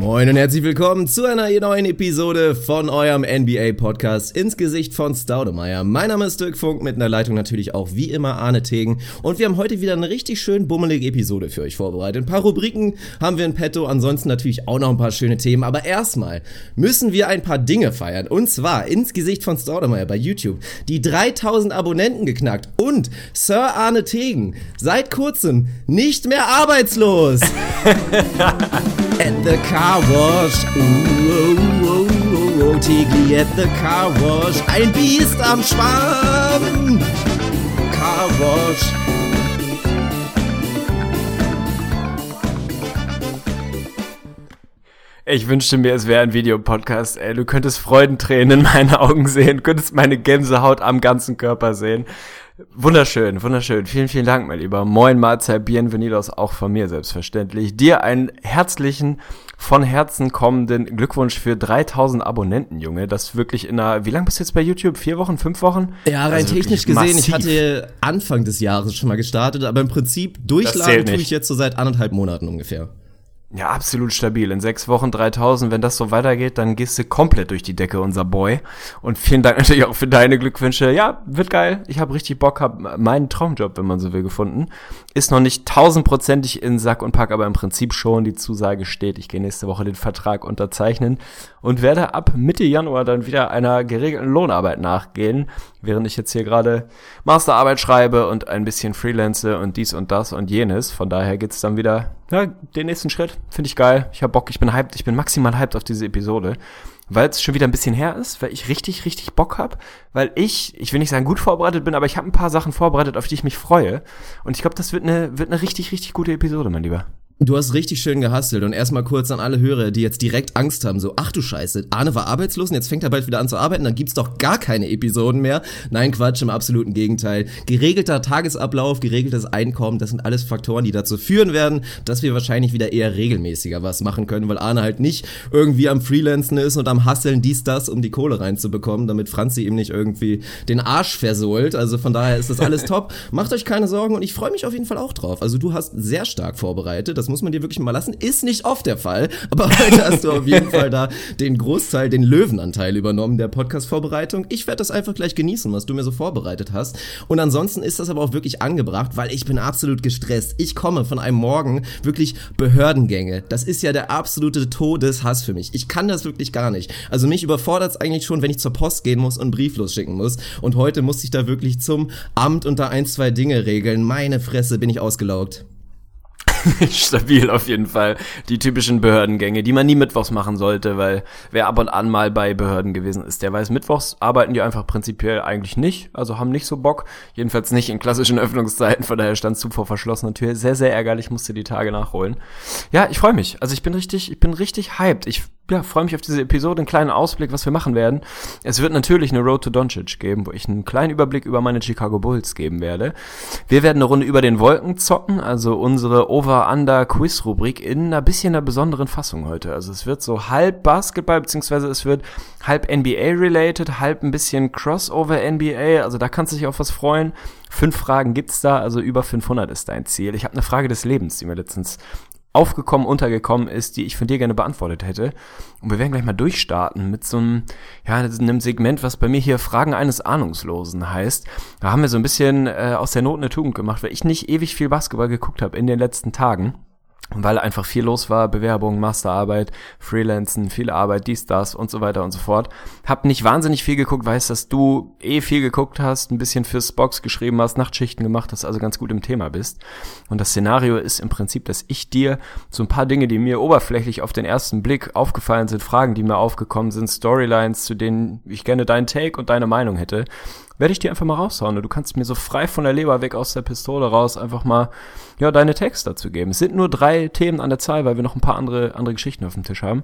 Moin und herzlich willkommen zu einer neuen Episode von eurem NBA-Podcast ins Gesicht von Staudemeyer. Mein Name ist Dirk Funk, mit einer Leitung natürlich auch wie immer Arne Tegen. Und wir haben heute wieder eine richtig schön bummelige Episode für euch vorbereitet. Ein paar Rubriken haben wir in petto, ansonsten natürlich auch noch ein paar schöne Themen. Aber erstmal müssen wir ein paar Dinge feiern. Und zwar ins Gesicht von Staudemeyer bei YouTube. Die 3000 Abonnenten geknackt und Sir Arne Tegen seit kurzem nicht mehr arbeitslos. at the car wash. Ooh, oh, oh, oh, oh, Tigli at the car wash. Ein Biest am Schwamm. Car wash. Ich wünschte mir, es wäre ein Videopodcast, ey. Du könntest Freudentränen in meinen Augen sehen, könntest meine Gänsehaut am ganzen Körper sehen. Wunderschön, wunderschön. Vielen, vielen Dank, mein Lieber. Moin, Mahlzeit, Bienvenidos, auch von mir selbstverständlich. Dir einen herzlichen, von Herzen kommenden Glückwunsch für 3000 Abonnenten, Junge. Das wirklich in einer, wie lange bist du jetzt bei YouTube? Vier Wochen, fünf Wochen? Ja, rein Also technisch gesehen, ich massiv. hatte Anfang des Jahres schon mal gestartet, aber im Prinzip durchladen tue ich jetzt so seit anderthalb Monaten ungefähr. Ja, absolut stabil. In sechs Wochen 3000. Wenn das so weitergeht, dann gehst du komplett durch die Decke, unser Boy. Und vielen Dank natürlich auch für deine Glückwünsche. Ja, wird geil. Ich habe richtig Bock, hab meinen Traumjob, wenn man so will, gefunden. Ist noch nicht tausendprozentig in Sack und Pack, aber im Prinzip schon. Die Zusage steht. Ich gehe nächste Woche den Vertrag unterzeichnen und werde ab Mitte Januar dann wieder einer geregelten Lohnarbeit nachgehen, während ich jetzt hier gerade Masterarbeit schreibe und ein bisschen freelance und dies und das und jenes. Von daher geht's dann wieder, ja, den nächsten Schritt. Finde ich geil. Ich hab Bock, ich bin hyped, ich bin maximal hyped auf diese Episode. Weil es schon wieder ein bisschen her ist, weil ich richtig, richtig Bock hab, weil ich, ich will nicht sagen gut vorbereitet bin, aber ich habe ein paar Sachen vorbereitet, auf die ich mich freue. Und ich glaube, das wird eine, wird eine richtig, richtig gute Episode, mein Lieber. Du hast richtig schön gehustelt und erstmal kurz an alle Hörer, die jetzt direkt Angst haben, so, ach du Scheiße, Arne war arbeitslos und jetzt fängt er bald wieder an zu arbeiten, dann gibt's doch gar keine Episoden mehr. Nein, Quatsch, im absoluten Gegenteil. Geregelter Tagesablauf, geregeltes Einkommen, das sind alles Faktoren, die dazu führen werden, dass wir wahrscheinlich wieder eher regelmäßiger was machen können, weil Arne halt nicht irgendwie am Freelancen ist und am Husteln dies, das, um die Kohle reinzubekommen, damit Franzi ihm nicht irgendwie den Arsch versohlt. Also von daher ist das alles top. Macht euch keine Sorgen und ich freue mich auf jeden Fall auch drauf. Also du hast sehr stark vorbereitet, das muss man dir wirklich mal lassen. Ist nicht oft der Fall, aber heute hast du auf jeden Fall da den Großteil, den Löwenanteil übernommen der Podcast-Vorbereitung. Ich werde das einfach gleich genießen, was du mir so vorbereitet hast. Und ansonsten ist das aber auch wirklich angebracht, weil ich bin absolut gestresst. Ich komme von einem Morgen wirklich Behördengänge. Das ist ja der absolute Todeshass für mich. Ich kann das wirklich gar nicht. Also mich überfordert es eigentlich schon, wenn ich zur Post gehen muss und einen Brief losschicken muss. Und heute musste ich da wirklich zum Amt und da ein, zwei Dinge regeln. Meine Fresse, bin ich ausgelaugt. Stabil auf jeden Fall. Die typischen Behördengänge, die man nie mittwochs machen sollte, weil wer ab und an mal bei Behörden gewesen ist, der weiß, mittwochs arbeiten die einfach prinzipiell eigentlich nicht, also haben nicht so Bock. Jedenfalls nicht in klassischen Öffnungszeiten, von daher standst du vor verschlossener Tür. Sehr, sehr ärgerlich, musste die Tage nachholen. Ja, ich freue mich. Also ich bin richtig, ich bin richtig hyped. Ich ja, freue mich auf diese Episode, einen kleinen Ausblick, was wir machen werden. Es wird natürlich eine Road to Doncic geben, wo ich einen kleinen Überblick über meine Chicago Bulls geben werde. Wir werden eine Runde über den Wolken zocken, also unsere Over-Under-Quiz-Rubrik in einer bisschen einer besonderen Fassung heute. Also es wird so halb Basketball, beziehungsweise es wird halb NBA-related, halb ein bisschen Crossover-NBA, also da kannst du dich auf was freuen. Fünf Fragen gibt's da, also über 500 ist dein Ziel. Ich habe eine Frage des Lebens, die mir letztens aufgekommen, untergekommen ist, die ich von dir gerne beantwortet hätte. Und wir werden gleich mal durchstarten mit so einem, ja, einem Segment, was bei mir hier Fragen eines Ahnungslosen heißt. Da haben wir so ein bisschen äh, aus der Not eine Tugend gemacht, weil ich nicht ewig viel Basketball geguckt habe in den letzten Tagen weil einfach viel los war, Bewerbung, Masterarbeit, Freelancen, viel Arbeit, dies, das und so weiter und so fort. Hab nicht wahnsinnig viel geguckt, weiß, dass du eh viel geguckt hast, ein bisschen fürs Box geschrieben hast, Nachtschichten gemacht hast, also ganz gut im Thema bist. Und das Szenario ist im Prinzip, dass ich dir so ein paar Dinge, die mir oberflächlich auf den ersten Blick aufgefallen sind, Fragen, die mir aufgekommen sind, Storylines, zu denen ich gerne deinen Take und deine Meinung hätte, werde ich dir einfach mal raushauen. Und du kannst mir so frei von der Leber weg aus der Pistole raus einfach mal, ja, deine Texte dazu geben. Es sind nur drei Themen an der Zahl, weil wir noch ein paar andere, andere Geschichten auf dem Tisch haben.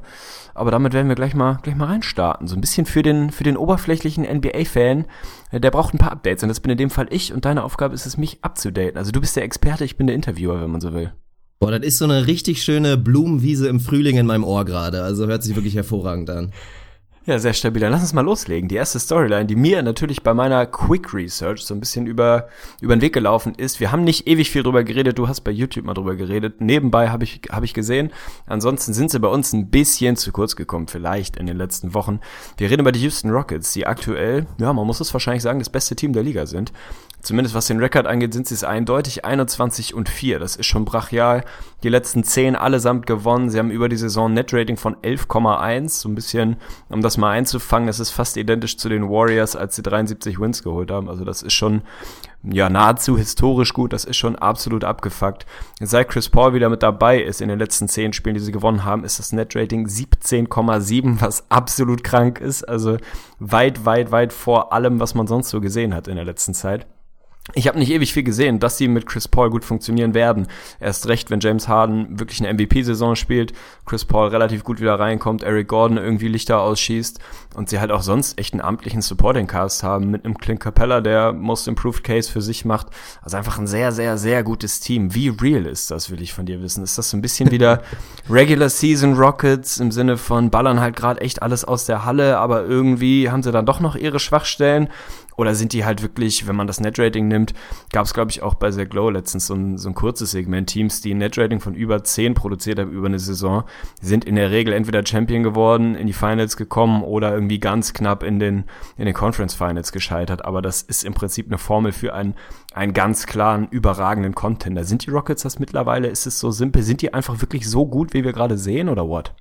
Aber damit werden wir gleich mal, gleich mal reinstarten. So ein bisschen für den, für den oberflächlichen NBA-Fan, äh, der braucht ein paar Updates. Und das bin in dem Fall ich. Und deine Aufgabe ist es, mich abzudaten. Also du bist der Experte, ich bin der Interviewer, wenn man so will. Boah, das ist so eine richtig schöne Blumenwiese im Frühling in meinem Ohr gerade. Also hört sich wirklich hervorragend an. Ja, sehr stabil. Dann lass uns mal loslegen. Die erste Storyline, die mir natürlich bei meiner Quick Research so ein bisschen über, über den Weg gelaufen ist. Wir haben nicht ewig viel drüber geredet. Du hast bei YouTube mal drüber geredet. Nebenbei habe ich, habe ich gesehen. Ansonsten sind sie bei uns ein bisschen zu kurz gekommen, vielleicht in den letzten Wochen. Wir reden über die Houston Rockets, die aktuell, ja, man muss es wahrscheinlich sagen, das beste Team der Liga sind. Zumindest was den Rekord angeht, sind sie es eindeutig 21 und 4. Das ist schon brachial. Die letzten 10 allesamt gewonnen. Sie haben über die Saison Netrating von 11,1. So ein bisschen, um das mal einzufangen, das ist fast identisch zu den Warriors, als sie 73 Wins geholt haben. Also das ist schon ja, nahezu historisch gut. Das ist schon absolut abgefuckt. Seit Chris Paul wieder mit dabei ist in den letzten 10 Spielen, die sie gewonnen haben, ist das Netrating 17,7, was absolut krank ist. Also weit, weit, weit vor allem, was man sonst so gesehen hat in der letzten Zeit. Ich habe nicht ewig viel gesehen, dass sie mit Chris Paul gut funktionieren werden. Erst recht, wenn James Harden wirklich eine MVP-Saison spielt, Chris Paul relativ gut wieder reinkommt, Eric Gordon irgendwie Lichter ausschießt und sie halt auch sonst echt einen amtlichen Supporting-Cast haben mit einem Clint Capella, der Most Improved Case für sich macht. Also einfach ein sehr, sehr, sehr gutes Team. Wie real ist das, will ich von dir wissen. Ist das so ein bisschen wieder Regular Season Rockets im Sinne von ballern halt gerade echt alles aus der Halle, aber irgendwie haben sie dann doch noch ihre Schwachstellen oder sind die halt wirklich, wenn man das Netrating nimmt, gab es, glaube ich, auch bei The Glow letztens so ein, so ein kurzes Segment. Teams, die ein Netrating von über 10 produziert haben über eine Saison, sind in der Regel entweder Champion geworden, in die Finals gekommen oder irgendwie ganz knapp in den, in den Conference Finals gescheitert. Aber das ist im Prinzip eine Formel für einen, einen ganz klaren, überragenden Contender. Sind die Rockets das mittlerweile? Ist es so simpel? Sind die einfach wirklich so gut, wie wir gerade sehen oder what?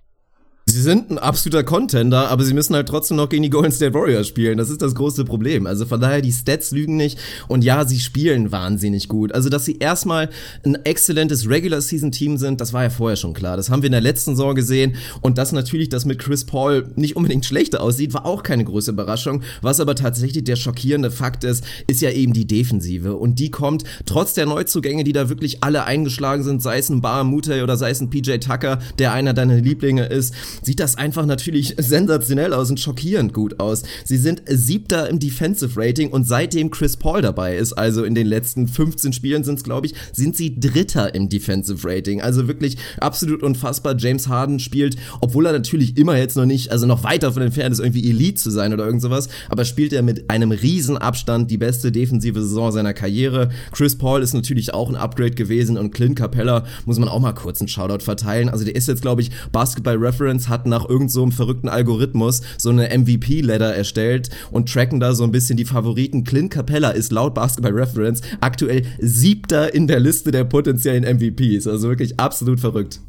Sie sind ein absoluter Contender, aber sie müssen halt trotzdem noch gegen die Golden State Warriors spielen. Das ist das große Problem. Also von daher, die Stats lügen nicht. Und ja, sie spielen wahnsinnig gut. Also, dass sie erstmal ein exzellentes Regular Season Team sind, das war ja vorher schon klar. Das haben wir in der letzten Saison gesehen. Und dass natürlich das mit Chris Paul nicht unbedingt schlechter aussieht, war auch keine große Überraschung. Was aber tatsächlich der schockierende Fakt ist, ist ja eben die Defensive. Und die kommt trotz der Neuzugänge, die da wirklich alle eingeschlagen sind, sei es ein Bar Mute oder sei es ein PJ Tucker, der einer deiner Lieblinge ist, sieht das einfach natürlich sensationell aus und schockierend gut aus. Sie sind siebter im Defensive Rating und seitdem Chris Paul dabei ist, also in den letzten 15 Spielen sind es, glaube ich, sind sie dritter im Defensive Rating. Also wirklich absolut unfassbar. James Harden spielt, obwohl er natürlich immer jetzt noch nicht, also noch weiter von entfernt ist, irgendwie Elite zu sein oder irgend sowas, aber spielt er mit einem riesen Abstand die beste defensive Saison seiner Karriere. Chris Paul ist natürlich auch ein Upgrade gewesen und Clint Capella muss man auch mal kurz einen Shoutout verteilen. Also der ist jetzt, glaube ich, Basketball Reference hat nach irgendeinem so verrückten Algorithmus so eine MVP-Ladder erstellt und tracken da so ein bisschen die Favoriten. Clint Capella ist laut Basketball Reference aktuell siebter in der Liste der potenziellen MVPs. Also wirklich absolut verrückt.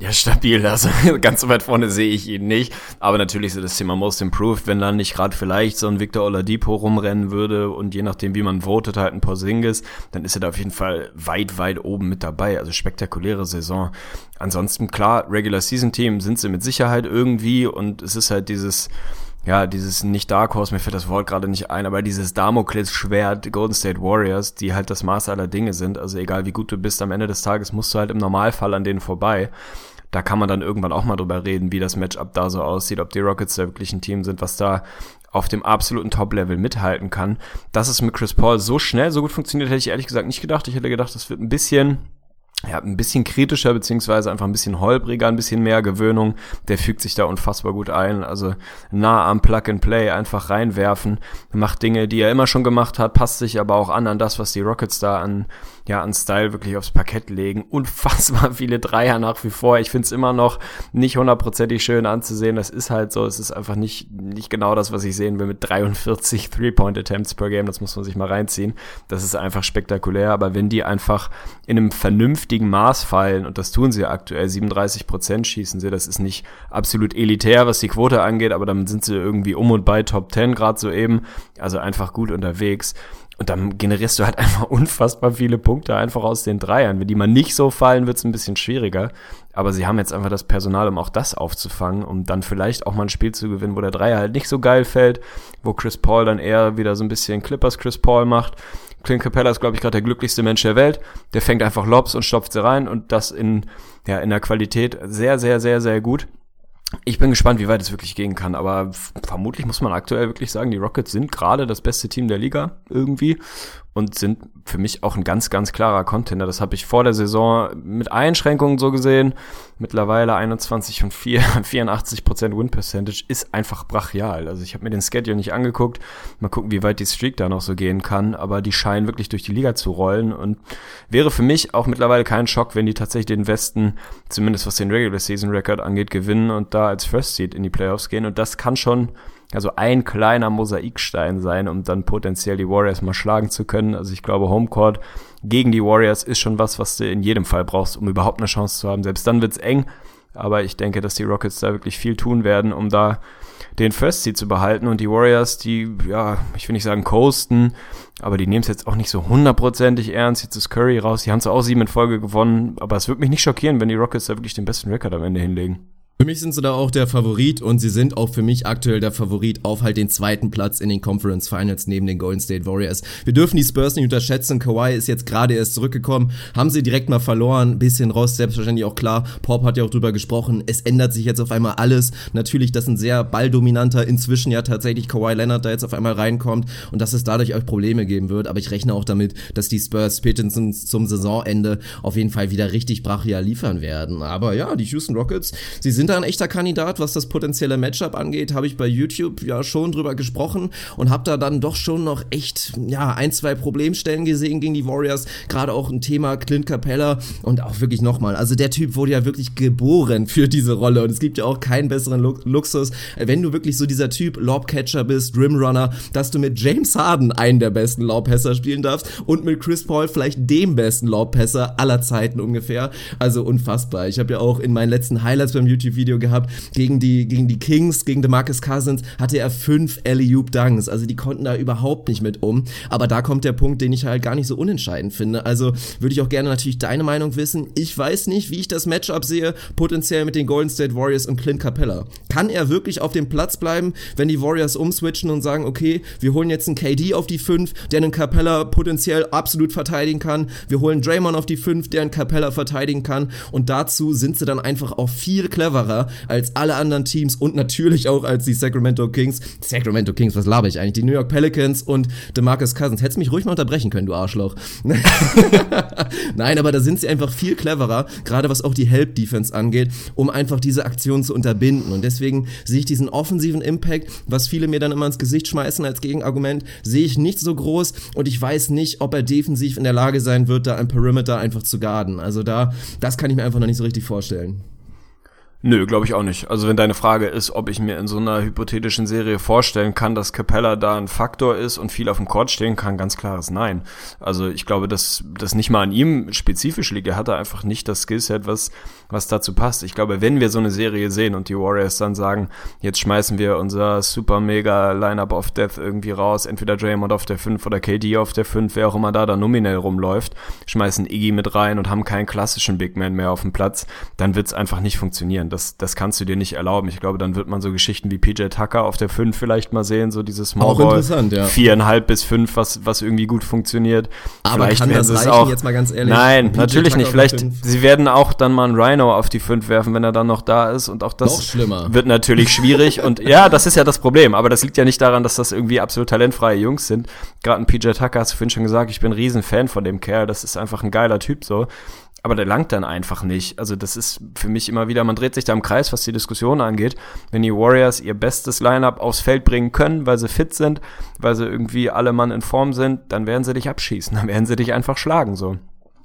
Ja, stabil. Also ganz so weit vorne sehe ich ihn nicht. Aber natürlich ist das Thema Most Improved, wenn dann nicht gerade vielleicht so ein Victor Oladipo rumrennen würde und je nachdem, wie man votet, halt ein Porzingis, dann ist er da auf jeden Fall weit, weit oben mit dabei. Also spektakuläre Saison. Ansonsten, klar, Regular Season Team sind sie mit Sicherheit irgendwie und es ist halt dieses ja, dieses nicht Dark Horse, mir fällt das Wort gerade nicht ein, aber dieses Damokles-Schwert Golden State Warriors, die halt das Maß aller Dinge sind. Also egal wie gut du bist, am Ende des Tages musst du halt im Normalfall an denen vorbei. Da kann man dann irgendwann auch mal drüber reden, wie das Matchup da so aussieht, ob die Rockets da wirklich ein Team sind, was da auf dem absoluten Top-Level mithalten kann. Dass es mit Chris Paul so schnell, so gut funktioniert, hätte ich ehrlich gesagt nicht gedacht. Ich hätte gedacht, das wird ein bisschen ja, ein bisschen kritischer, beziehungsweise einfach ein bisschen holpriger, ein bisschen mehr Gewöhnung. Der fügt sich da unfassbar gut ein. Also nah am Plug and Play einfach reinwerfen, macht Dinge, die er immer schon gemacht hat, passt sich aber auch an an das, was die Rockets da an ja, an Style wirklich aufs Parkett legen. Unfassbar viele Dreier nach wie vor. Ich finde es immer noch nicht hundertprozentig schön anzusehen. Das ist halt so. Es ist einfach nicht, nicht genau das, was ich sehen will mit 43 Three-Point-Attempts per Game. Das muss man sich mal reinziehen. Das ist einfach spektakulär. Aber wenn die einfach in einem vernünftigen Maß fallen, und das tun sie aktuell, 37 Prozent schießen sie, das ist nicht absolut elitär, was die Quote angeht, aber dann sind sie irgendwie um und bei Top 10 gerade so eben. Also einfach gut unterwegs. Und dann generierst du halt einfach unfassbar viele Punkte einfach aus den Dreiern. Wenn die mal nicht so fallen, wird es ein bisschen schwieriger. Aber sie haben jetzt einfach das Personal, um auch das aufzufangen, um dann vielleicht auch mal ein Spiel zu gewinnen, wo der Dreier halt nicht so geil fällt, wo Chris Paul dann eher wieder so ein bisschen Clippers Chris Paul macht. Clint Capella ist, glaube ich, gerade der glücklichste Mensch der Welt. Der fängt einfach Lobs und stopft sie rein und das in, ja, in der Qualität sehr, sehr, sehr, sehr gut. Ich bin gespannt, wie weit es wirklich gehen kann, aber vermutlich muss man aktuell wirklich sagen, die Rockets sind gerade das beste Team der Liga irgendwie. Und sind für mich auch ein ganz, ganz klarer Contender. Das habe ich vor der Saison mit Einschränkungen so gesehen. Mittlerweile 21 und 4, 84 Prozent Win Percentage ist einfach brachial. Also ich habe mir den Schedule nicht angeguckt. Mal gucken, wie weit die Streak da noch so gehen kann. Aber die scheinen wirklich durch die Liga zu rollen und wäre für mich auch mittlerweile kein Schock, wenn die tatsächlich den Westen, zumindest was den Regular Season Record angeht, gewinnen und da als First Seed in die Playoffs gehen. Und das kann schon also ein kleiner Mosaikstein sein, um dann potenziell die Warriors mal schlagen zu können. Also ich glaube, Homecourt gegen die Warriors ist schon was, was du in jedem Fall brauchst, um überhaupt eine Chance zu haben. Selbst dann wird's eng, aber ich denke, dass die Rockets da wirklich viel tun werden, um da den First Seed zu behalten und die Warriors, die, ja, ich will nicht sagen coasten, aber die nehmen es jetzt auch nicht so hundertprozentig ernst. Jetzt ist Curry raus, die haben zwar auch sieben in Folge gewonnen, aber es würde mich nicht schockieren, wenn die Rockets da wirklich den besten Rekord am Ende hinlegen. Für mich sind sie da auch der Favorit und sie sind auch für mich aktuell der Favorit auf halt den zweiten Platz in den Conference Finals neben den Golden State Warriors. Wir dürfen die Spurs nicht unterschätzen. Kawhi ist jetzt gerade erst zurückgekommen, haben sie direkt mal verloren, bisschen raus, selbstverständlich auch klar. Pop hat ja auch drüber gesprochen. Es ändert sich jetzt auf einmal alles. Natürlich, dass ein sehr balldominanter inzwischen ja tatsächlich Kawhi Leonard da jetzt auf einmal reinkommt und dass es dadurch auch Probleme geben wird. Aber ich rechne auch damit, dass die Spurs spätestens zum Saisonende auf jeden Fall wieder richtig brachial liefern werden. Aber ja, die Houston Rockets, sie sind da ein echter Kandidat, was das potenzielle Matchup angeht, habe ich bei YouTube ja schon drüber gesprochen und habe da dann doch schon noch echt ja ein zwei Problemstellen gesehen gegen die Warriors, gerade auch ein Thema Clint Capella und auch wirklich nochmal, also der Typ wurde ja wirklich geboren für diese Rolle und es gibt ja auch keinen besseren Luxus, wenn du wirklich so dieser Typ Lobcatcher bist, Rimrunner, dass du mit James Harden einen der besten Lobpässer spielen darfst und mit Chris Paul vielleicht dem besten Lobpässer aller Zeiten ungefähr, also unfassbar. Ich habe ja auch in meinen letzten Highlights beim YouTube Video gehabt. Gegen die, gegen die Kings, gegen DeMarcus Cousins hatte er fünf Alley-Oop Dunks. Also die konnten da überhaupt nicht mit um. Aber da kommt der Punkt, den ich halt gar nicht so unentscheidend finde. Also würde ich auch gerne natürlich deine Meinung wissen. Ich weiß nicht, wie ich das Matchup sehe, potenziell mit den Golden State Warriors und Clint Capella. Kann er wirklich auf dem Platz bleiben, wenn die Warriors umswitchen und sagen, okay, wir holen jetzt einen KD auf die 5, der einen Capella potenziell absolut verteidigen kann. Wir holen Draymond auf die 5, der einen Capella verteidigen kann. Und dazu sind sie dann einfach auch viel cleverer klarer als alle anderen Teams und natürlich auch als die Sacramento Kings. Sacramento Kings, was laber ich eigentlich? Die New York Pelicans und DeMarcus Cousins. Hättest mich ruhig mal unterbrechen können, du Arschloch. Nein, aber da sind sie einfach viel cleverer, gerade was auch die Help-Defense angeht, um einfach diese Aktion zu unterbinden. Und deswegen sehe ich diesen offensiven Impact, was viele mir dann immer ins Gesicht schmeißen als Gegenargument, sehe ich nicht so groß und ich weiß nicht, ob er defensiv in der Lage sein wird, da ein Perimeter einfach zu garden. Also da, das kann ich mir einfach noch nicht so richtig vorstellen. Nö, glaube ich auch nicht. Also wenn deine Frage ist, ob ich mir in so einer hypothetischen Serie vorstellen kann, dass Capella da ein Faktor ist und viel auf dem Court stehen kann, ganz klares Nein. Also ich glaube, dass das nicht mal an ihm spezifisch liegt. Er hat da einfach nicht das Skillset, was, was dazu passt. Ich glaube, wenn wir so eine Serie sehen und die Warriors dann sagen, jetzt schmeißen wir unser super mega Lineup of Death irgendwie raus, entweder Draymond auf der 5 oder KD auf der 5, wer auch immer da da nominell rumläuft, schmeißen Iggy mit rein und haben keinen klassischen Big Man mehr auf dem Platz, dann wird's einfach nicht funktionieren das, das kannst du dir nicht erlauben. Ich glaube, dann wird man so Geschichten wie PJ Tucker auf der 5 vielleicht mal sehen, so dieses Small Auch interessant, ja. viereinhalb bis fünf, was, was irgendwie gut funktioniert. Aber vielleicht kann das reichen, auch, jetzt mal ganz ehrlich? Nein, natürlich nicht. Vielleicht, sie werden auch dann mal einen Rhino auf die 5 werfen, wenn er dann noch da ist und auch das wird natürlich schwierig und ja, das ist ja das Problem, aber das liegt ja nicht daran, dass das irgendwie absolut talentfreie Jungs sind. Gerade ein PJ Tucker hast du vorhin schon gesagt, ich bin ein Riesenfan von dem Kerl, das ist einfach ein geiler Typ so aber der langt dann einfach nicht. Also das ist für mich immer wieder, man dreht sich da im Kreis, was die Diskussion angeht. Wenn die Warriors ihr bestes Lineup aufs Feld bringen können, weil sie fit sind, weil sie irgendwie alle Mann in Form sind, dann werden sie dich abschießen, dann werden sie dich einfach schlagen so.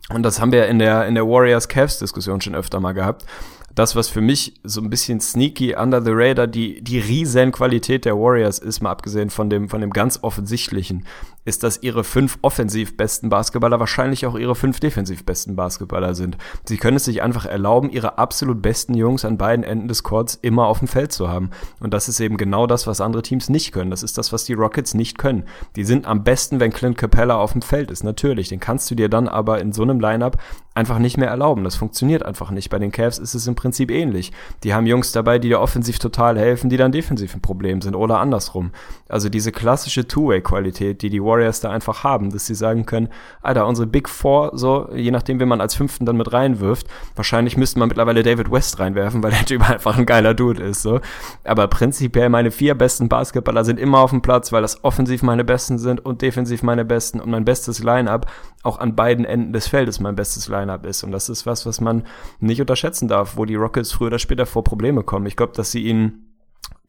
Und das haben wir in der in der Warriors Cavs Diskussion schon öfter mal gehabt. Das, was für mich so ein bisschen sneaky under the radar die die riesen Qualität der Warriors ist, mal abgesehen von dem von dem ganz offensichtlichen, ist, dass ihre fünf offensiv besten Basketballer wahrscheinlich auch ihre fünf defensiv besten Basketballer sind. Sie können es sich einfach erlauben, ihre absolut besten Jungs an beiden Enden des Courts immer auf dem Feld zu haben. Und das ist eben genau das, was andere Teams nicht können. Das ist das, was die Rockets nicht können. Die sind am besten, wenn Clint Capella auf dem Feld ist, natürlich. Den kannst du dir dann aber in so einem Lineup einfach nicht mehr erlauben. Das funktioniert einfach nicht. Bei den Cavs ist es im Prinzip ähnlich. Die haben Jungs dabei, die dir offensiv total helfen, die dann defensiv ein Problem sind oder andersrum. Also diese klassische Two-Way-Qualität, die die Warriors Warriors da einfach haben, dass sie sagen können, Alter, unsere Big Four, so, je nachdem, wie man als Fünften dann mit reinwirft, wahrscheinlich müsste man mittlerweile David West reinwerfen, weil der Typ einfach ein geiler Dude ist, so. Aber prinzipiell meine vier besten Basketballer sind immer auf dem Platz, weil das offensiv meine besten sind und defensiv meine besten und mein bestes Line-Up auch an beiden Enden des Feldes mein bestes Line-Up ist. Und das ist was, was man nicht unterschätzen darf, wo die Rockets früher oder später vor Probleme kommen. Ich glaube, dass sie ihn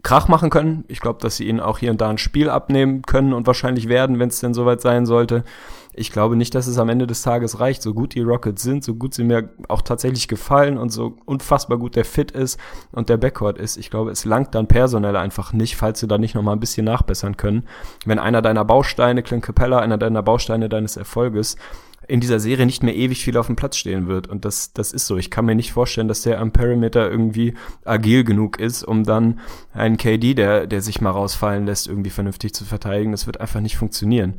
Krach machen können. Ich glaube, dass sie ihnen auch hier und da ein Spiel abnehmen können und wahrscheinlich werden, wenn es denn soweit sein sollte. Ich glaube nicht, dass es am Ende des Tages reicht, so gut die Rockets sind, so gut sie mir auch tatsächlich gefallen und so unfassbar gut der Fit ist und der Backcourt ist. Ich glaube, es langt dann personell einfach nicht, falls sie da nicht nochmal ein bisschen nachbessern können. Wenn einer deiner Bausteine, Clint Capella, einer deiner Bausteine deines Erfolges, in dieser Serie nicht mehr ewig viel auf dem Platz stehen wird. Und das, das ist so. Ich kann mir nicht vorstellen, dass der am Perimeter irgendwie agil genug ist, um dann einen KD, der, der sich mal rausfallen lässt, irgendwie vernünftig zu verteidigen. Das wird einfach nicht funktionieren.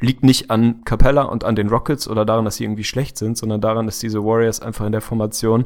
Liegt nicht an Capella und an den Rockets oder daran, dass sie irgendwie schlecht sind, sondern daran, dass diese Warriors einfach in der Formation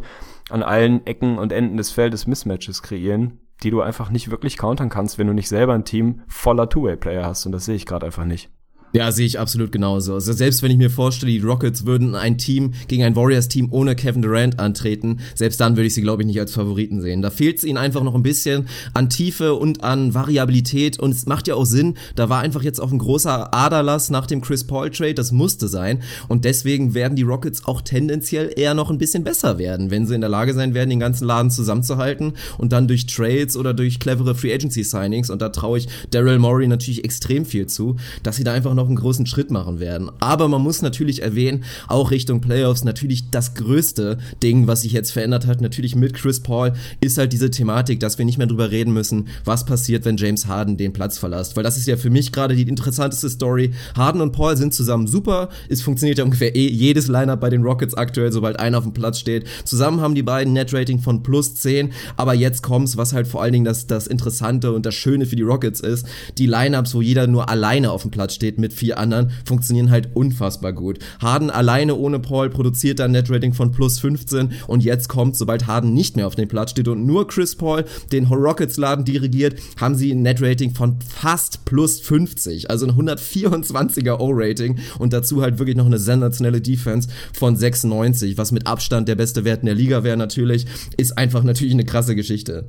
an allen Ecken und Enden des Feldes Mismatches kreieren, die du einfach nicht wirklich countern kannst, wenn du nicht selber ein Team voller Two-Way-Player hast. Und das sehe ich gerade einfach nicht. Ja, sehe ich absolut genauso. Also selbst wenn ich mir vorstelle, die Rockets würden ein Team gegen ein Warriors-Team ohne Kevin Durant antreten, selbst dann würde ich sie, glaube ich, nicht als Favoriten sehen. Da fehlt es ihnen einfach noch ein bisschen an Tiefe und an Variabilität und es macht ja auch Sinn, da war einfach jetzt auch ein großer Aderlass nach dem Chris Paul-Trade, das musste sein und deswegen werden die Rockets auch tendenziell eher noch ein bisschen besser werden, wenn sie in der Lage sein werden, den ganzen Laden zusammenzuhalten und dann durch Trades oder durch clevere Free Agency Signings und da traue ich Daryl Morey natürlich extrem viel zu, dass sie da einfach noch noch einen großen Schritt machen werden. Aber man muss natürlich erwähnen, auch Richtung Playoffs, natürlich das größte Ding, was sich jetzt verändert hat, natürlich mit Chris Paul, ist halt diese Thematik, dass wir nicht mehr drüber reden müssen, was passiert, wenn James Harden den Platz verlässt. Weil das ist ja für mich gerade die interessanteste Story. Harden und Paul sind zusammen super. Es funktioniert ja ungefähr eh jedes Lineup bei den Rockets aktuell, sobald einer auf dem Platz steht. Zusammen haben die beiden Net-Rating von plus 10. Aber jetzt kommt's, was halt vor allen Dingen das, das Interessante und das Schöne für die Rockets ist. Die Lineups, wo jeder nur alleine auf dem Platz steht mit mit vier anderen funktionieren halt unfassbar gut. Harden alleine ohne Paul produziert dann Netrating von plus 15 und jetzt kommt, sobald Harden nicht mehr auf dem Platz steht und nur Chris Paul den Rockets Laden dirigiert, haben sie ein Netrating von fast plus 50, also ein 124er O-Rating und dazu halt wirklich noch eine sensationelle Defense von 96, was mit Abstand der beste Wert in der Liga wäre natürlich, ist einfach natürlich eine krasse Geschichte.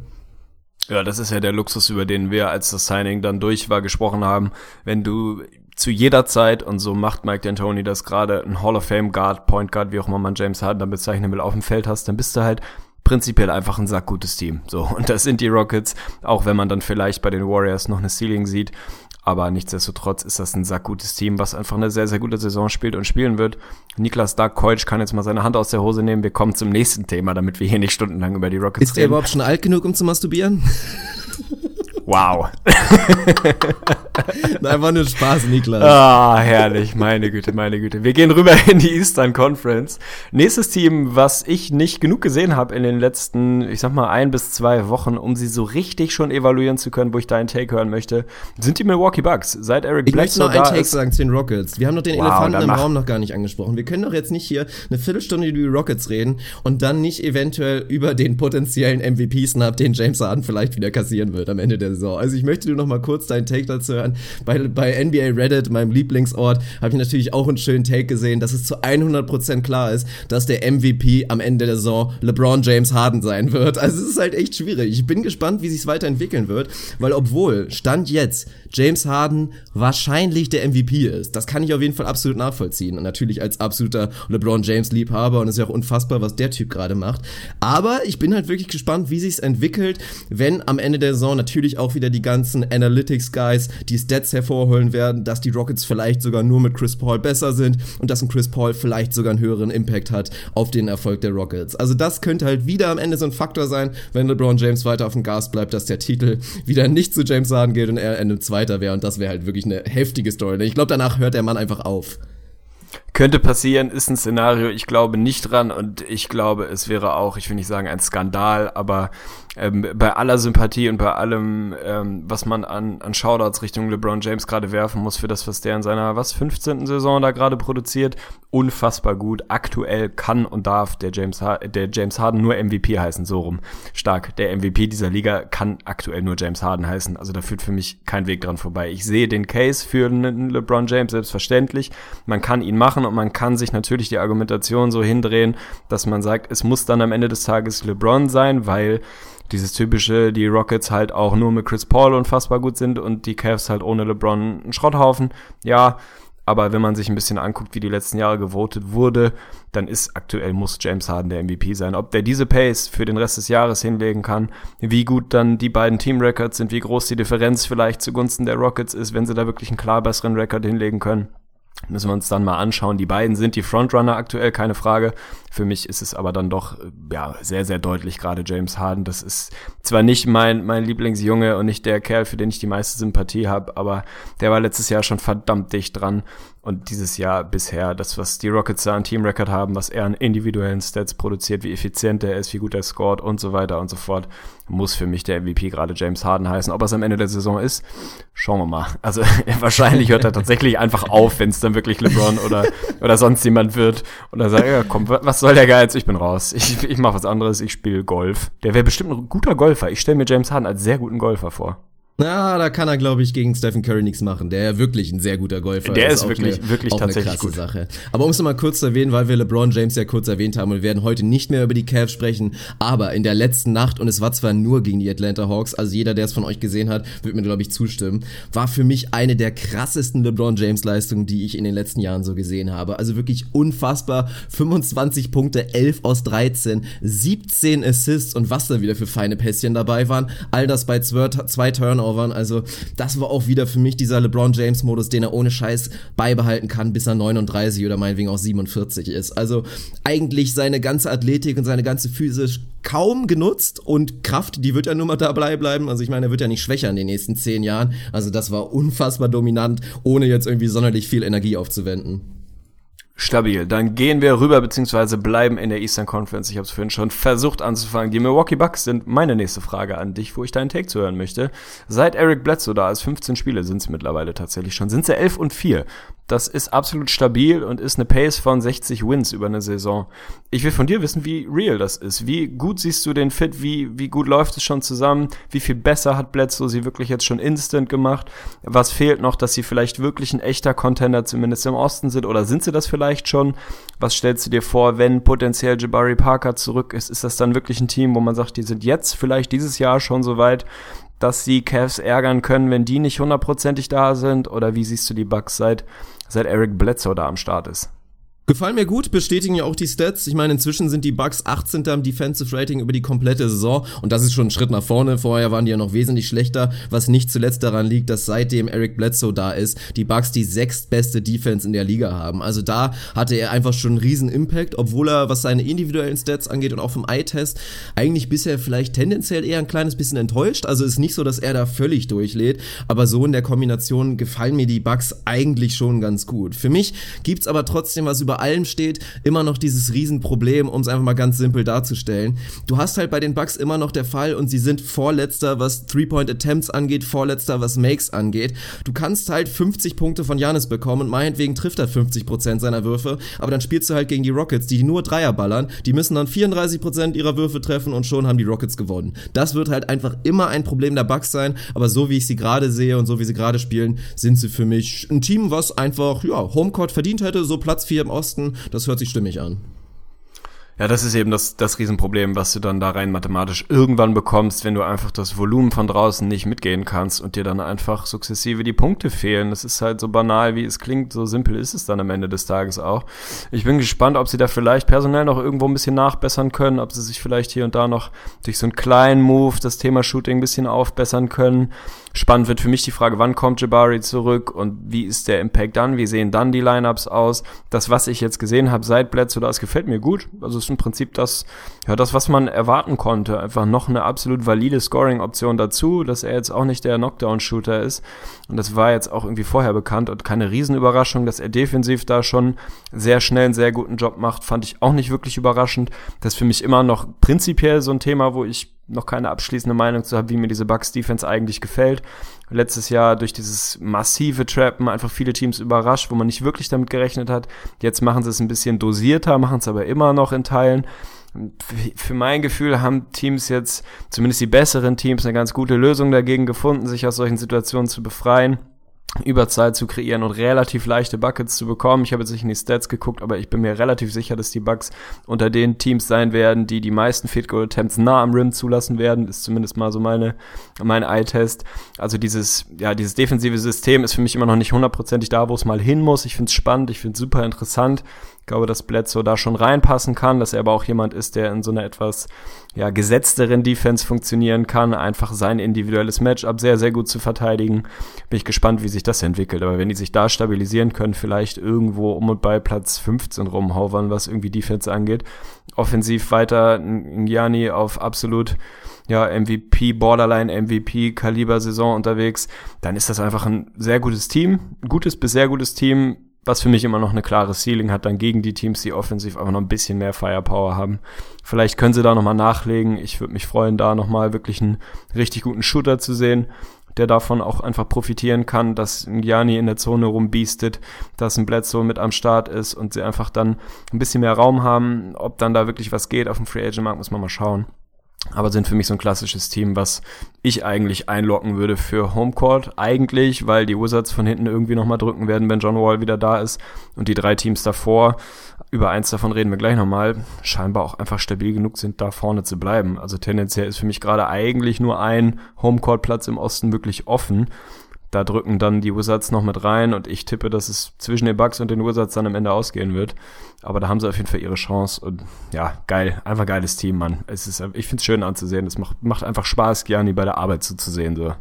Ja, das ist ja der Luxus, über den wir, als das Signing dann durch war, gesprochen haben. Wenn du zu jeder Zeit, und so macht Mike D'Antoni das gerade, ein Hall of Fame Guard, Point Guard, wie auch immer man James Harden dann bezeichnen will, auf dem Feld hast, dann bist du halt prinzipiell einfach ein sackgutes Team. So, und das sind die Rockets, auch wenn man dann vielleicht bei den Warriors noch eine Ceiling sieht. Aber nichtsdestotrotz ist das ein sackgutes Team, was einfach eine sehr, sehr gute Saison spielt und spielen wird. Niklas Dark Keutsch kann jetzt mal seine Hand aus der Hose nehmen. Wir kommen zum nächsten Thema, damit wir hier nicht stundenlang über die Rockets ist reden. Ist der überhaupt schon alt genug, um zu masturbieren? Wow. Einfach nur Spaß, Niklas. Ah, herrlich. Meine Güte, meine Güte. Wir gehen rüber in die Eastern Conference. Nächstes Team, was ich nicht genug gesehen habe in den letzten, ich sag mal, ein bis zwei Wochen, um sie so richtig schon evaluieren zu können, wo ich deinen Take hören möchte, sind die Milwaukee Bucks. Seit Eric ich Bledsoe möchte noch einen Take sagen zu den Rockets. Wir haben noch den wow, Elefanten im Raum noch gar nicht angesprochen. Wir können doch jetzt nicht hier eine Viertelstunde über die Rockets reden und dann nicht eventuell über den potenziellen MVP-Snap, den James Harden vielleicht wieder kassieren wird am Ende der Saison. Saison. Also ich möchte nur noch mal kurz deinen Take dazu hören. Bei, bei NBA Reddit, meinem Lieblingsort, habe ich natürlich auch einen schönen Take gesehen, dass es zu 100% klar ist, dass der MVP am Ende der Saison LeBron James Harden sein wird. Also es ist halt echt schwierig. Ich bin gespannt, wie sich weiterentwickeln wird, weil obwohl Stand jetzt James Harden wahrscheinlich der MVP ist, das kann ich auf jeden Fall absolut nachvollziehen. Und natürlich als absoluter LeBron James Liebhaber und es ist ja auch unfassbar, was der Typ gerade macht. Aber ich bin halt wirklich gespannt, wie sich's entwickelt, wenn am Ende der Saison natürlich auch wieder die ganzen Analytics-Guys die Stats hervorholen werden, dass die Rockets vielleicht sogar nur mit Chris Paul besser sind und dass ein Chris Paul vielleicht sogar einen höheren Impact hat auf den Erfolg der Rockets. Also das könnte halt wieder am Ende so ein Faktor sein, wenn LeBron James weiter auf dem Gas bleibt, dass der Titel wieder nicht zu James Harden geht und er Ende Zweiter wäre und das wäre halt wirklich eine heftige Story. Ich glaube, danach hört der Mann einfach auf. Könnte passieren, ist ein Szenario, ich glaube nicht dran und ich glaube, es wäre auch, ich will nicht sagen ein Skandal, aber ähm, bei aller Sympathie und bei allem, ähm, was man an, an Shoutouts Richtung LeBron James gerade werfen muss für das, was der in seiner, was, 15. Saison da gerade produziert, unfassbar gut. Aktuell kann und darf der James, der James Harden nur MVP heißen, so rum. Stark. Der MVP dieser Liga kann aktuell nur James Harden heißen. Also da führt für mich kein Weg dran vorbei. Ich sehe den Case für einen LeBron James selbstverständlich. Man kann ihn machen und man kann sich natürlich die Argumentation so hindrehen, dass man sagt, es muss dann am Ende des Tages LeBron sein, weil dieses typische, die Rockets halt auch nur mit Chris Paul unfassbar gut sind und die Cavs halt ohne LeBron ein Schrotthaufen. Ja, aber wenn man sich ein bisschen anguckt, wie die letzten Jahre gewotet wurde, dann ist aktuell muss James Harden der MVP sein. Ob der diese Pace für den Rest des Jahres hinlegen kann, wie gut dann die beiden Team-Records sind, wie groß die Differenz vielleicht zugunsten der Rockets ist, wenn sie da wirklich einen klar besseren Rekord hinlegen können. Müssen wir uns dann mal anschauen. Die beiden sind die Frontrunner aktuell, keine Frage. Für mich ist es aber dann doch ja sehr, sehr deutlich, gerade James Harden. Das ist zwar nicht mein, mein Lieblingsjunge und nicht der Kerl, für den ich die meiste Sympathie habe, aber der war letztes Jahr schon verdammt dicht dran. Und dieses Jahr bisher, das, was die Rockets da an Team-Record haben, was er an individuellen Stats produziert, wie effizient er ist, wie gut er scored und so weiter und so fort, muss für mich der MVP gerade James Harden heißen. Ob er es am Ende der Saison ist, schauen wir mal. Also wahrscheinlich hört er tatsächlich einfach auf, wenn es dann wirklich LeBron oder, oder sonst jemand wird. Und dann sagt, ja komm, was soll der Geiz? Ich bin raus. Ich, ich mache was anderes, ich spiele Golf. Der wäre bestimmt ein guter Golfer. Ich stelle mir James Harden als sehr guten Golfer vor. Na, da kann er, glaube ich, gegen Stephen Curry nichts machen. Der ja wirklich ein sehr guter Golfer Der ist, ist wirklich, eine, wirklich tatsächlich gut. Sache. Aber um es nochmal kurz zu erwähnen, weil wir LeBron James ja kurz erwähnt haben und wir werden heute nicht mehr über die Cavs sprechen, aber in der letzten Nacht, und es war zwar nur gegen die Atlanta Hawks, also jeder, der es von euch gesehen hat, wird mir, glaube ich, zustimmen, war für mich eine der krassesten LeBron James Leistungen, die ich in den letzten Jahren so gesehen habe. Also wirklich unfassbar. 25 Punkte, 11 aus 13, 17 Assists und was da wieder für feine Pässchen dabei waren. All das bei zwei Turnovers Turnovern. Also das war auch wieder für mich dieser LeBron James Modus, den er ohne Scheiß beibehalten kann, bis er 39 oder meinetwegen auch 47 ist. Also eigentlich seine ganze Athletik und seine ganze physisch kaum genutzt und Kraft, die wird ja nur mal dabei bleiben. Also ich meine, er wird ja nicht schwächer in den nächsten zehn Jahren. Also das war unfassbar dominant, ohne jetzt irgendwie sonderlich viel Energie aufzuwenden. Stabil. Dann gehen wir rüber, beziehungsweise bleiben in der Eastern Conference. Ich habe es vorhin schon versucht anzufangen. Die Milwaukee Bucks sind meine nächste Frage an dich, wo ich deinen Take zu hören möchte. Seit Eric Bledsoe da ist, 15 Spiele sind es mittlerweile tatsächlich schon, sind sie 11 und 4. Das ist absolut stabil und ist eine Pace von 60 Wins über eine Saison. Ich will von dir wissen, wie real das ist. Wie gut siehst du den Fit? Wie, wie gut läuft es schon zusammen? Wie viel besser hat Bledsoe sie wirklich jetzt schon instant gemacht? Was fehlt noch, dass sie vielleicht wirklich ein echter Contender zumindest im Osten sind? Oder sind sie das vielleicht schon? Was stellst du dir vor, wenn potenziell Jabari Parker zurück ist? Ist das dann wirklich ein Team, wo man sagt, die sind jetzt vielleicht dieses Jahr schon so weit, dass sie Cavs ärgern können, wenn die nicht hundertprozentig da sind? Oder wie siehst du die Bucks seit seit Eric Bledsoe da am Start ist. Gefallen mir gut, bestätigen ja auch die Stats. Ich meine, inzwischen sind die Bucks 18. am Defensive Rating über die komplette Saison und das ist schon ein Schritt nach vorne. Vorher waren die ja noch wesentlich schlechter, was nicht zuletzt daran liegt, dass seitdem Eric Bledsoe da ist, die Bucks die sechstbeste Defense in der Liga haben. Also da hatte er einfach schon einen riesen Impact, obwohl er, was seine individuellen Stats angeht und auch vom Eye-Test, eigentlich bisher vielleicht tendenziell eher ein kleines bisschen enttäuscht. Also ist nicht so, dass er da völlig durchlädt, aber so in der Kombination gefallen mir die Bucks eigentlich schon ganz gut. Für mich gibt's aber trotzdem was über allem steht, immer noch dieses Riesenproblem, um es einfach mal ganz simpel darzustellen. Du hast halt bei den Bucks immer noch der Fall und sie sind vorletzter, was Three-Point-Attempts angeht, vorletzter, was Makes angeht. Du kannst halt 50 Punkte von Janis bekommen und meinetwegen trifft er 50% seiner Würfe, aber dann spielst du halt gegen die Rockets, die nur Dreier ballern, die müssen dann 34% ihrer Würfe treffen und schon haben die Rockets gewonnen. Das wird halt einfach immer ein Problem der Bucks sein, aber so wie ich sie gerade sehe und so wie sie gerade spielen, sind sie für mich ein Team, was einfach, ja, Homecourt verdient hätte, so Platz 4 im Osten Osten, das hört sich stimmig an. Ja, das ist eben das, das Riesenproblem, was du dann da rein mathematisch irgendwann bekommst, wenn du einfach das Volumen von draußen nicht mitgehen kannst und dir dann einfach sukzessive die Punkte fehlen. Das ist halt so banal, wie es klingt, so simpel ist es dann am Ende des Tages auch. Ich bin gespannt, ob sie da vielleicht personell noch irgendwo ein bisschen nachbessern können, ob sie sich vielleicht hier und da noch durch so einen kleinen Move das Thema Shooting ein bisschen aufbessern können. Spannend wird für mich die Frage, wann kommt Jabari zurück und wie ist der Impact dann? Wie sehen dann die Lineups aus? Das, was ich jetzt gesehen habe seit Bledsoe, das gefällt mir gut. Also es im Prinzip das, ja, das, was man erwarten konnte. Einfach noch eine absolut valide Scoring-Option dazu, dass er jetzt auch nicht der Knockdown-Shooter ist. Und das war jetzt auch irgendwie vorher bekannt und keine Riesenüberraschung, dass er defensiv da schon sehr schnell einen sehr guten Job macht, fand ich auch nicht wirklich überraschend. Das ist für mich immer noch prinzipiell so ein Thema, wo ich noch keine abschließende Meinung zu habe, wie mir diese Bucks Defense eigentlich gefällt. Letztes Jahr durch dieses massive Trappen einfach viele Teams überrascht, wo man nicht wirklich damit gerechnet hat. Jetzt machen sie es ein bisschen dosierter, machen es aber immer noch in Teilen. Für mein Gefühl haben Teams jetzt, zumindest die besseren Teams, eine ganz gute Lösung dagegen gefunden, sich aus solchen Situationen zu befreien. Überzahl zu kreieren und relativ leichte Buckets zu bekommen. Ich habe jetzt nicht in die Stats geguckt, aber ich bin mir relativ sicher, dass die Bucks unter den Teams sein werden, die die meisten Field Goal Attempts nah am Rim zulassen werden. Ist zumindest mal so meine mein Eye-Test. Also dieses ja dieses defensive System ist für mich immer noch nicht hundertprozentig da, wo es mal hin muss. Ich finde es spannend, ich finde es super interessant. Ich glaube, dass Bledsoe da schon reinpassen kann, dass er aber auch jemand ist, der in so einer etwas ja, gesetzteren Defense funktionieren kann, einfach sein individuelles Matchup sehr, sehr gut zu verteidigen. Bin ich gespannt, wie sich das entwickelt. Aber wenn die sich da stabilisieren können, vielleicht irgendwo um und bei Platz 15 rumhauvern, was irgendwie Defense angeht. Offensiv weiter Gianni auf absolut ja, MVP, Borderline MVP, Kaliber Saison unterwegs, dann ist das einfach ein sehr gutes Team, gutes bis sehr gutes Team, was für mich immer noch eine klare Ceiling hat, dann gegen die Teams, die offensiv einfach noch ein bisschen mehr Firepower haben. Vielleicht können sie da nochmal nachlegen. Ich würde mich freuen, da nochmal wirklich einen richtig guten Shooter zu sehen, der davon auch einfach profitieren kann, dass ein Gianni in der Zone rumbiestet, dass ein Bledsoe mit am Start ist und sie einfach dann ein bisschen mehr Raum haben. Ob dann da wirklich was geht auf dem Free Agent Markt, muss man mal schauen aber sind für mich so ein klassisches Team, was ich eigentlich einlocken würde für Homecourt. Eigentlich, weil die Wizards von hinten irgendwie nochmal drücken werden, wenn John Wall wieder da ist. Und die drei Teams davor, über eins davon reden wir gleich nochmal, scheinbar auch einfach stabil genug sind, da vorne zu bleiben. Also tendenziell ist für mich gerade eigentlich nur ein Homecourt-Platz im Osten wirklich offen. Da drücken dann die Wizards noch mit rein und ich tippe, dass es zwischen den Bucks und den Wizards dann am Ende ausgehen wird. Aber da haben sie auf jeden Fall ihre Chance und ja, geil, einfach geiles Team, Mann. Es ist, ich find's schön anzusehen. Es macht, macht einfach Spaß, Gianni bei der Arbeit zuzusehen, so.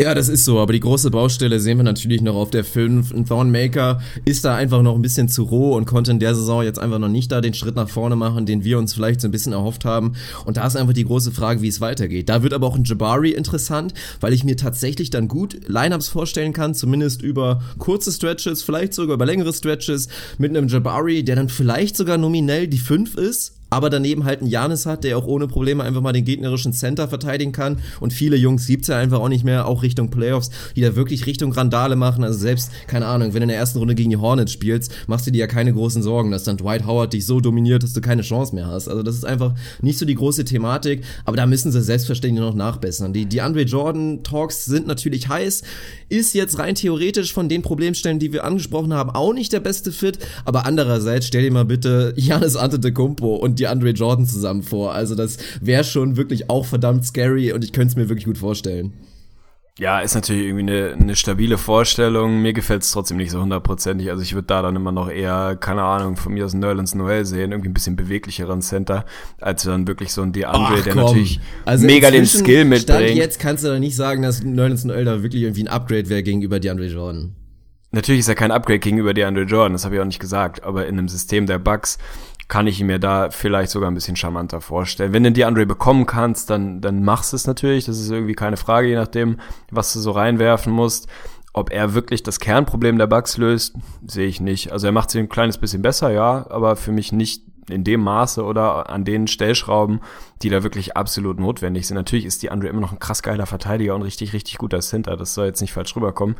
Ja, das ist so, aber die große Baustelle sehen wir natürlich noch auf der 5. Ein Thornmaker ist da einfach noch ein bisschen zu roh und konnte in der Saison jetzt einfach noch nicht da den Schritt nach vorne machen, den wir uns vielleicht so ein bisschen erhofft haben. Und da ist einfach die große Frage, wie es weitergeht. Da wird aber auch ein Jabari interessant, weil ich mir tatsächlich dann gut Lineups vorstellen kann, zumindest über kurze Stretches, vielleicht sogar über längere Stretches, mit einem Jabari, der dann vielleicht sogar nominell die 5 ist, aber daneben halt einen Janis hat, der auch ohne Probleme einfach mal den gegnerischen Center verteidigen kann. Und viele Jungs gibt's ja einfach auch nicht mehr, auch Richtung Playoffs, die da wirklich Richtung Randale machen. Also selbst, keine Ahnung, wenn du in der ersten Runde gegen die Hornets spielst, machst du dir ja keine großen Sorgen, dass dann Dwight Howard dich so dominiert, dass du keine Chance mehr hast. Also das ist einfach nicht so die große Thematik, aber da müssen sie selbstverständlich noch nachbessern. Die, die Andre Jordan Talks sind natürlich heiß, ist jetzt rein theoretisch von den Problemstellen, die wir angesprochen haben, auch nicht der beste Fit, aber andererseits stell dir mal bitte Janis Antetokounmpo und die Andre Jordan zusammen vor. Also das wäre schon wirklich auch verdammt scary und ich könnte es mir wirklich gut vorstellen. Ja, ist natürlich irgendwie eine, eine stabile Vorstellung. Mir gefällt es trotzdem nicht so hundertprozentig. Also ich würde da dann immer noch eher, keine Ahnung, von mir aus Nerlens Noel sehen, irgendwie ein bisschen beweglicheren Center, als dann wirklich so ein DeAndre, der komm. natürlich also mega den Skill mitbringt. Stand jetzt kannst du doch nicht sagen, dass Nerlens Noel da wirklich irgendwie ein Upgrade wäre gegenüber DeAndre Jordan. Natürlich ist er kein Upgrade gegenüber DeAndre Jordan, das habe ich auch nicht gesagt, aber in einem System der Bugs kann ich mir da vielleicht sogar ein bisschen charmanter vorstellen. Wenn du die Andre bekommen kannst, dann, dann machst du es natürlich. Das ist irgendwie keine Frage, je nachdem, was du so reinwerfen musst. Ob er wirklich das Kernproblem der Bugs löst, sehe ich nicht. Also er macht sie ein kleines bisschen besser, ja, aber für mich nicht in dem Maße oder an den Stellschrauben, die da wirklich absolut notwendig sind. Natürlich ist die Andre immer noch ein krass geiler Verteidiger und richtig, richtig guter Center. Das soll jetzt nicht falsch rüberkommen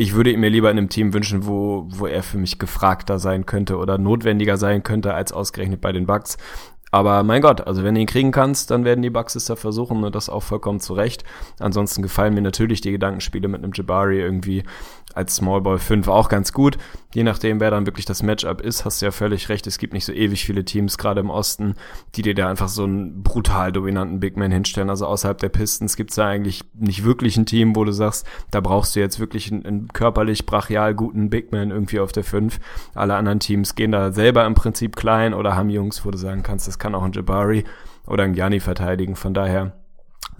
ich würde ihn mir lieber in einem Team wünschen, wo, wo er für mich gefragter sein könnte oder notwendiger sein könnte als ausgerechnet bei den Bucks. Aber mein Gott, also wenn du ihn kriegen kannst, dann werden die Bucks es da versuchen und das auch vollkommen zurecht. Ansonsten gefallen mir natürlich die Gedankenspiele mit einem Jabari irgendwie als Small Ball 5 auch ganz gut. Je nachdem, wer dann wirklich das Matchup ist, hast du ja völlig recht. Es gibt nicht so ewig viele Teams, gerade im Osten, die dir da einfach so einen brutal dominanten Big Man hinstellen. Also außerhalb der Pistons gibt es da eigentlich nicht wirklich ein Team, wo du sagst, da brauchst du jetzt wirklich einen, einen körperlich brachial guten Big Man irgendwie auf der 5. Alle anderen Teams gehen da selber im Prinzip klein oder haben Jungs, wo du sagen kannst, das kann auch ein Jabari oder ein Gianni verteidigen. Von daher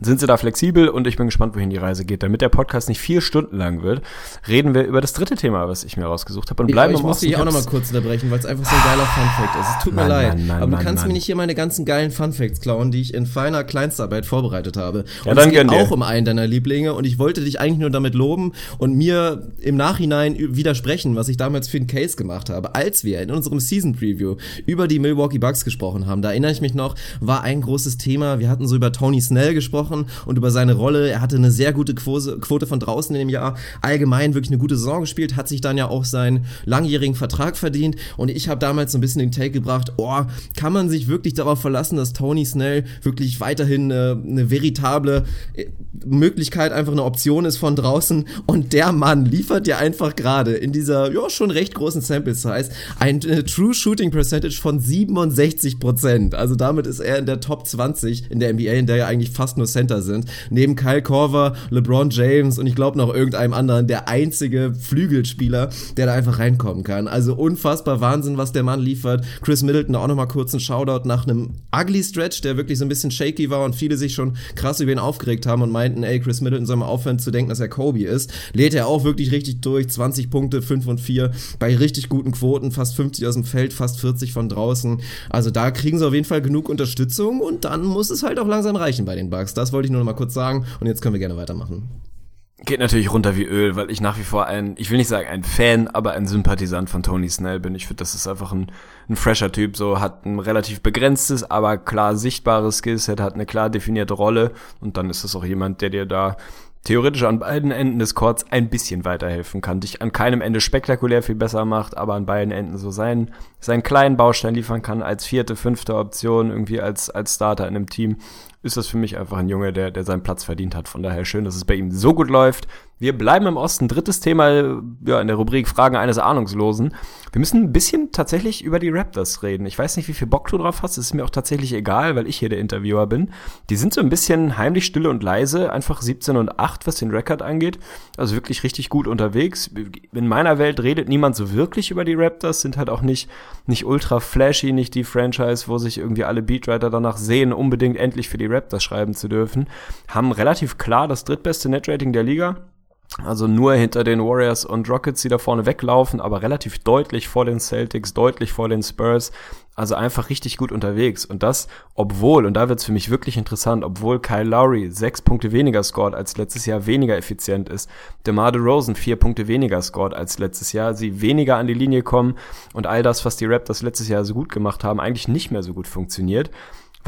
sind sie da flexibel und ich bin gespannt, wohin die Reise geht. Damit der Podcast nicht vier Stunden lang wird, reden wir über das dritte Thema, was ich mir rausgesucht habe und bleiben ich, ich muss dich auch nochmal kurz unterbrechen, weil es einfach so ein geiler Funfact ist. Es tut Mann, mir leid, Mann, Mann, aber du kannst mir nicht hier meine ganzen geilen Funfacts klauen, die ich in feiner Kleinstarbeit vorbereitet habe. Ja, und dann es geht auch um einen deiner Lieblinge und ich wollte dich eigentlich nur damit loben und mir im Nachhinein widersprechen, was ich damals für einen Case gemacht habe. Als wir in unserem Season Preview über die Milwaukee Bucks gesprochen haben, da erinnere ich mich noch, war ein großes Thema. Wir hatten so über Tony Snell gesprochen und über seine Rolle. Er hatte eine sehr gute Quote von draußen in dem Jahr. Allgemein wirklich eine gute Saison gespielt, hat sich dann ja auch seinen langjährigen Vertrag verdient. Und ich habe damals so ein bisschen den Take gebracht, oh, kann man sich wirklich darauf verlassen, dass Tony Snell wirklich weiterhin äh, eine veritable äh, Möglichkeit, einfach eine Option ist von draußen. Und der Mann liefert ja einfach gerade in dieser, ja, schon recht großen Sample Size ein äh, True Shooting Percentage von 67 Prozent. Also damit ist er in der Top 20 in der NBA, in der ja eigentlich fast nur Center sind. Neben Kyle Korver, LeBron James und ich glaube noch irgendeinem anderen der einzige Flügelspieler, der da einfach reinkommen kann. Also unfassbar Wahnsinn, was der Mann liefert. Chris Middleton auch nochmal kurz ein Shoutout nach einem ugly Stretch, der wirklich so ein bisschen shaky war und viele sich schon krass über ihn aufgeregt haben und meinten, ey, Chris Middleton soll mal aufhören zu denken, dass er Kobe ist. Lädt er auch wirklich richtig durch. 20 Punkte, 5 und 4 bei richtig guten Quoten, fast 50 aus dem Feld, fast 40 von draußen. Also da kriegen sie auf jeden Fall genug Unterstützung und dann muss es halt auch langsam reichen bei den Bugs. Das wollte ich nur noch mal kurz sagen und jetzt können wir gerne weitermachen. Geht natürlich runter wie Öl, weil ich nach wie vor ein, ich will nicht sagen ein Fan, aber ein Sympathisant von Tony Snell bin. Ich finde, das ist einfach ein, ein fresher Typ, so hat ein relativ begrenztes, aber klar sichtbares Skillset, hat eine klar definierte Rolle und dann ist es auch jemand, der dir da theoretisch an beiden Enden des Courts ein bisschen weiterhelfen kann. Dich an keinem Ende spektakulär viel besser macht, aber an beiden Enden so seinen, seinen kleinen Baustein liefern kann als vierte, fünfte Option, irgendwie als, als Starter in einem Team ist das für mich einfach ein Junge, der, der seinen Platz verdient hat. Von daher schön, dass es bei ihm so gut läuft. Wir bleiben im Osten. Drittes Thema ja, in der Rubrik Fragen eines Ahnungslosen. Wir müssen ein bisschen tatsächlich über die Raptors reden. Ich weiß nicht, wie viel Bock du drauf hast. Es ist mir auch tatsächlich egal, weil ich hier der Interviewer bin. Die sind so ein bisschen heimlich stille und leise. Einfach 17 und 8, was den Rekord angeht. Also wirklich richtig gut unterwegs. In meiner Welt redet niemand so wirklich über die Raptors. Sind halt auch nicht, nicht ultra flashy, nicht die Franchise, wo sich irgendwie alle Beatwriter danach sehen, unbedingt endlich für die Raptors schreiben zu dürfen. Haben relativ klar das drittbeste Netrating der Liga also nur hinter den Warriors und Rockets, die da vorne weglaufen, aber relativ deutlich vor den Celtics, deutlich vor den Spurs. Also einfach richtig gut unterwegs. Und das, obwohl, und da wird's für mich wirklich interessant, obwohl Kyle Lowry sechs Punkte weniger scored als letztes Jahr weniger effizient ist, DeMar DeRozan vier Punkte weniger scored als letztes Jahr, sie weniger an die Linie kommen und all das, was die Raptors letztes Jahr so gut gemacht haben, eigentlich nicht mehr so gut funktioniert.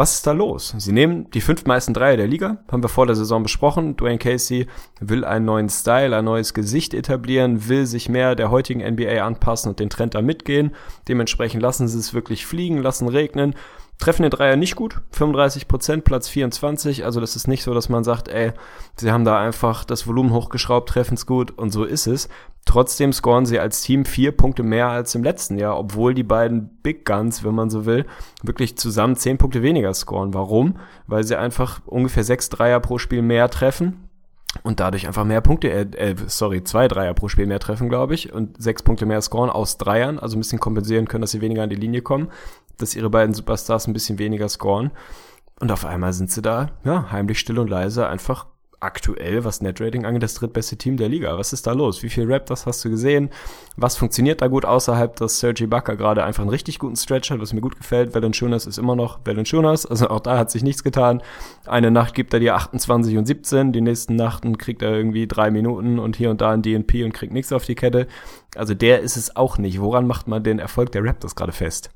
Was ist da los? Sie nehmen die fünf meisten Dreier der Liga, haben wir vor der Saison besprochen. Dwayne Casey will einen neuen Style, ein neues Gesicht etablieren, will sich mehr der heutigen NBA anpassen und den Trend da mitgehen. Dementsprechend lassen sie es wirklich fliegen, lassen regnen treffen den Dreier nicht gut, 35 Prozent, Platz 24, also das ist nicht so, dass man sagt, ey, sie haben da einfach das Volumen hochgeschraubt, treffen es gut und so ist es. Trotzdem scoren sie als Team vier Punkte mehr als im letzten Jahr, obwohl die beiden Big Guns, wenn man so will, wirklich zusammen zehn Punkte weniger scoren. Warum? Weil sie einfach ungefähr sechs Dreier pro Spiel mehr treffen, und dadurch einfach mehr Punkte, äh, äh, sorry, zwei Dreier pro Spiel mehr treffen, glaube ich, und sechs Punkte mehr scoren aus Dreiern, also ein bisschen kompensieren können, dass sie weniger an die Linie kommen dass ihre beiden Superstars ein bisschen weniger scoren. Und auf einmal sind sie da, ja, heimlich still und leise, einfach aktuell, was Netrating angeht, das drittbeste Team der Liga. Was ist da los? Wie viel Raptors hast du gesehen? Was funktioniert da gut außerhalb, dass Sergi Bakker gerade einfach einen richtig guten Stretch hat, was mir gut gefällt. Valanciunas ist immer noch Valanciunas, also auch da hat sich nichts getan. Eine Nacht gibt er dir 28 und 17, die nächsten Nachten kriegt er irgendwie drei Minuten und hier und da ein DNP und kriegt nichts auf die Kette. Also der ist es auch nicht. Woran macht man den Erfolg der Raptors gerade fest?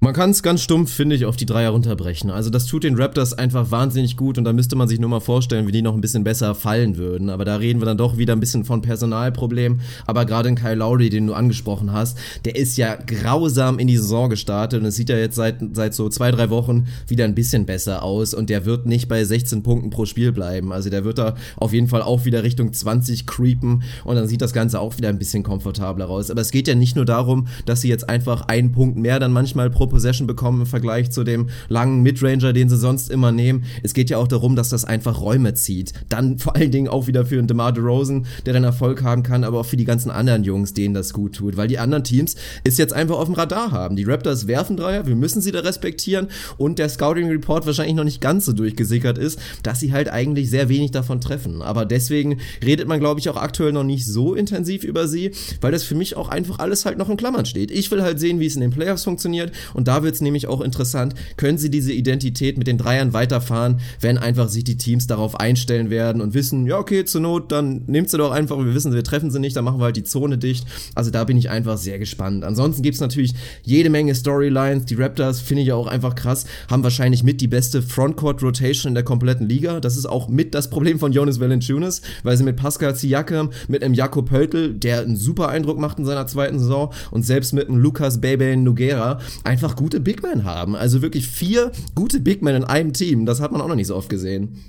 Man kann es ganz stumpf, finde ich, auf die Dreier runterbrechen. Also das tut den Raptors einfach wahnsinnig gut und da müsste man sich nur mal vorstellen, wie die noch ein bisschen besser fallen würden. Aber da reden wir dann doch wieder ein bisschen von Personalproblem. Aber gerade in Kyle Lowry, den du angesprochen hast, der ist ja grausam in die Saison gestartet und es sieht ja jetzt seit, seit so zwei, drei Wochen wieder ein bisschen besser aus und der wird nicht bei 16 Punkten pro Spiel bleiben. Also der wird da auf jeden Fall auch wieder Richtung 20 creepen und dann sieht das Ganze auch wieder ein bisschen komfortabler aus. Aber es geht ja nicht nur darum, dass sie jetzt einfach einen Punkt mehr dann manchmal pro Possession bekommen im Vergleich zu dem langen Midranger, den sie sonst immer nehmen. Es geht ja auch darum, dass das einfach Räume zieht. Dann vor allen Dingen auch wieder für einen DeMar DeRozan, der dann Erfolg haben kann, aber auch für die ganzen anderen Jungs, denen das gut tut, weil die anderen Teams es jetzt einfach auf dem Radar haben. Die Raptors werfen Dreier, wir müssen sie da respektieren und der Scouting Report wahrscheinlich noch nicht ganz so durchgesickert ist, dass sie halt eigentlich sehr wenig davon treffen. Aber deswegen redet man, glaube ich, auch aktuell noch nicht so intensiv über sie, weil das für mich auch einfach alles halt noch in Klammern steht. Ich will halt sehen, wie es in den Playoffs funktioniert und da wird es nämlich auch interessant, können sie diese Identität mit den Dreiern weiterfahren, wenn einfach sich die Teams darauf einstellen werden und wissen, ja okay, zur Not, dann nehmt sie doch einfach, wir wissen, wir treffen sie nicht, dann machen wir halt die Zone dicht. Also da bin ich einfach sehr gespannt. Ansonsten gibt es natürlich jede Menge Storylines. Die Raptors finde ich ja auch einfach krass, haben wahrscheinlich mit die beste Frontcourt Rotation in der kompletten Liga. Das ist auch mit das Problem von Jonas Valanciunas, weil sie mit Pascal Siakam, mit einem Jakob Pöltl, der einen super Eindruck macht in seiner zweiten Saison und selbst mit einem Lukas Bebe Nugera einfach gute Big Men haben. Also wirklich vier gute Big Men in einem Team. Das hat man auch noch nicht so oft gesehen.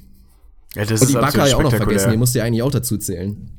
Ja, das und die ist Baka ja auch noch vergessen, die musste ja eigentlich auch dazu zählen.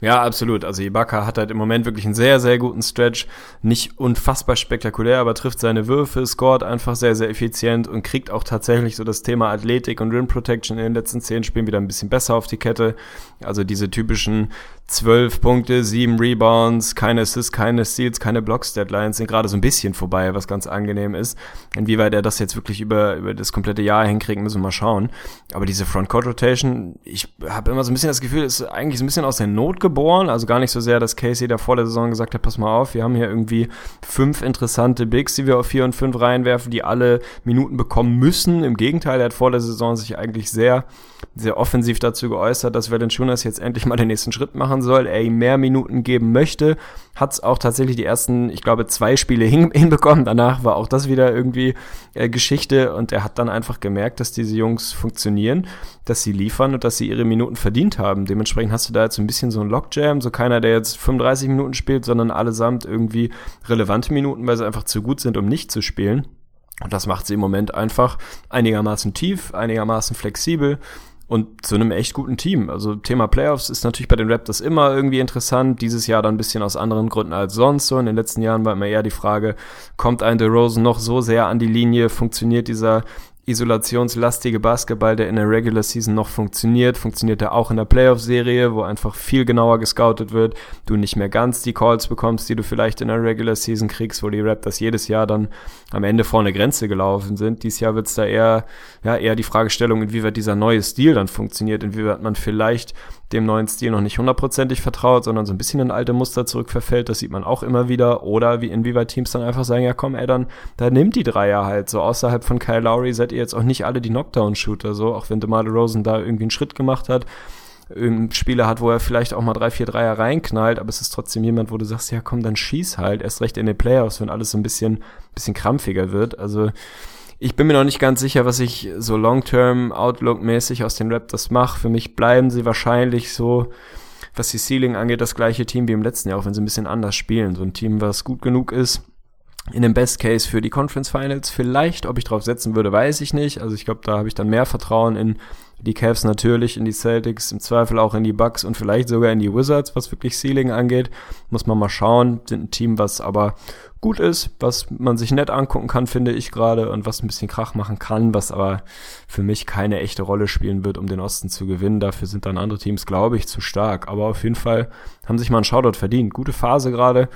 Ja, absolut. Also Ibaka hat halt im Moment wirklich einen sehr, sehr guten Stretch. Nicht unfassbar spektakulär, aber trifft seine Würfe, scored einfach sehr, sehr effizient und kriegt auch tatsächlich so das Thema Athletik und Rim Protection in den letzten zehn Spielen wieder ein bisschen besser auf die Kette. Also diese typischen zwölf Punkte, sieben Rebounds, keine Assists, keine Steals, keine Blocks-Deadlines sind gerade so ein bisschen vorbei, was ganz angenehm ist. Inwieweit er das jetzt wirklich über, über das komplette Jahr hinkriegt, müssen wir mal schauen. Aber diese Frontcourt-Rotation, ich habe immer so ein bisschen das Gefühl, ist eigentlich so ein bisschen aus der Not geboren. Also gar nicht so sehr, dass Casey da vor der Saison gesagt hat, pass mal auf, wir haben hier irgendwie fünf interessante Bigs, die wir auf vier und fünf reinwerfen, die alle Minuten bekommen müssen. Im Gegenteil, er hat vor der Saison sich eigentlich sehr, sehr offensiv dazu geäußert, dass Valanciunas jetzt endlich mal den nächsten Schritt machen soll, er ihm mehr Minuten geben möchte. Hat es auch tatsächlich die ersten, ich glaube, zwei Spiele hin, hinbekommen. Danach war auch das wieder irgendwie äh, Geschichte und er hat dann einfach gemerkt, dass diese Jungs funktionieren, dass sie liefern und dass sie ihre Minuten verdient haben. Dementsprechend hast du da jetzt ein bisschen so ein Lockjam, so keiner, der jetzt 35 Minuten spielt, sondern allesamt irgendwie relevante Minuten, weil sie einfach zu gut sind, um nicht zu spielen. Und das macht sie im Moment einfach einigermaßen tief, einigermaßen flexibel und zu einem echt guten Team. Also Thema Playoffs ist natürlich bei den Raptors immer irgendwie interessant. Dieses Jahr dann ein bisschen aus anderen Gründen als sonst so. In den letzten Jahren war immer eher die Frage, kommt ein DeRozan noch so sehr an die Linie? Funktioniert dieser isolationslastige Basketball, der in der Regular Season noch funktioniert, funktioniert er auch in der Playoff-Serie, wo einfach viel genauer gescoutet wird, du nicht mehr ganz die Calls bekommst, die du vielleicht in der Regular Season kriegst, wo die Raptors jedes Jahr dann am Ende vor eine Grenze gelaufen sind. Dieses Jahr wird es da eher, ja, eher die Fragestellung, inwieweit dieser neue Stil dann funktioniert, inwieweit man vielleicht dem neuen Stil noch nicht hundertprozentig vertraut, sondern so ein bisschen in alte Muster zurückverfällt. Das sieht man auch immer wieder. Oder wie inwieweit Teams dann einfach sagen, ja komm, ey, dann, da nimmt die Dreier halt. So außerhalb von Kyle Lowry seid ihr jetzt auch nicht alle die Knockdown-Shooter, so, auch wenn DeMar DeRozan da irgendwie einen Schritt gemacht hat. Ein Spieler hat, wo er vielleicht auch mal drei, vier Dreier reinknallt, aber es ist trotzdem jemand, wo du sagst, ja komm, dann schieß halt. Erst recht in den Playoffs, wenn alles so ein bisschen, bisschen krampfiger wird. Also, ich bin mir noch nicht ganz sicher, was ich so long-term Outlook-mäßig aus den Raptors mache. Für mich bleiben sie wahrscheinlich so, was die Ceiling angeht, das gleiche Team wie im letzten Jahr, auch wenn sie ein bisschen anders spielen. So ein Team, was gut genug ist, in dem Best Case für die Conference Finals. Vielleicht, ob ich drauf setzen würde, weiß ich nicht. Also ich glaube, da habe ich dann mehr Vertrauen in die Cavs natürlich, in die Celtics, im Zweifel auch in die Bucks und vielleicht sogar in die Wizards, was wirklich Ceiling angeht. Muss man mal schauen. Sind ein Team, was aber gut ist, was man sich nett angucken kann, finde ich gerade, und was ein bisschen Krach machen kann, was aber für mich keine echte Rolle spielen wird, um den Osten zu gewinnen. Dafür sind dann andere Teams, glaube ich, zu stark. Aber auf jeden Fall haben sich mal einen Shoutout verdient. Gute Phase gerade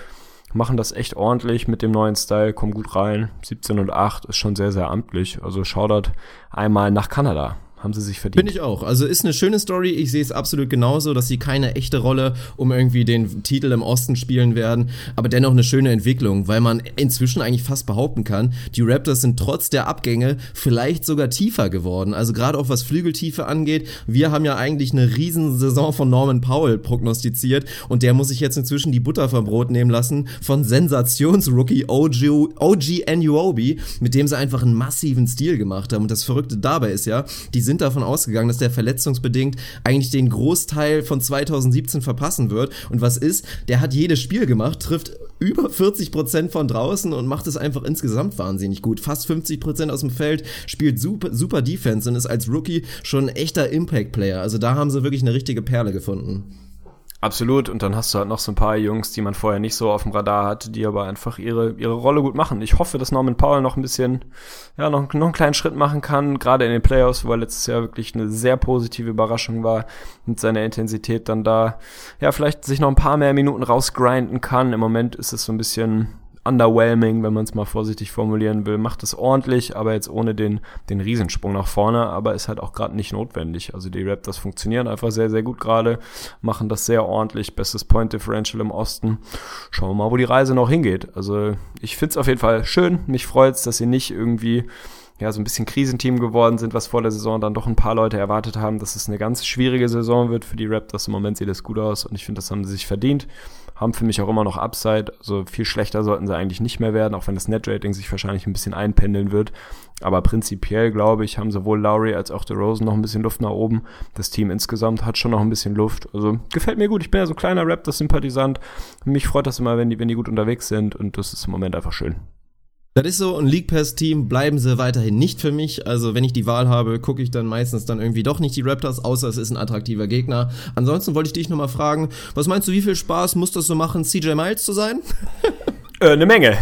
machen das echt ordentlich mit dem neuen Style, kommen gut rein. 17 und 8 ist schon sehr, sehr amtlich. Also Shoutout einmal nach Kanada haben sie sich verdient. Bin ich auch. Also ist eine schöne Story. Ich sehe es absolut genauso, dass sie keine echte Rolle um irgendwie den Titel im Osten spielen werden, aber dennoch eine schöne Entwicklung, weil man inzwischen eigentlich fast behaupten kann, die Raptors sind trotz der Abgänge vielleicht sogar tiefer geworden. Also gerade auch was Flügeltiefe angeht. Wir haben ja eigentlich eine Riesensaison von Norman Powell prognostiziert und der muss sich jetzt inzwischen die Butter vom Brot nehmen lassen von Sensationsrookie OG, OG Anuobi, mit dem sie einfach einen massiven Stil gemacht haben. Und das Verrückte dabei ist ja, die sind davon ausgegangen, dass der verletzungsbedingt eigentlich den Großteil von 2017 verpassen wird. Und was ist? Der hat jedes Spiel gemacht, trifft über 40 Prozent von draußen und macht es einfach insgesamt wahnsinnig gut. Fast 50 Prozent aus dem Feld, spielt super, super Defense und ist als Rookie schon ein echter Impact-Player. Also da haben sie wirklich eine richtige Perle gefunden. Absolut. Und dann hast du halt noch so ein paar Jungs, die man vorher nicht so auf dem Radar hatte, die aber einfach ihre, ihre Rolle gut machen. Ich hoffe, dass Norman Powell noch ein bisschen, ja, noch, noch einen kleinen Schritt machen kann, gerade in den Playoffs, wo er letztes Jahr wirklich eine sehr positive Überraschung war, mit seiner Intensität dann da, ja, vielleicht sich noch ein paar mehr Minuten rausgrinden kann. Im Moment ist es so ein bisschen, underwhelming, wenn man es mal vorsichtig formulieren will. Macht es ordentlich, aber jetzt ohne den, den Riesensprung nach vorne, aber ist halt auch gerade nicht notwendig. Also die Raptors funktionieren einfach sehr, sehr gut gerade, machen das sehr ordentlich. Bestes Point Differential im Osten. Schauen wir mal, wo die Reise noch hingeht. Also ich finde es auf jeden Fall schön. Mich freut es, dass sie nicht irgendwie ja, so ein bisschen Krisenteam geworden sind, was vor der Saison dann doch ein paar Leute erwartet haben, dass es eine ganz schwierige Saison wird für die Raptors. Im Moment sieht es gut aus und ich finde, das haben sie sich verdient haben für mich auch immer noch Upside. Also viel schlechter sollten sie eigentlich nicht mehr werden, auch wenn das Net-Rating sich wahrscheinlich ein bisschen einpendeln wird. Aber prinzipiell, glaube ich, haben sowohl Lowry als auch DeRozan noch ein bisschen Luft nach oben. Das Team insgesamt hat schon noch ein bisschen Luft. Also gefällt mir gut. Ich bin ja so ein kleiner Raptors-Sympathisant. Mich freut das immer, wenn die, wenn die gut unterwegs sind und das ist im Moment einfach schön. Das ist so, ein League Pass Team bleiben sie weiterhin nicht für mich. Also wenn ich die Wahl habe, gucke ich dann meistens dann irgendwie doch nicht die Raptors, außer es ist ein attraktiver Gegner. Ansonsten wollte ich dich nochmal fragen, was meinst du, wie viel Spaß muss das so machen, CJ Miles zu sein? Äh, eine Menge.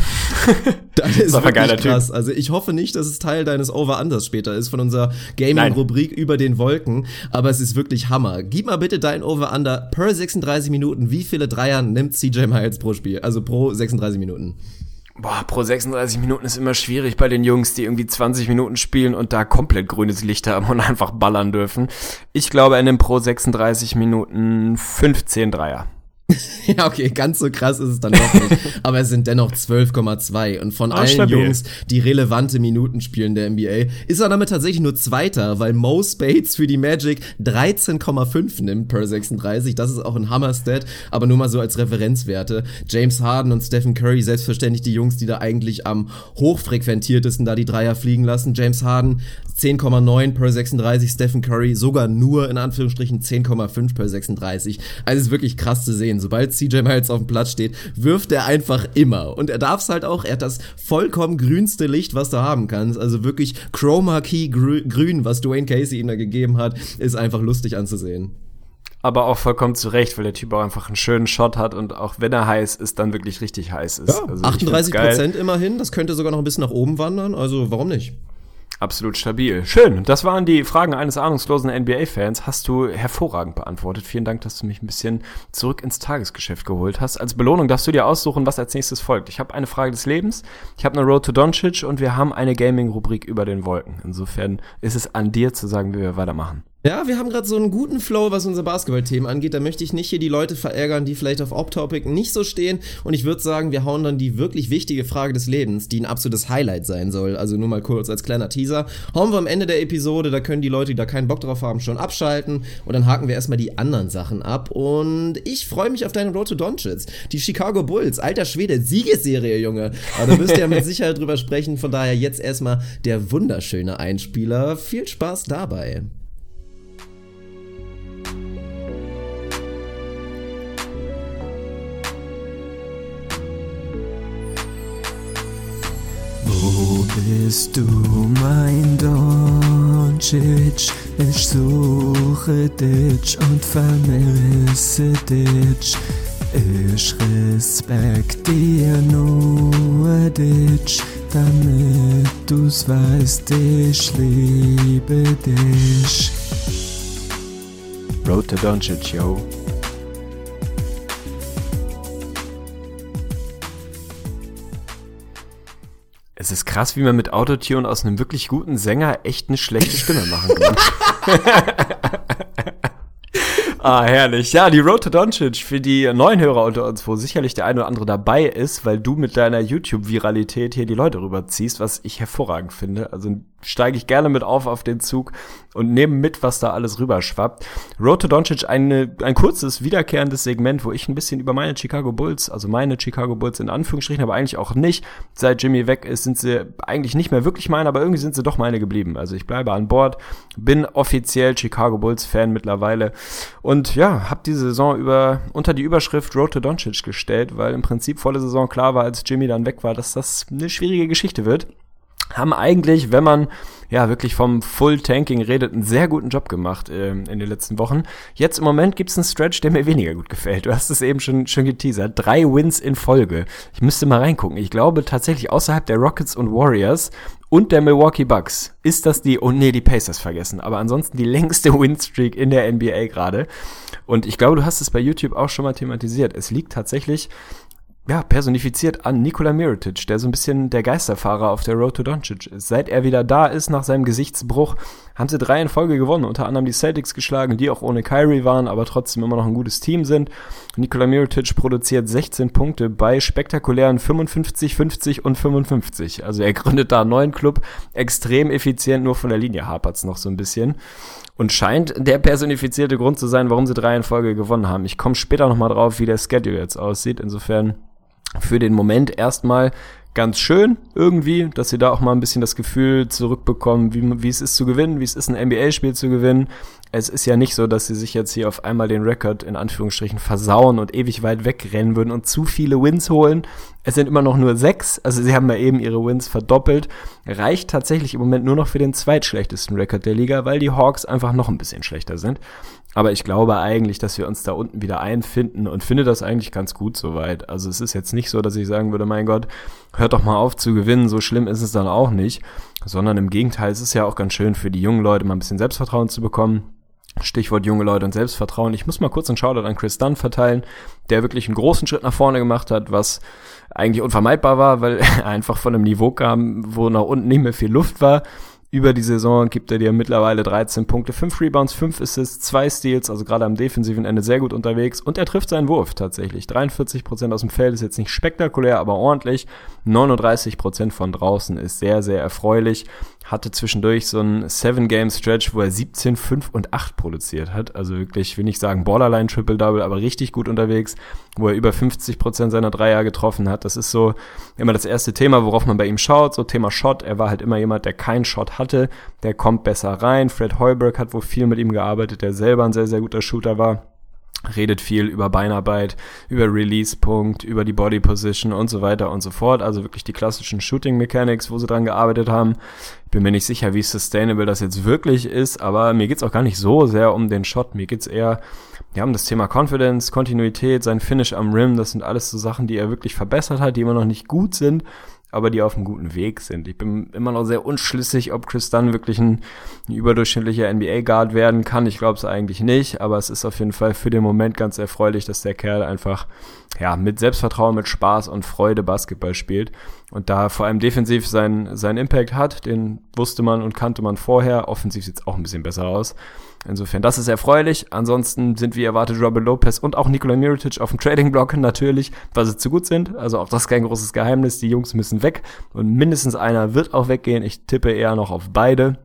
das ist das wirklich krass. Typ. Also ich hoffe nicht, dass es Teil deines Over-Unders später ist von unserer Gaming-Rubrik über den Wolken, aber es ist wirklich Hammer. Gib mal bitte dein Over-Under per 36 Minuten. Wie viele Dreier nimmt CJ Miles pro Spiel? Also pro 36 Minuten. Boah, pro 36 Minuten ist immer schwierig bei den Jungs, die irgendwie 20 Minuten spielen und da komplett grünes Licht haben und einfach ballern dürfen. Ich glaube, er nimmt pro 36 Minuten 15 Dreier. ja, okay, ganz so krass ist es dann doch nicht. Aber es sind dennoch 12,2. Und von Ach, allen stabil. Jungs, die relevante Minuten spielen der NBA, ist er damit tatsächlich nur Zweiter, weil Mo Spates für die Magic 13,5 nimmt per 36. Das ist auch ein Hammer-Stat, aber nur mal so als Referenzwerte. James Harden und Stephen Curry, selbstverständlich die Jungs, die da eigentlich am hochfrequentiertesten da die Dreier fliegen lassen. James Harden 10,9 per 36, Stephen Curry sogar nur in Anführungsstrichen 10,5 per 36. Also es ist wirklich krass zu sehen. Sobald CJ Miles auf dem Platz steht, wirft er einfach immer. Und er darf es halt auch, er hat das vollkommen grünste Licht, was du haben kannst. Also wirklich Chroma Key grün, was Dwayne Casey ihm da gegeben hat, ist einfach lustig anzusehen aber auch vollkommen zurecht, weil der Typ auch einfach einen schönen Shot hat und auch wenn er heiß ist, dann wirklich richtig heiß ist. Ja, also 38 Prozent immerhin, das könnte sogar noch ein bisschen nach oben wandern, also warum nicht? Absolut stabil. Schön. Das waren die Fragen eines ahnungslosen NBA-Fans. Hast du hervorragend beantwortet. Vielen Dank, dass du mich ein bisschen zurück ins Tagesgeschäft geholt hast. Als Belohnung darfst du dir aussuchen, was als nächstes folgt. Ich habe eine Frage des Lebens, ich habe eine Road to Doncic und wir haben eine Gaming-Rubrik über den Wolken. Insofern ist es an dir zu sagen, wie wir weitermachen. Ja, wir haben gerade so einen guten Flow, was unser Basketball-Themen angeht. Da möchte ich nicht hier die Leute verärgern, die vielleicht auf Off-Topic nicht so stehen. Und ich würde sagen, wir hauen dann die wirklich wichtige Frage des Lebens, die ein absolutes Highlight sein soll. Also nur mal kurz als kleiner Teaser. Hauen wir am Ende der Episode, da können die Leute, die da keinen Bock drauf haben, schon abschalten. Und dann haken wir erstmal die anderen Sachen ab. Und ich freue mich auf deine Road to Doncic. Die Chicago Bulls, alter Schwede, Siegesserie, Junge. Aber da wirst du ja mit Sicherheit drüber sprechen. Von daher jetzt erstmal der wunderschöne Einspieler. Viel Spaß dabei. Bist du, mein Doncic? Ich suche dich und vermisse dich. Ich respektiere nur dich, damit du's weißt, ich liebe dich. Road to Doncic, yo. Es ist krass, wie man mit Autotune aus einem wirklich guten Sänger echt eine schlechte Stimme machen kann. Ah, herrlich. Ja, die Road to Doncic für die neuen Hörer unter uns, wo sicherlich der eine oder andere dabei ist, weil du mit deiner YouTube-Viralität hier die Leute rüberziehst, was ich hervorragend finde. Also steige ich gerne mit auf auf den Zug und nehme mit, was da alles rüberschwappt. Road to Doncic, eine, ein kurzes, wiederkehrendes Segment, wo ich ein bisschen über meine Chicago Bulls, also meine Chicago Bulls in Anführungsstrichen, aber eigentlich auch nicht. Seit Jimmy weg ist, sind sie eigentlich nicht mehr wirklich meine, aber irgendwie sind sie doch meine geblieben. Also ich bleibe an Bord, bin offiziell Chicago Bulls Fan mittlerweile und ja, habe die Saison über unter die Überschrift Road to Doncic gestellt, weil im Prinzip volle Saison klar war, als Jimmy dann weg war, dass das eine schwierige Geschichte wird. Haben eigentlich, wenn man ja wirklich vom Full Tanking redet, einen sehr guten Job gemacht äh, in den letzten Wochen. Jetzt im Moment gibt's einen Stretch, der mir weniger gut gefällt. Du hast es eben schon, schon geteasert. Drei Wins in Folge. Ich müsste mal reingucken. Ich glaube tatsächlich außerhalb der Rockets und Warriors und der Milwaukee Bucks ist das die, oh nee, die Pacers vergessen, aber ansonsten die längste Winstreak in der NBA gerade. Und ich glaube, du hast es bei YouTube auch schon mal thematisiert. Es liegt tatsächlich ja, personifiziert an Nikola Mirotic, der so ein bisschen der Geisterfahrer auf der Road to Doncic ist. Seit er wieder da ist nach seinem Gesichtsbruch, haben sie drei in Folge gewonnen, unter anderem die Celtics geschlagen, die auch ohne Kyrie waren, aber trotzdem immer noch ein gutes Team sind. Nikola Mirotic produziert 16 Punkte bei spektakulären 55, 50 und 55. Also er gründet da einen neuen Club, extrem effizient, nur von der Linie hapert's noch so ein bisschen und scheint der personifizierte Grund zu sein, warum sie drei in Folge gewonnen haben. Ich komme später nochmal drauf, wie der Schedule jetzt aussieht. Insofern für den Moment erstmal ganz schön irgendwie, dass sie da auch mal ein bisschen das Gefühl zurückbekommen, wie, wie es ist zu gewinnen, wie es ist, ein NBA-Spiel zu gewinnen. Es ist ja nicht so, dass sie sich jetzt hier auf einmal den Rekord in Anführungsstrichen versauen und ewig weit wegrennen würden und zu viele Wins holen. Es sind immer noch nur sechs, also sie haben ja eben ihre Wins verdoppelt. Reicht tatsächlich im Moment nur noch für den zweitschlechtesten Rekord der Liga, weil die Hawks einfach noch ein bisschen schlechter sind. Aber ich glaube eigentlich, dass wir uns da unten wieder einfinden und finde das eigentlich ganz gut soweit. Also es ist jetzt nicht so, dass ich sagen würde, mein Gott, hört doch mal auf zu gewinnen, so schlimm ist es dann auch nicht. Sondern im Gegenteil, es ist ja auch ganz schön für die jungen Leute mal ein bisschen Selbstvertrauen zu bekommen. Stichwort junge Leute und Selbstvertrauen. Ich muss mal kurz einen Shoutout an Chris Dunn verteilen, der wirklich einen großen Schritt nach vorne gemacht hat, was eigentlich unvermeidbar war, weil er einfach von einem Niveau kam, wo nach unten nicht mehr viel Luft war über die Saison gibt er dir mittlerweile 13 Punkte, 5 Rebounds, 5 Assists, 2 Steals, also gerade am defensiven Ende sehr gut unterwegs und er trifft seinen Wurf tatsächlich. 43% aus dem Feld ist jetzt nicht spektakulär, aber ordentlich. 39% von draußen ist sehr, sehr erfreulich. Hatte zwischendurch so einen 7-Game-Stretch, wo er 17, 5 und 8 produziert hat. Also wirklich, will nicht sagen Borderline Triple-Double, aber richtig gut unterwegs, wo er über 50% seiner Dreier getroffen hat. Das ist so immer das erste Thema, worauf man bei ihm schaut. So Thema Shot. Er war halt immer jemand, der keinen Shot hatte, der kommt besser rein. Fred Heuberg hat wohl viel mit ihm gearbeitet, der selber ein sehr, sehr guter Shooter war redet viel über Beinarbeit, über Release-Punkt, über die Body Position und so weiter und so fort. Also wirklich die klassischen Shooting Mechanics, wo sie dran gearbeitet haben. Ich bin mir nicht sicher, wie sustainable das jetzt wirklich ist, aber mir geht's auch gar nicht so sehr um den Shot. Mir geht's eher ja, um das Thema Confidence, Kontinuität, sein Finish am Rim. Das sind alles so Sachen, die er wirklich verbessert hat, die immer noch nicht gut sind, aber die auf einem guten Weg sind. Ich bin immer noch sehr unschlüssig, ob Chris Dunn wirklich ein, ein überdurchschnittlicher NBA-Guard werden kann. Ich glaube es eigentlich nicht, aber es ist auf jeden Fall für den Moment ganz erfreulich, dass der Kerl einfach ja mit Selbstvertrauen, mit Spaß und Freude Basketball spielt und da vor allem defensiv seinen sein Impact hat. Den wusste man und kannte man vorher. Offensiv sieht es auch ein bisschen besser aus. Insofern, das ist erfreulich. Ansonsten sind wie erwartet Robert Lopez und auch Nikola Mirotic auf dem Trading Block natürlich, weil sie zu gut sind. Also auch das ist kein großes Geheimnis. Die Jungs müssen weg und mindestens einer wird auch weggehen. Ich tippe eher noch auf beide.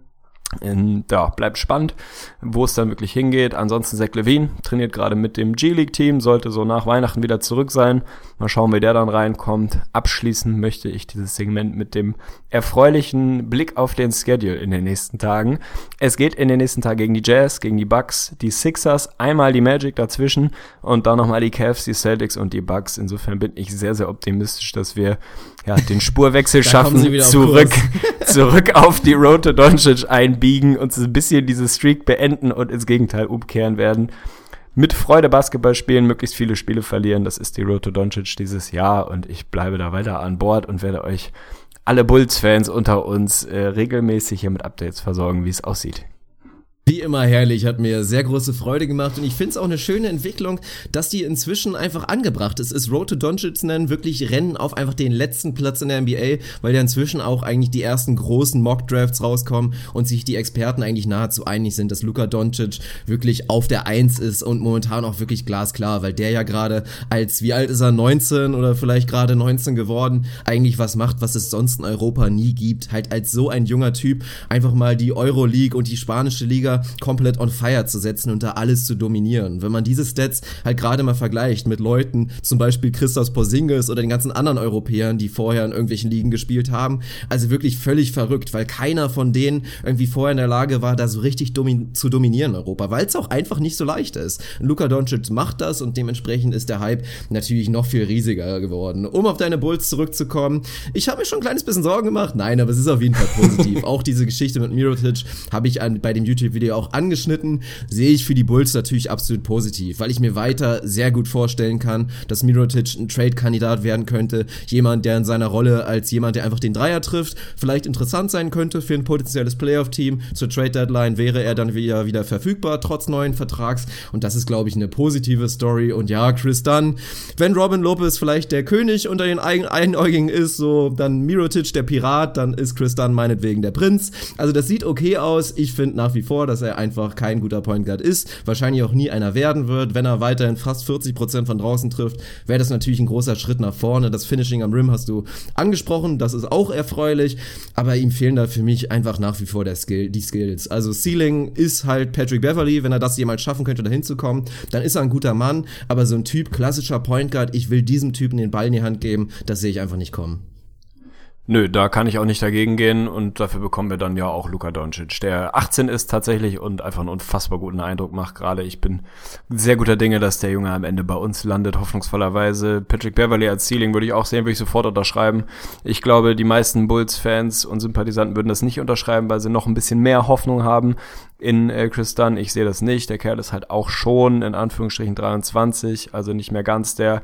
In, ja, bleibt spannend, wo es dann wirklich hingeht. Ansonsten Zach Levine trainiert gerade mit dem G-League-Team, sollte so nach Weihnachten wieder zurück sein. Mal schauen, wie der dann reinkommt. Abschließen möchte ich dieses Segment mit dem erfreulichen Blick auf den Schedule in den nächsten Tagen. Es geht in den nächsten Tagen gegen die Jazz, gegen die Bucks, die Sixers, einmal die Magic dazwischen und dann nochmal die Cavs, die Celtics und die Bucks. Insofern bin ich sehr, sehr optimistisch, dass wir ja, den Spurwechsel schaffen, zurück, zurück auf die Road to Doncic einbiegen und so ein bisschen diese Streak beenden und ins Gegenteil umkehren werden. Mit Freude Basketball spielen, möglichst viele Spiele verlieren. Das ist die Road to Doncic dieses Jahr und ich bleibe da weiter an Bord und werde euch alle Bulls-Fans unter uns äh, regelmäßig hier mit Updates versorgen, wie es aussieht. Wie immer herrlich, hat mir sehr große Freude gemacht und ich finde es auch eine schöne Entwicklung, dass die inzwischen einfach angebracht ist. Ist Road to Doncic nennen wirklich Rennen auf einfach den letzten Platz in der NBA, weil ja inzwischen auch eigentlich die ersten großen Mock Drafts rauskommen und sich die Experten eigentlich nahezu einig sind, dass Luka Doncic wirklich auf der Eins ist und momentan auch wirklich glasklar, weil der ja gerade als, wie alt ist er, 19 oder vielleicht gerade 19 geworden, eigentlich was macht, was es sonst in Europa nie gibt. Halt als so ein junger Typ einfach mal die Euroleague und die spanische Liga komplett on fire zu setzen und da alles zu dominieren. Wenn man diese Stats halt gerade mal vergleicht mit Leuten, zum Beispiel Christos Porzingis oder den ganzen anderen Europäern, die vorher in irgendwelchen Ligen gespielt haben, also wirklich völlig verrückt, weil keiner von denen irgendwie vorher in der Lage war, da so richtig domin zu dominieren in Europa, weil es auch einfach nicht so leicht ist. Luka Doncic macht das und dementsprechend ist der Hype natürlich noch viel riesiger geworden. Um auf deine Bulls zurückzukommen, ich habe mir schon ein kleines bisschen Sorgen gemacht. Nein, aber es ist auf jeden Fall positiv. auch diese Geschichte mit Mirotic habe ich an, bei dem YouTube-Video auch angeschnitten. Sehe ich für die Bulls natürlich absolut positiv, weil ich mir weiter sehr gut vorstellen kann, dass Mirotic ein Trade-Kandidat werden könnte. Jemand, der in seiner Rolle als jemand, der einfach den Dreier trifft, vielleicht interessant sein könnte für ein potenzielles Playoff-Team. Zur Trade-Deadline wäre er dann wieder, wieder verfügbar, trotz neuen Vertrags. Und das ist, glaube ich, eine positive Story. Und ja, Chris Dunn, wenn Robin Lopez vielleicht der König unter den Einäugigen ist, so dann Mirotic der Pirat, dann ist Chris Dunn meinetwegen der Prinz. Also das sieht okay aus. Ich finde nach wie vor, dass er einfach kein guter Point Guard ist. Wahrscheinlich auch nie einer werden wird. Wenn er weiterhin fast 40% von draußen trifft, wäre das natürlich ein großer Schritt nach vorne. Das Finishing am Rim hast du angesprochen. Das ist auch erfreulich. Aber ihm fehlen da für mich einfach nach wie vor der Skill, die Skills. Also Ceiling ist halt Patrick Beverly. Wenn er das jemals schaffen könnte, dahin zu kommen, dann ist er ein guter Mann. Aber so ein Typ, klassischer Point Guard, ich will diesem Typen den Ball in die Hand geben, das sehe ich einfach nicht kommen. Nö, da kann ich auch nicht dagegen gehen und dafür bekommen wir dann ja auch Luka Doncic, der 18 ist tatsächlich und einfach einen unfassbar guten Eindruck macht gerade. Ich bin sehr guter Dinge, dass der Junge am Ende bei uns landet, hoffnungsvollerweise. Patrick Beverly als Ceiling würde ich auch sehen, würde ich sofort unterschreiben. Ich glaube, die meisten Bulls-Fans und Sympathisanten würden das nicht unterschreiben, weil sie noch ein bisschen mehr Hoffnung haben in äh, Chris Dunn. Ich sehe das nicht. Der Kerl ist halt auch schon in Anführungsstrichen 23, also nicht mehr ganz der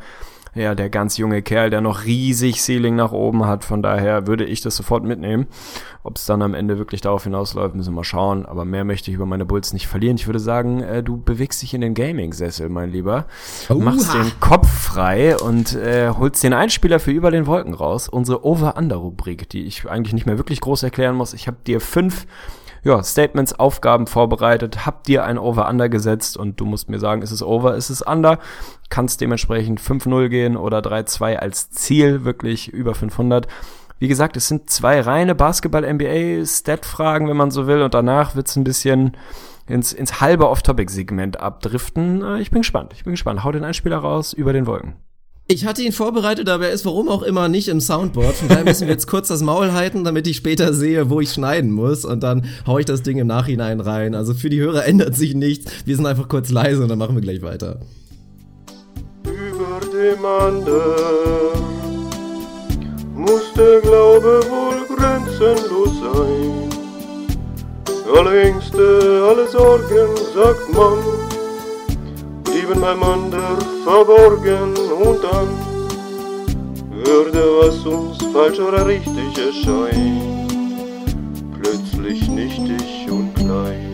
ja, der ganz junge Kerl, der noch riesig Ceiling nach oben hat. Von daher würde ich das sofort mitnehmen. Ob es dann am Ende wirklich darauf hinausläuft, müssen wir mal schauen. Aber mehr möchte ich über meine Bulls nicht verlieren. Ich würde sagen, äh, du bewegst dich in den Gaming-Sessel, mein Lieber. Oha. Machst den Kopf frei und äh, holst den Einspieler für über den Wolken raus. Unsere Over-Under-Rubrik, die ich eigentlich nicht mehr wirklich groß erklären muss. Ich habe dir fünf ja, Statements, Aufgaben vorbereitet, hab dir ein Over-Under gesetzt und du musst mir sagen, ist es Over, ist es Under. Kannst dementsprechend 5-0 gehen oder 3-2 als Ziel, wirklich über 500. Wie gesagt, es sind zwei reine Basketball-NBA-Stat-Fragen, wenn man so will, und danach wird's ein bisschen ins, ins halbe Off-Topic-Segment abdriften. Ich bin gespannt, ich bin gespannt. Hau den Einspieler raus über den Wolken. Ich hatte ihn vorbereitet, aber er ist warum auch immer nicht im Soundboard. Von daher müssen wir jetzt kurz das Maul halten, damit ich später sehe, wo ich schneiden muss. Und dann hau ich das Ding im Nachhinein rein. Also für die Hörer ändert sich nichts. Wir sind einfach kurz leise und dann machen wir gleich weiter. Über dem anderen muss der Glaube wohl grenzenlos sein. Alle Ängste, alle Sorgen, sagt man, blieben beim Ander verborgen und dann würde, was uns falsch oder richtig erscheint, plötzlich nichtig und klein.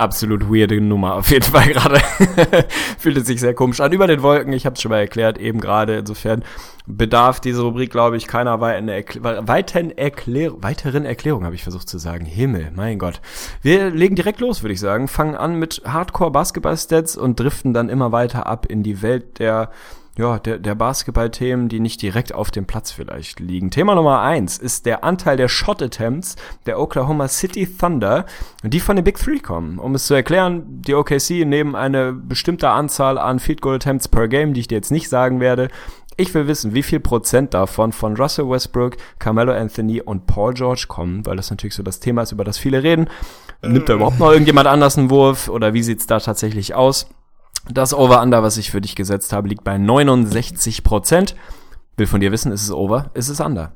Absolut weirde Nummer auf jeden Fall gerade. Fühlt sich sehr komisch an. Über den Wolken, ich habe es schon mal erklärt, eben gerade. Insofern bedarf diese Rubrik, glaube ich, keiner weiteren, Erklär weiteren, Erklär weiteren Erklärung, habe ich versucht zu sagen. Himmel, mein Gott. Wir legen direkt los, würde ich sagen. Fangen an mit Hardcore-Basketball-Stats und driften dann immer weiter ab in die Welt der ja, der, der Basketball-Themen, die nicht direkt auf dem Platz vielleicht liegen. Thema Nummer eins ist der Anteil der Shot-Attempts der Oklahoma City Thunder, die von den Big Three kommen. Um es zu erklären, die OKC nehmen eine bestimmte Anzahl an Field Goal Attempts per Game, die ich dir jetzt nicht sagen werde. Ich will wissen, wie viel Prozent davon von Russell Westbrook, Carmelo Anthony und Paul George kommen, weil das natürlich so das Thema ist, über das viele reden. Nimmt da überhaupt noch irgendjemand anders einen Wurf oder wie sieht's da tatsächlich aus? Das Over-Under, was ich für dich gesetzt habe, liegt bei 69 Prozent. Will von dir wissen, ist es Over, ist es Under?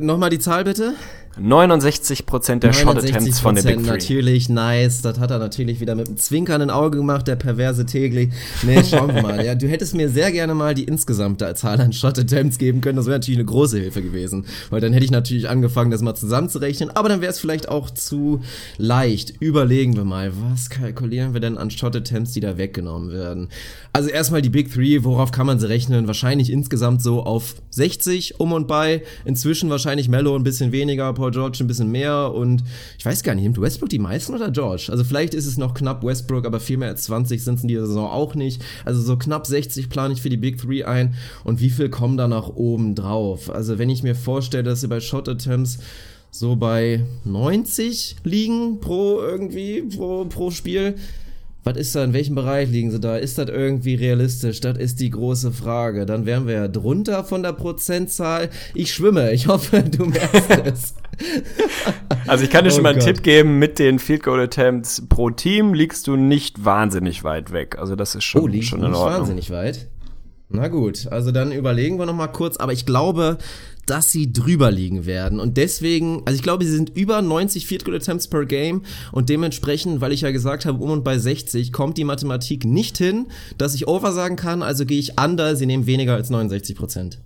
Nochmal die Zahl bitte? 69% der Shot-Attempts von den Big Three. Natürlich, nice. Das hat er natürlich wieder mit einem zwinkernden Auge gemacht, der perverse Tegli. Nee, schauen wir mal. Ja, du hättest mir sehr gerne mal die insgesamte Zahl an Shot-Attempts geben können. Das wäre natürlich eine große Hilfe gewesen. Weil dann hätte ich natürlich angefangen, das mal zusammenzurechnen. Aber dann wäre es vielleicht auch zu leicht. Überlegen wir mal, was kalkulieren wir denn an Shot-Attempts, die da weggenommen werden? Also erstmal die Big Three, worauf kann man sie rechnen? Wahrscheinlich insgesamt so auf 60 um und bei. Inzwischen wahrscheinlich Mello ein bisschen weniger, Paul George ein bisschen mehr und ich weiß gar nicht, nimmt Westbrook die meisten oder George? Also vielleicht ist es noch knapp Westbrook, aber viel mehr als 20 sind es in dieser Saison auch nicht. Also so knapp 60 plane ich für die Big Three ein und wie viel kommen da nach oben drauf? Also wenn ich mir vorstelle, dass sie bei Shot Attempts so bei 90 liegen pro irgendwie, pro, pro Spiel, was ist da, in welchem Bereich liegen sie da? Ist das irgendwie realistisch? Das ist die große Frage. Dann wären wir ja drunter von der Prozentzahl. Ich schwimme, ich hoffe, du merkst es. Also ich kann dir Oh schon mal einen Gott. Tipp geben, mit den Field Goal Attempts pro Team liegst du nicht wahnsinnig weit weg. Also das ist schon, Oh, liegt schon nicht in Ordnung. wahnsinnig weit. Na gut, also dann überlegen wir noch mal kurz, aber ich glaube, dass sie drüber liegen werden und deswegen, also ich glaube, sie sind über 90 Field Goal Attempts per Game und dementsprechend, weil ich ja gesagt habe, um und bei 60 kommt die Mathematik nicht hin, dass ich over sagen kann, also gehe ich under, sie nehmen weniger als 69 Prozent.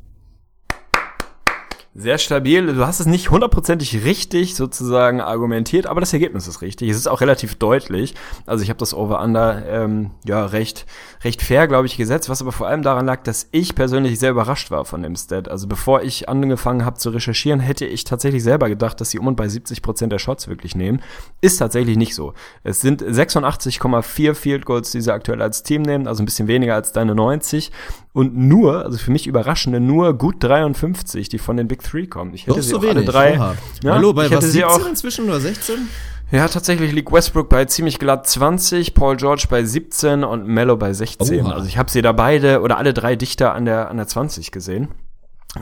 Sehr stabil. Du hast es nicht hundertprozentig richtig sozusagen argumentiert, aber das Ergebnis ist richtig. Es ist auch relativ deutlich. Also ich habe das Over-Under ähm, ja recht recht fair, glaube ich, gesetzt, was aber vor allem daran lag, dass ich persönlich sehr überrascht war von dem Stat. Also bevor ich angefangen habe zu recherchieren, hätte ich tatsächlich selber gedacht, dass sie um und bei 70 Prozent der Shots wirklich nehmen. Ist tatsächlich nicht so. Es sind 86,4 Field Goals, die sie aktuell als Team nehmen, also ein bisschen weniger als deine 90 und nur, also für mich überraschende, nur gut 53, die von den Big Three kommen. Ich hätte Doch sie so auch alle wenig. drei. Ja, Hallo, bei was sie 17 auch. inzwischen oder 16? Ja, tatsächlich liegt Westbrook bei ziemlich glatt 20, Paul George bei 17 und Mello bei 16. Oha. Also ich habe sie da beide oder alle drei dichter an der an der 20 gesehen.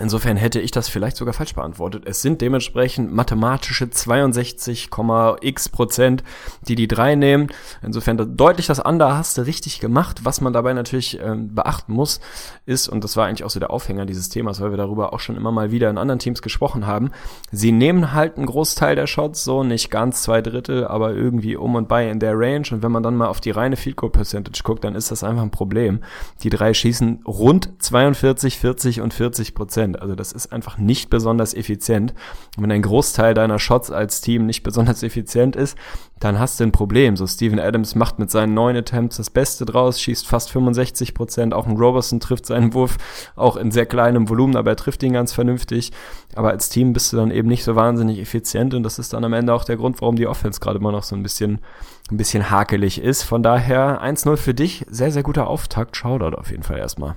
Insofern hätte ich das vielleicht sogar falsch beantwortet. Es sind dementsprechend mathematische 62,x Prozent, die die drei nehmen. Insofern deutlich das Under hast du richtig gemacht. Was man dabei natürlich ähm, beachten muss, ist, und das war eigentlich auch so der Aufhänger dieses Themas, weil wir darüber auch schon immer mal wieder in anderen Teams gesprochen haben, sie nehmen halt einen Großteil der Shots, so nicht ganz zwei Drittel, aber irgendwie um und bei in der Range. Und wenn man dann mal auf die reine Field Goal Percentage guckt, dann ist das einfach ein Problem. Die drei schießen rund 42, 40 und 40 Prozent. Also das ist einfach nicht besonders effizient. Und wenn ein Großteil deiner Shots als Team nicht besonders effizient ist, dann hast du ein Problem. So Steven Adams macht mit seinen neun Attempts das Beste draus, schießt fast 65 Prozent. Auch ein Robertson trifft seinen Wurf auch in sehr kleinem Volumen, aber er trifft ihn ganz vernünftig. Aber als Team bist du dann eben nicht so wahnsinnig effizient und das ist dann am Ende auch der Grund, warum die Offense gerade mal noch so ein bisschen, ein bisschen hakelig ist. Von daher 1-0 für dich. Sehr, sehr guter Auftakt. Shoutout auf jeden Fall erstmal.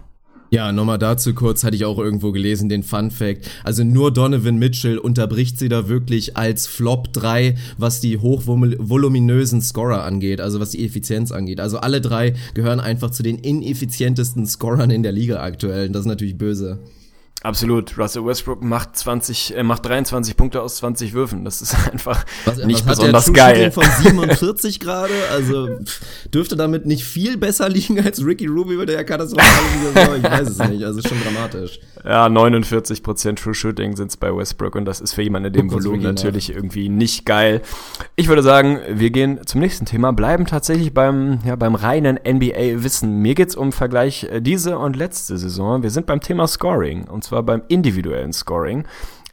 Ja, nochmal dazu kurz, hatte ich auch irgendwo gelesen, den Fun Fact. Also nur Donovan Mitchell unterbricht sie da wirklich als Flop 3, was die hochvoluminösen Scorer angeht, also was die Effizienz angeht. Also alle drei gehören einfach zu den ineffizientesten Scorern in der Liga aktuell. Und das ist natürlich böse. Absolut. Russell Westbrook macht 20, äh, macht 23 Punkte aus 20 Würfen. Das ist einfach Was, nicht was besonders hat der geil. Von 47 gerade? Also dürfte damit nicht viel besser liegen als Ricky Rubio, der ja katastrophal. Ich weiß es nicht. Also schon dramatisch. Ja, 49% True Shooting sind es bei Westbrook und das ist für jemanden in dem Guck Volumen Ricky nach. natürlich irgendwie nicht geil. Ich würde sagen, wir gehen zum nächsten Thema, bleiben tatsächlich beim, ja, beim reinen NBA-Wissen. Mir geht's um Vergleich äh, diese und letzte Saison. Wir sind beim Thema Scoring und zwar beim individuellen Scoring.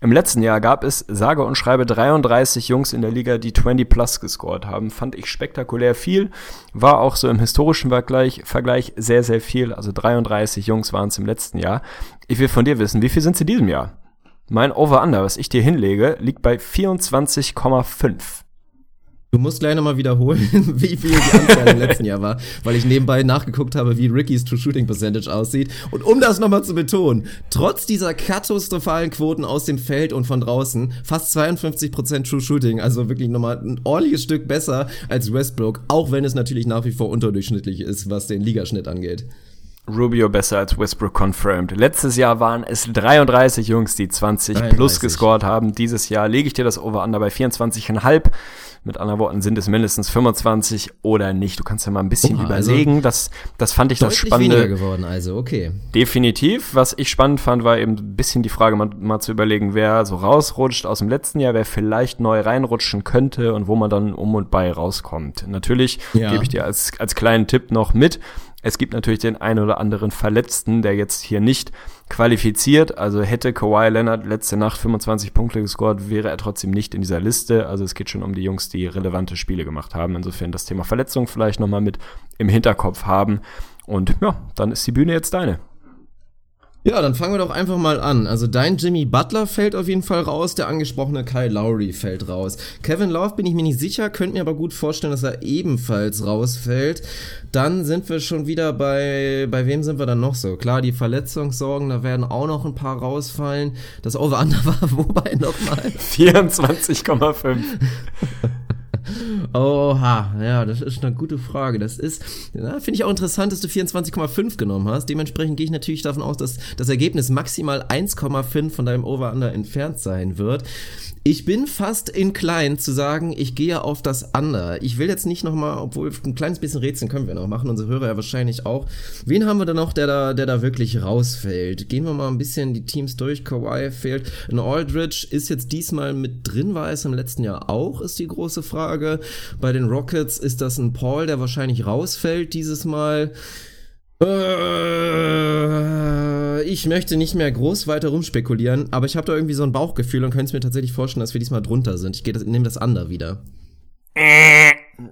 Im letzten Jahr gab es sage und schreibe 33 Jungs in der Liga, die 20 plus gescored haben. Fand ich spektakulär viel. War auch so im historischen Vergleich, Vergleich sehr, sehr viel. Also 33 Jungs waren es im letzten Jahr. Ich will von dir wissen, wie viel sind es in diesem Jahr? Mein Over-Under, was ich dir hinlege, liegt bei 24,5. Du musst gleich nochmal wiederholen, wie viel die Anzahl im letzten Jahr war, weil ich nebenbei nachgeguckt habe, wie Rickys True Shooting Percentage aussieht. Und um das nochmal zu betonen, trotz dieser katastrophalen Quoten aus dem Feld und von draußen, fast 52% True Shooting, also wirklich nochmal ein ordentliches Stück besser als Westbrook, auch wenn es natürlich nach wie vor unterdurchschnittlich ist, was den Ligaschnitt angeht. Rubio besser als Westbrook confirmed. Letztes Jahr waren es 33 Jungs, die 20 plus 33. gescored haben. Dieses Jahr lege ich dir das Over-Under bei 24,5. Mit anderen Worten sind es mindestens 25 oder nicht. Du kannst ja mal ein bisschen Oha, also überlegen. das, das fand ich das Deutlich weniger Spannende. geworden, also okay. Definitiv. Was ich spannend fand, war eben ein bisschen die Frage, mal, mal zu überlegen, wer so rausrutscht aus dem letzten Jahr, wer vielleicht neu reinrutschen könnte und wo man dann um und bei rauskommt. Natürlich Ja. gebe ich dir als, als kleinen Tipp noch mit. Es gibt natürlich den einen oder anderen Verletzten, der jetzt hier nicht qualifiziert. Also hätte Kawhi Leonard letzte Nacht 25 Punkte gescored, wäre er trotzdem nicht in dieser Liste. Also es geht schon um die Jungs, die relevante Spiele gemacht haben. Insofern das Thema Verletzung vielleicht nochmal mit im Hinterkopf haben. Und ja, dann ist die Bühne jetzt deine. Ja, dann fangen wir doch einfach mal an. Also dein Jimmy Butler fällt auf jeden Fall raus, der angesprochene Kyle Lowry fällt raus. Kevin Love bin ich mir nicht sicher, könnte mir aber gut vorstellen, dass er ebenfalls rausfällt. Dann sind wir schon wieder bei, bei wem sind wir dann noch so? Klar, die Verletzungssorgen, da werden auch noch ein paar rausfallen. Das Over-Under war wobei nochmal? 24,5. Oha, ja, das ist eine gute Frage. Das ist, ja, finde ich auch interessant, dass du 24,5 genommen hast. Dementsprechend gehe ich natürlich davon aus, dass das Ergebnis maximal 1,5 von deinem Over-Under entfernt sein wird. Ich bin fast inclined zu sagen, ich gehe auf das Under. Ich will jetzt nicht nochmal, obwohl ein kleines bisschen Rätseln können wir noch machen, unsere Hörer ja wahrscheinlich auch. Wen haben wir da noch, der da, der da wirklich rausfällt? Gehen wir mal ein bisschen die Teams durch. Kawhi fehlt. Ein Aldridge ist jetzt diesmal mit drin, war es im letzten Jahr auch, ist die große Frage. Bei den Rockets ist das ein Paul, der wahrscheinlich rausfällt dieses Mal. Äh, ich möchte nicht mehr groß weiter rumspekulieren, aber ich habe da irgendwie so ein Bauchgefühl und könnte es mir tatsächlich vorstellen, dass wir diesmal drunter sind. Ich nehme das Under wieder.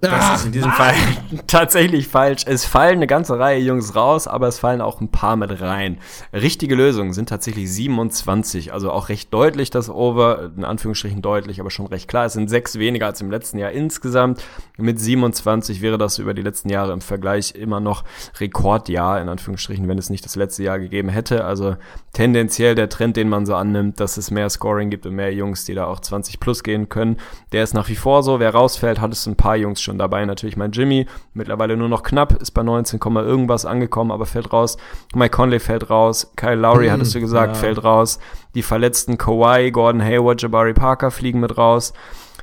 Das ist in diesem Fall tatsächlich falsch. Es fallen eine ganze Reihe Jungs raus, aber es fallen auch ein paar mit rein. Richtige Lösungen sind tatsächlich 27, also auch recht deutlich das Over, in Anführungsstrichen deutlich, aber schon recht klar. Es sind sechs weniger als im letzten Jahr insgesamt. Mit 27 wäre das über die letzten Jahre im Vergleich immer noch Rekordjahr, in Anführungsstrichen, wenn es nicht das letzte Jahr gegeben hätte. Also tendenziell der Trend, den man so annimmt, dass es mehr Scoring gibt und mehr Jungs, die da auch 20 plus gehen können, der ist nach wie vor so. Wer rausfällt, hat es ein paar Jungs schon dabei. Natürlich mein Jimmy, mittlerweile nur noch knapp, ist bei 19, irgendwas angekommen, aber fällt raus. Mike Conley fällt raus. Kyle Lowry, mhm, hattest du gesagt, ja. fällt raus. Die verletzten Kawhi, Gordon Hayward, Jabari Parker fliegen mit raus.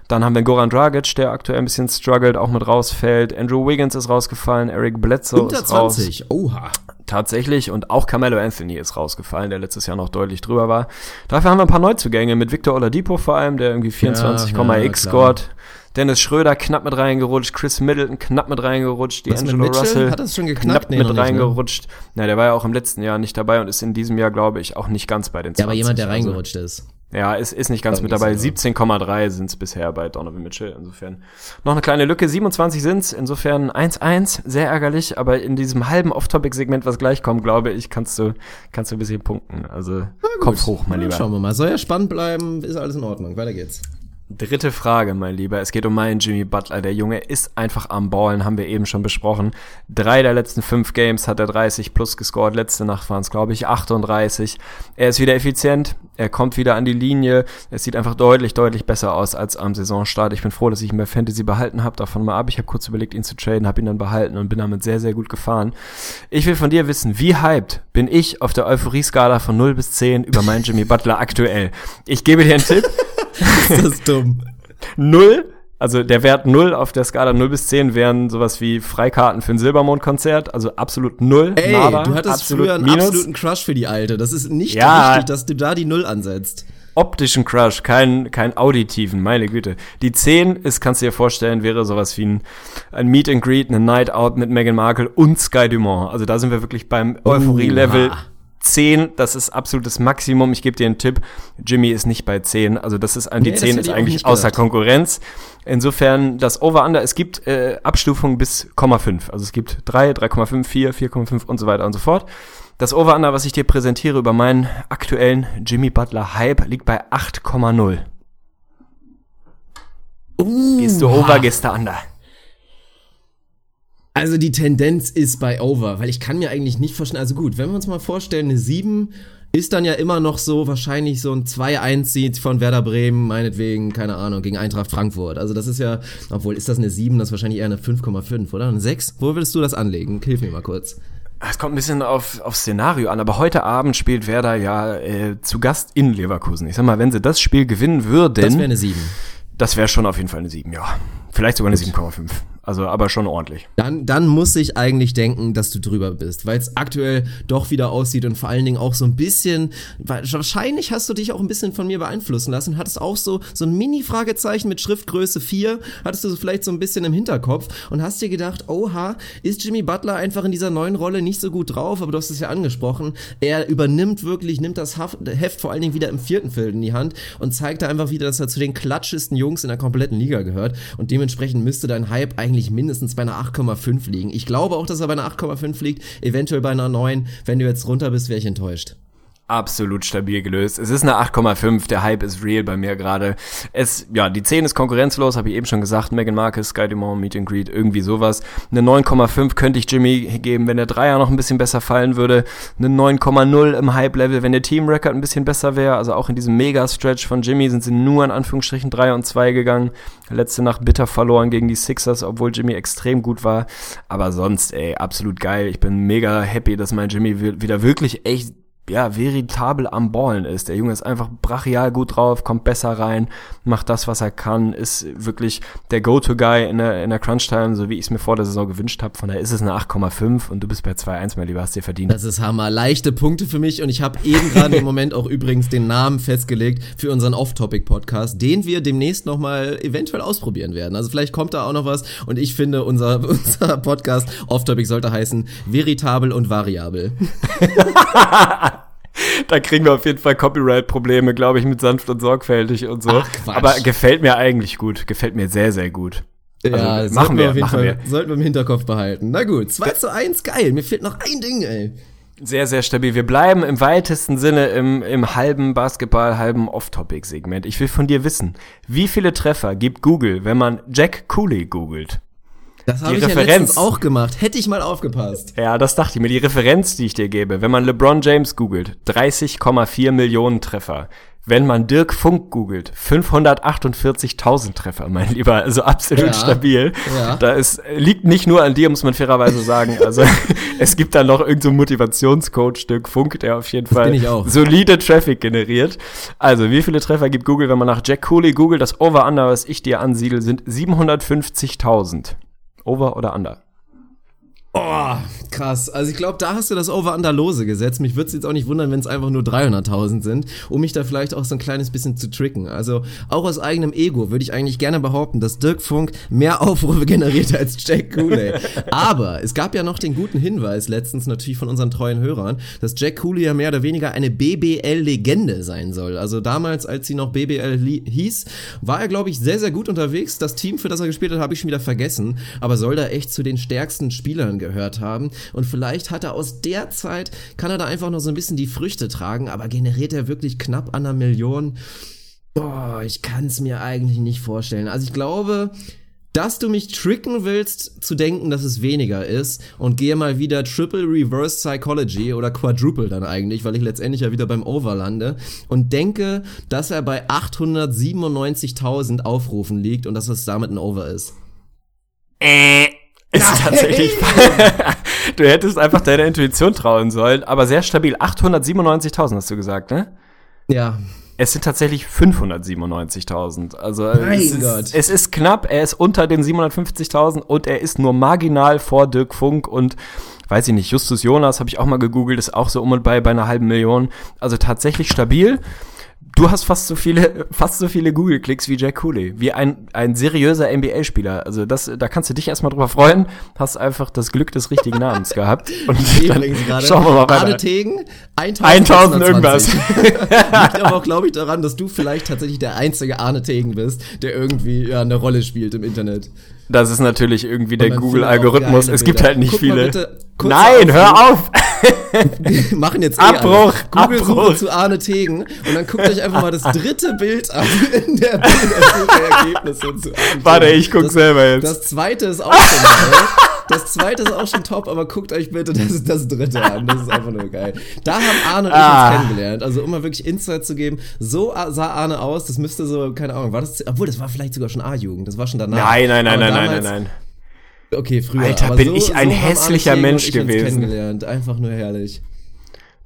Dann haben wir Goran Dragic, der aktuell ein bisschen struggelt, auch mit rausfällt. Andrew Wiggins ist rausgefallen, Eric Bledsoe Unter ist raus. 20, oha. Tatsächlich und auch Carmelo Anthony ist rausgefallen, der letztes Jahr noch deutlich drüber war. Dafür haben wir ein paar Neuzugänge mit Victor Oladipo vor allem, der irgendwie 24,x ja, ja, scored. Dennis Schröder knapp mit reingerutscht, Chris Middleton knapp mit reingerutscht, die Angelo Russell hat das schon geknappt? knapp nee, mit reingerutscht. Ne? Na, der war ja auch im letzten Jahr nicht dabei und ist in diesem Jahr, glaube ich, auch nicht ganz bei den 20. Ja, aber jemand, der also, reingerutscht ist. Ja, ist, ist nicht ganz mit dabei. 17,3 sind es bisher bei Donovan Mitchell. Insofern noch eine kleine Lücke. 27 sind's. Insofern 1-1. Sehr ärgerlich. Aber in diesem halben Off-Topic-Segment, was gleich kommt, glaube ich, kannst du, kannst du ein bisschen punkten. Also Kopf hoch, mein Lieber. Schauen wir mal. Soll ja spannend bleiben. Ist alles in Ordnung. Weiter geht's. Dritte Frage, mein Lieber. Es geht um meinen Jimmy Butler. Der Junge ist einfach am Ballen, haben wir eben schon besprochen. Drei der letzten fünf Games hat er 30 plus gescored. Letzte Nacht waren es, glaube ich, 38. Er ist wieder effizient. Er kommt wieder an die Linie. Es sieht einfach deutlich, deutlich besser aus als am Saisonstart. Ich bin froh, dass ich ihn bei Fantasy behalten habe. Davon mal ab. Ich habe kurz überlegt, ihn zu traden, habe ihn dann behalten und bin damit sehr, sehr gut gefahren. Ich will von dir wissen, wie hyped bin ich auf der Euphorie-Skala von 0 bis 10 über meinen Jimmy Butler aktuell? Ich gebe dir einen Tipp. ist das dumm. Null, also der Wert null auf der Skala 0 bis 10 wären sowas wie Freikarten für ein Silbermond-Konzert, also absolut null. Ey, nada, du hattest früher einen minus. absoluten Crush für die Alte. Das ist nicht ja, wichtig, dass du da die Null ansetzt. Optischen Crush, kein, kein auditiven, meine Güte. Die 10 ist, kannst du dir vorstellen, wäre sowas wie ein, ein Meet and Greet, eine Night Out mit Meghan Markle und Sky Dumont. Also da sind wir wirklich beim Euphorie-Level. Uh, 10, das ist absolutes Maximum. Ich gebe dir einen Tipp. Jimmy ist nicht bei 10. Also das ist die nee, 10 ist eigentlich außer Konkurrenz. Insofern das Over-Under, es gibt äh, Abstufungen bis 0,5. Also es gibt 3, 3,5, 4, 4,5 und so weiter und so fort. Das Over-Under, was ich dir präsentiere über meinen aktuellen Jimmy Butler Hype, liegt bei 8,0. Uh, gehst du over, gehst du under. Also die Tendenz ist bei Over, weil ich kann mir eigentlich nicht vorstellen, also gut, wenn wir uns mal vorstellen, eine 7 ist dann ja immer noch so wahrscheinlich so ein 2-1-Sieg von Werder Bremen, meinetwegen, keine Ahnung, gegen Eintracht Frankfurt. Also das ist ja, obwohl ist das eine 7, das ist wahrscheinlich eher eine 5,5, oder? Eine 6? Wo würdest du das anlegen? Hilf mir mal kurz. Es kommt ein bisschen auf, auf Szenario an, aber heute Abend spielt Werder ja äh, zu Gast in Leverkusen. Ich sag mal, wenn sie das Spiel gewinnen würden. Das wäre eine 7. Das wäre schon auf jeden Fall eine 7, ja. Vielleicht sogar eine 7,5. Also, aber schon ordentlich. Dann, dann muss ich eigentlich denken, dass du drüber bist, weil es aktuell doch wieder aussieht und vor allen Dingen auch so ein bisschen, wahrscheinlich hast du dich auch ein bisschen von mir beeinflussen lassen, hattest auch so, so ein Mini-Fragezeichen mit Schriftgröße 4, hattest du vielleicht so ein bisschen im Hinterkopf und hast dir gedacht, oha, ist Jimmy Butler einfach in dieser neuen Rolle nicht so gut drauf, aber du hast es ja angesprochen, er übernimmt wirklich, nimmt das Heft vor allen Dingen wieder im vierten Feld in die Hand und zeigt da einfach wieder, dass er zu den klatschesten Jungs in der kompletten Liga gehört und dementsprechend müsste dein Hype eigentlich eigentlich mindestens bei einer 8,5 liegen. Ich glaube auch, dass er bei einer 8,5 liegt, eventuell bei einer 9. Wenn du jetzt runter bist, wäre ich enttäuscht. Absolut stabil gelöst. Es ist eine 8,5, der Hype ist real bei mir gerade. Es, ja, die 10 ist konkurrenzlos, habe ich eben schon gesagt. Megan Marcus, Sky Dumont, Meet and Greet, irgendwie sowas. Eine 9,5 könnte ich Jimmy geben, wenn der Dreier noch ein bisschen besser fallen würde. Eine 9,0 im Hype-Level, wenn der Team-Record ein bisschen besser wäre. Also auch in diesem Mega-Stretch von Jimmy sind sie nur in Anführungsstrichen 3 und 2 gegangen. Letzte Nacht bitter verloren gegen die Sixers, obwohl Jimmy extrem gut war. Aber sonst, ey, absolut geil. Ich bin mega happy, dass mein Jimmy wieder wirklich echt ja, veritabel am Ballen ist. Der Junge ist einfach brachial gut drauf, kommt besser rein, macht das, was er kann, ist wirklich der Go-To-Guy in der, in der Crunch-Time, so wie ich es mir vor der Saison gewünscht habe. Von daher ist es eine 8,5 und du bist bei 2,1, mein Lieber, hast dir verdient. Das ist Hammer. Leichte Punkte für mich und ich habe eben gerade im Moment auch übrigens den Namen festgelegt für unseren Off-Topic-Podcast, den wir demnächst nochmal eventuell ausprobieren werden. Also vielleicht kommt da auch noch was und ich finde, unser, unser Podcast Off-Topic sollte heißen Veritabel und Variabel. da kriegen wir auf jeden Fall Copyright-Probleme, glaube ich, mit sanft und sorgfältig und so. Ach. Aber gefällt mir eigentlich gut. Gefällt mir sehr, sehr gut. Ja, Also, machen machen wir wir, auf jeden machen Fall. wir. Sollten wir im Hinterkopf behalten. Na gut, 2 zu 1, geil. Mir fehlt noch ein Ding, ey. Sehr, sehr stabil. Wir bleiben im weitesten Sinne im, im halben Basketball, halben Off-Topic-Segment. Ich will von dir wissen, wie viele Treffer gibt Google, wenn man Jack Cooley googelt? Das habe ich ja Referenz. letztens auch gemacht. Hätte ich mal aufgepasst. Ja, das dachte ich mir. Die Referenz, die ich dir gebe, wenn man LeBron James googelt, 30,4 Millionen Treffer. Wenn man Dirk Funk googelt, 548.000 Treffer, mein Lieber. Also absolut Ja. stabil. Ja. Da ist, liegt nicht nur an dir, muss man fairerweise sagen. Also es gibt da noch irgendeinen so Motivationscoach, Dirk Funk, der auf jeden Fall solide Traffic generiert. Also wie viele Treffer gibt Google, wenn man nach Jack Cooley googelt? Das Over-Under, was ich dir ansiedel, sind 750.000. Over oder Under? Oh, krass. Also ich glaube, da hast du das Over-Under lose gesetzt. Mich würde es jetzt auch nicht wundern, wenn es einfach nur 300.000 sind, um mich da vielleicht auch so ein kleines bisschen zu tricken. Also auch aus eigenem Ego würde ich eigentlich gerne behaupten, dass Dirk Funk mehr Aufrufe generiert als Jack Cooley. Aber es gab ja noch den guten Hinweis letztens natürlich von unseren treuen Hörern, dass Jack Cooley ja mehr oder weniger eine BBL-Legende sein soll. Also damals, als sie noch BBL hieß, war er, glaube ich, sehr, sehr gut unterwegs. Das Team, für das er gespielt hat, habe ich schon wieder vergessen. Aber soll da echt zu den stärksten Spielern gehört haben. Und vielleicht hat er aus der Zeit, kann er da einfach noch so ein bisschen die Früchte tragen. Aber generiert er wirklich knapp an einer Million? Boah, ich kann es mir eigentlich nicht vorstellen. Also ich glaube, dass du mich tricken willst, zu denken, dass es weniger ist und gehe mal wieder Triple Reverse Psychology oder Quadruple dann eigentlich, weil ich letztendlich ja wieder beim Over lande und denke, dass er bei 897.000 Aufrufen liegt und dass es damit ein Over ist. Äh, ist tatsächlich. du hättest einfach deiner Intuition trauen sollen, aber sehr stabil. 897.000 hast du gesagt, ne? Ja, Es sind tatsächlich 597.000. Also Mein es, ist, Gott. es ist knapp. Er ist unter den 750.000 und er ist nur marginal vor Dirk Funk und weiß ich nicht. Justus Jonas habe ich auch mal gegoogelt, ist auch so um und bei bei einer halben Million. Also tatsächlich stabil. Du hast fast so viele, fast so viele Google-Klicks wie Jack Cooley, wie ein, ein seriöser NBA-Spieler. Also das, da kannst du dich erstmal drüber freuen. Hast einfach das Glück des richtigen Namens gehabt. Und dann schauen wir mal Arne weiter. Tegen, 1000, 1000 irgendwas. Liegt aber auch, glaube ich, daran, dass du vielleicht tatsächlich der einzige Arne Tegen bist, der irgendwie ja, eine Rolle spielt im Internet. Das ist natürlich irgendwie der Google-Algorithmus. Es gibt halt nicht. Guck viele. bitte, Nein, hör auf! Wir machen jetzt eh Abbruch, alle. Google Abbruch. Zu Arne Tegen und dann guckt euch einfach mal das dritte Bild an in der, in der Suchergebnisse zu Arne Warte, ich guck das, selber jetzt. Das zweite ist auch schon. Das zweite ist auch schon top, aber guckt euch bitte das, das dritte an. Das ist einfach nur geil. Da haben Arne und ich Ah. uns kennengelernt. Also, um mal wirklich Insight zu geben, so sah Arne aus. Das müsste so, keine Ahnung, war das, obwohl, das war vielleicht sogar schon A-Jugend. Das war schon danach. Nein, nein, nein, nein, nein, nein, nein. Okay, früher. Alter, bin so, ich ein so hässlicher Mensch ich gewesen. kennengelernt. Einfach nur herrlich.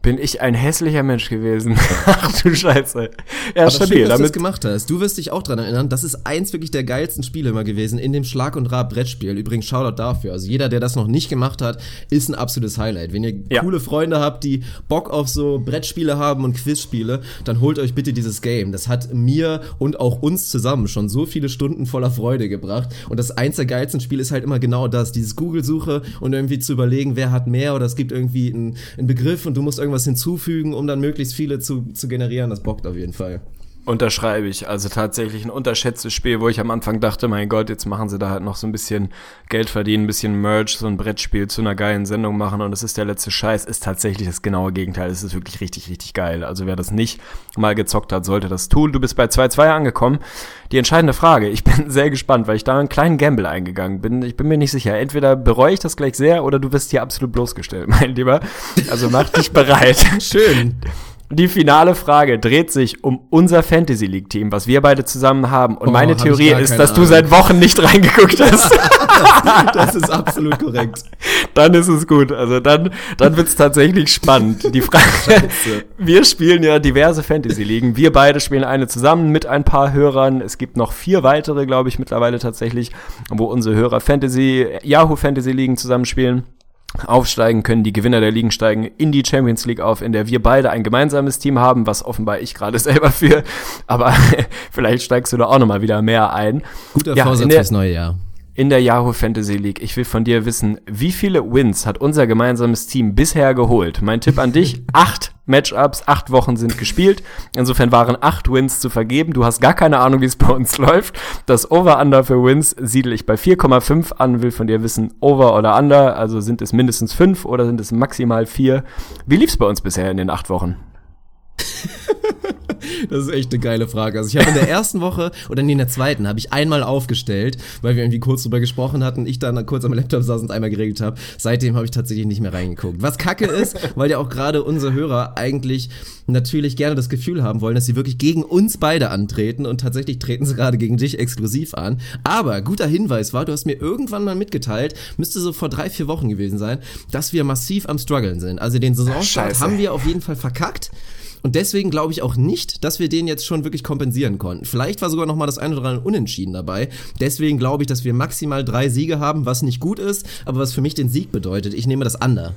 Bin ich ein hässlicher Mensch gewesen. Ach du Scheiße. Ja, Aber stabil. schön, dass du das gemacht hast. Du wirst dich auch dran erinnern, das ist eins wirklich der geilsten Spiele immer gewesen in dem Schlag- und Rab-Brettspiel. Übrigens, Shoutout dafür. Also jeder, der das noch nicht gemacht hat, ist ein absolutes Highlight. Wenn ihr Ja. coole Freunde habt, die Bock auf so Brettspiele haben und Quizspiele, dann holt euch bitte dieses Game. Das hat mir und auch uns zusammen schon so viele Stunden voller Freude gebracht. Und das eins der geilsten Spiele ist halt immer genau das. Dieses Google-Suche und irgendwie zu überlegen, wer hat mehr oder es gibt irgendwie einen, einen Begriff und du musst irgendwas hinzufügen, um dann möglichst viele zu, zu generieren. Das bockt auf jeden Fall. Unterschreibe ich. Also tatsächlich ein unterschätztes Spiel, wo ich am Anfang dachte, mein Gott, jetzt machen sie da halt noch so ein bisschen Geld verdienen, ein bisschen Merch, so ein Brettspiel zu einer geilen Sendung machen und es ist der letzte Scheiß, ist tatsächlich das genaue Gegenteil. Es ist wirklich richtig, richtig geil. Also wer das nicht mal gezockt hat, sollte das tun. Du bist bei 2-2 angekommen. Die entscheidende Frage, ich bin sehr gespannt, weil ich da einen kleinen Gamble eingegangen bin. Ich bin mir nicht sicher. Entweder bereue ich das gleich sehr oder du wirst hier absolut bloßgestellt, mein Lieber. Also mach dich bereit. Schön. Die finale Frage dreht sich um unser Fantasy League Team, was wir beide zusammen haben. Und Oh, meine hab Theorie ist, dass du Ahnung. seit Wochen nicht reingeguckt hast. Das ist absolut korrekt. dann ist es gut. Also dann, dann wird's tatsächlich spannend. Die Frage, wir spielen ja diverse Fantasy Ligen. Wir beide spielen eine zusammen mit ein paar Hörern. Es gibt noch vier weitere, glaube ich, mittlerweile tatsächlich, wo unsere Hörer Fantasy, Yahoo Fantasy Ligen zusammenspielen. Aufsteigen können die Gewinner der Ligen steigen in die Champions League auf, in der wir beide ein gemeinsames Team haben, was offenbar ich gerade selber für. Aber vielleicht steigst du da auch nochmal wieder mehr ein. Guter Ja, Vorsatz fürs neue Jahr. In der Yahoo Fantasy League. Ich will von dir wissen, wie viele Wins hat unser gemeinsames Team bisher geholt? Mein Tipp an dich, acht Matchups, acht Wochen sind gespielt. Insofern waren acht Wins zu vergeben. Du hast gar keine Ahnung, wie es bei uns läuft. Das Over-Under für Wins siedel ich bei 4,5 an, will von dir wissen, Over oder Under. Also sind es mindestens fünf oder sind es maximal vier? Wie lief's bei uns bisher in den acht Wochen? Das ist echt eine geile Frage. Also ich habe in der ersten Woche oder nee, in der zweiten habe ich einmal aufgestellt, weil wir irgendwie kurz drüber gesprochen hatten, ich dann kurz am Laptop saß und einmal geregelt habe. Seitdem habe ich tatsächlich nicht mehr reingeguckt. Was kacke ist, weil ja auch gerade unsere Hörer eigentlich natürlich gerne das Gefühl haben wollen, dass sie wirklich gegen uns beide antreten und tatsächlich treten sie gerade gegen dich exklusiv an. Aber guter Hinweis war, du hast mir irgendwann mal mitgeteilt, müsste so vor drei, vier Wochen gewesen sein, dass wir massiv am struggeln sind. Also den Saisonstart Scheiße. haben wir auf jeden Fall verkackt. Und deswegen glaube ich auch nicht, dass wir den jetzt schon wirklich kompensieren konnten. Vielleicht war sogar noch mal das eine oder andere Unentschieden dabei. Deswegen glaube ich, dass wir maximal drei Siege haben, was nicht gut ist, aber was für mich den Sieg bedeutet. Ich nehme das Under.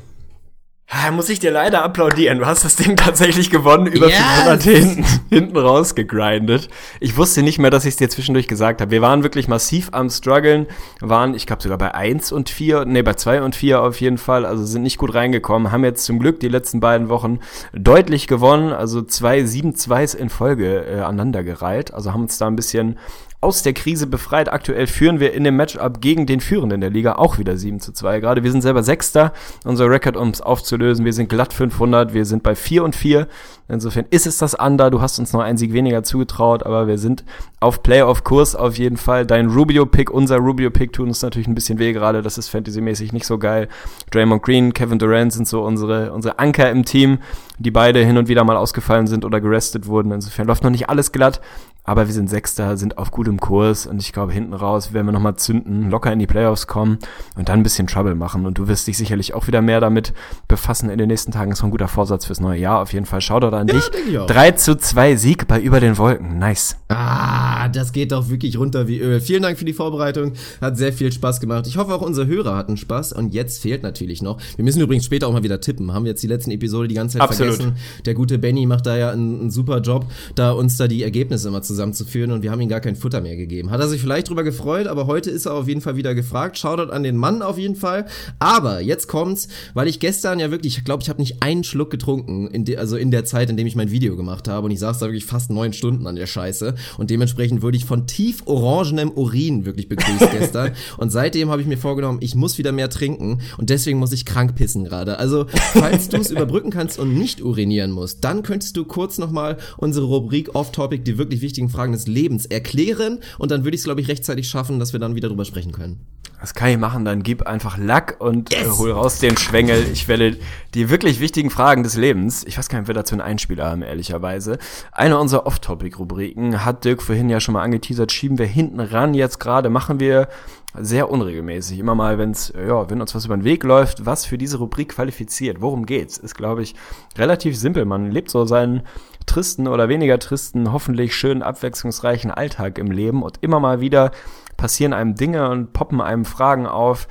Ja, muss ich dir leider applaudieren. Du hast das Ding tatsächlich gewonnen, über Yes! 500 hinten, hinten rausgegrindet. Ich wusste nicht mehr, dass ich es dir zwischendurch gesagt habe. Wir waren wirklich massiv am struggeln, waren, ich glaube sogar bei 1 und 4, nee, bei 2 und 4 auf jeden Fall, also sind nicht gut reingekommen, haben jetzt zum Glück die letzten beiden Wochen deutlich gewonnen, also zwei 7-2s in Folge äh, aneinandergereiht, also haben uns da ein bisschen aus der Krise befreit. Aktuell führen wir in dem Matchup gegen den Führenden der Liga auch wieder 7 zu 2 gerade. Wir sind selber Sechster. Unser Rekord, um es aufzulösen, wir sind glatt 500. Wir sind bei 4 und 4. Insofern ist es das Under. Du hast uns noch einen Sieg weniger zugetraut, aber wir sind auf Playoff-Kurs auf jeden Fall. Dein Rubio-Pick, unser Rubio-Pick tun uns natürlich ein bisschen weh gerade. Das ist fantasymäßig nicht so geil. Draymond Green, Kevin Durant sind so unsere, unsere Anker im Team, die beide hin und wieder mal ausgefallen sind oder gerestet wurden. Insofern läuft noch nicht alles glatt. Aber wir sind Sechster, sind auf gutem Kurs und ich glaube, hinten raus werden wir nochmal zünden, locker in die Playoffs kommen und dann ein bisschen Trouble machen. Und du wirst dich sicherlich auch wieder mehr damit befassen in den nächsten Tagen. Das ist ein guter Vorsatz fürs neue Jahr. Auf jeden Fall Shoutout an dich. denke ich auch. 3 zu 2 Sieg bei Über den Wolken. Nice. Ah, das geht doch wirklich runter wie Öl. Vielen Dank für die Vorbereitung. Hat sehr viel Spaß gemacht. Ich hoffe auch unsere Hörer hatten Spaß. Und jetzt fehlt natürlich noch. Wir müssen übrigens später auch mal wieder tippen. Haben wir jetzt die letzten Episode die ganze Zeit Absolut. vergessen. Der gute Benny macht da ja einen, einen super Job, da uns da die Ergebnisse immer zusammenzuführen. Und wir haben ihm gar kein Futter mehr gegeben. Hat er sich vielleicht drüber gefreut, aber heute ist er auf jeden Fall wieder gefragt. Shoutout an den Mann auf jeden Fall. Aber jetzt kommt's, weil ich gestern ja wirklich, ich glaube, ich habe nicht einen Schluck getrunken, in de, also in der Zeit, in dem ich mein Video gemacht habe. Und ich saß da wirklich fast neun Stunden an der Scheiße. Und dementsprechend wurde ich von tief orangenem Urin wirklich begrüßt gestern. Und seitdem habe ich mir vorgenommen, ich muss wieder mehr trinken. Und deswegen muss ich krank pissen gerade. Also, falls du es überbrücken kannst und nicht urinieren musst, dann könntest du kurz nochmal unsere Rubrik Off-Topic, die wirklich wichtigen Fragen des Lebens erklären. Und dann würde ich es, glaube ich, rechtzeitig schaffen, dass wir dann wieder drüber sprechen können. Das kann ich machen, dann gib einfach Lack und äh, Yes. hol raus den Schwengel. Ich werde die wirklich wichtigen Fragen des Lebens, ich weiß gar nicht, ob wir dazu einen Einspieler haben, ehrlicherweise. Eine unserer Off-Topic-Rubriken hat Dirk vorhin ja schon mal angeteasert, schieben wir hinten ran jetzt gerade, machen wir sehr unregelmäßig. Immer mal, wenn's, ja, wenn uns was über den Weg läuft, was für diese Rubrik qualifiziert. Worum geht's? Ist, glaube ich, relativ simpel. Man lebt so seinen tristen oder weniger tristen, hoffentlich schönen, abwechslungsreichen Alltag im Leben und immer mal wieder passieren einem Dinge und poppen einem Fragen auf,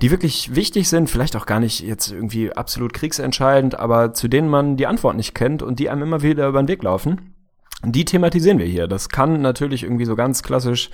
die wirklich wichtig sind, vielleicht auch gar nicht jetzt irgendwie absolut kriegsentscheidend, aber zu denen man die Antwort nicht kennt und die einem immer wieder über den Weg laufen. Die thematisieren wir hier. Das kann natürlich irgendwie so ganz klassisch,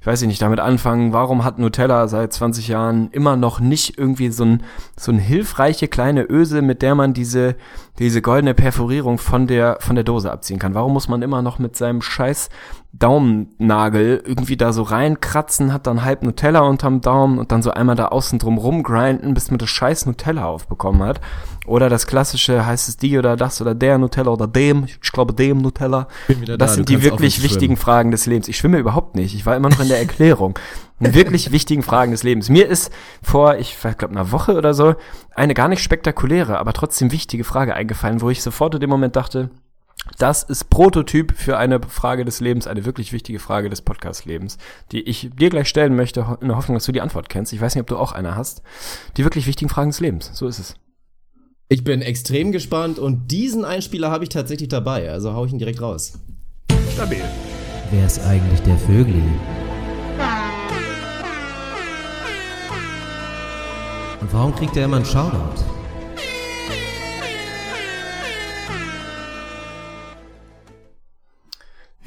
ich weiß nicht, damit anfangen, warum hat Nutella seit 20 Jahren immer noch nicht irgendwie so ein, so ein hilfreiche kleine Öse, mit der man diese, diese goldene Perforierung von der, von der Dose abziehen kann? Warum muss man immer noch mit seinem scheiß Daumennagel irgendwie da so reinkratzen, hat dann halb Nutella unterm Daumen und dann so einmal da außen drum rumgrinden, bis man das scheiß Nutella aufbekommen hat. Oder das klassische, heißt es die oder das oder der Nutella oder dem, ich glaube dem Nutella. Wieder Das da, sind die wirklich wichtigen. Fragen des Lebens. Ich schwimme überhaupt nicht. Ich war immer noch in der Erklärung. Die wirklich wichtigen Fragen des Lebens. Mir ist vor, ich glaube, einer Woche oder so, eine gar nicht spektakuläre, aber trotzdem wichtige Frage eingefallen, wo ich sofort in dem Moment dachte, das ist Prototyp für eine Frage des Lebens, eine wirklich wichtige Frage des Podcast-Lebens, die ich dir gleich stellen möchte, in der Hoffnung, dass du die Antwort kennst. Ich weiß nicht, ob du auch eine hast. Die wirklich wichtigen Fragen des Lebens. So ist es. Ich bin extrem gespannt und diesen Einspieler habe ich tatsächlich dabei, also hau ich ihn direkt raus. Stabil. Wer ist eigentlich der Vögli? Und warum kriegt er immer einen Shoutout?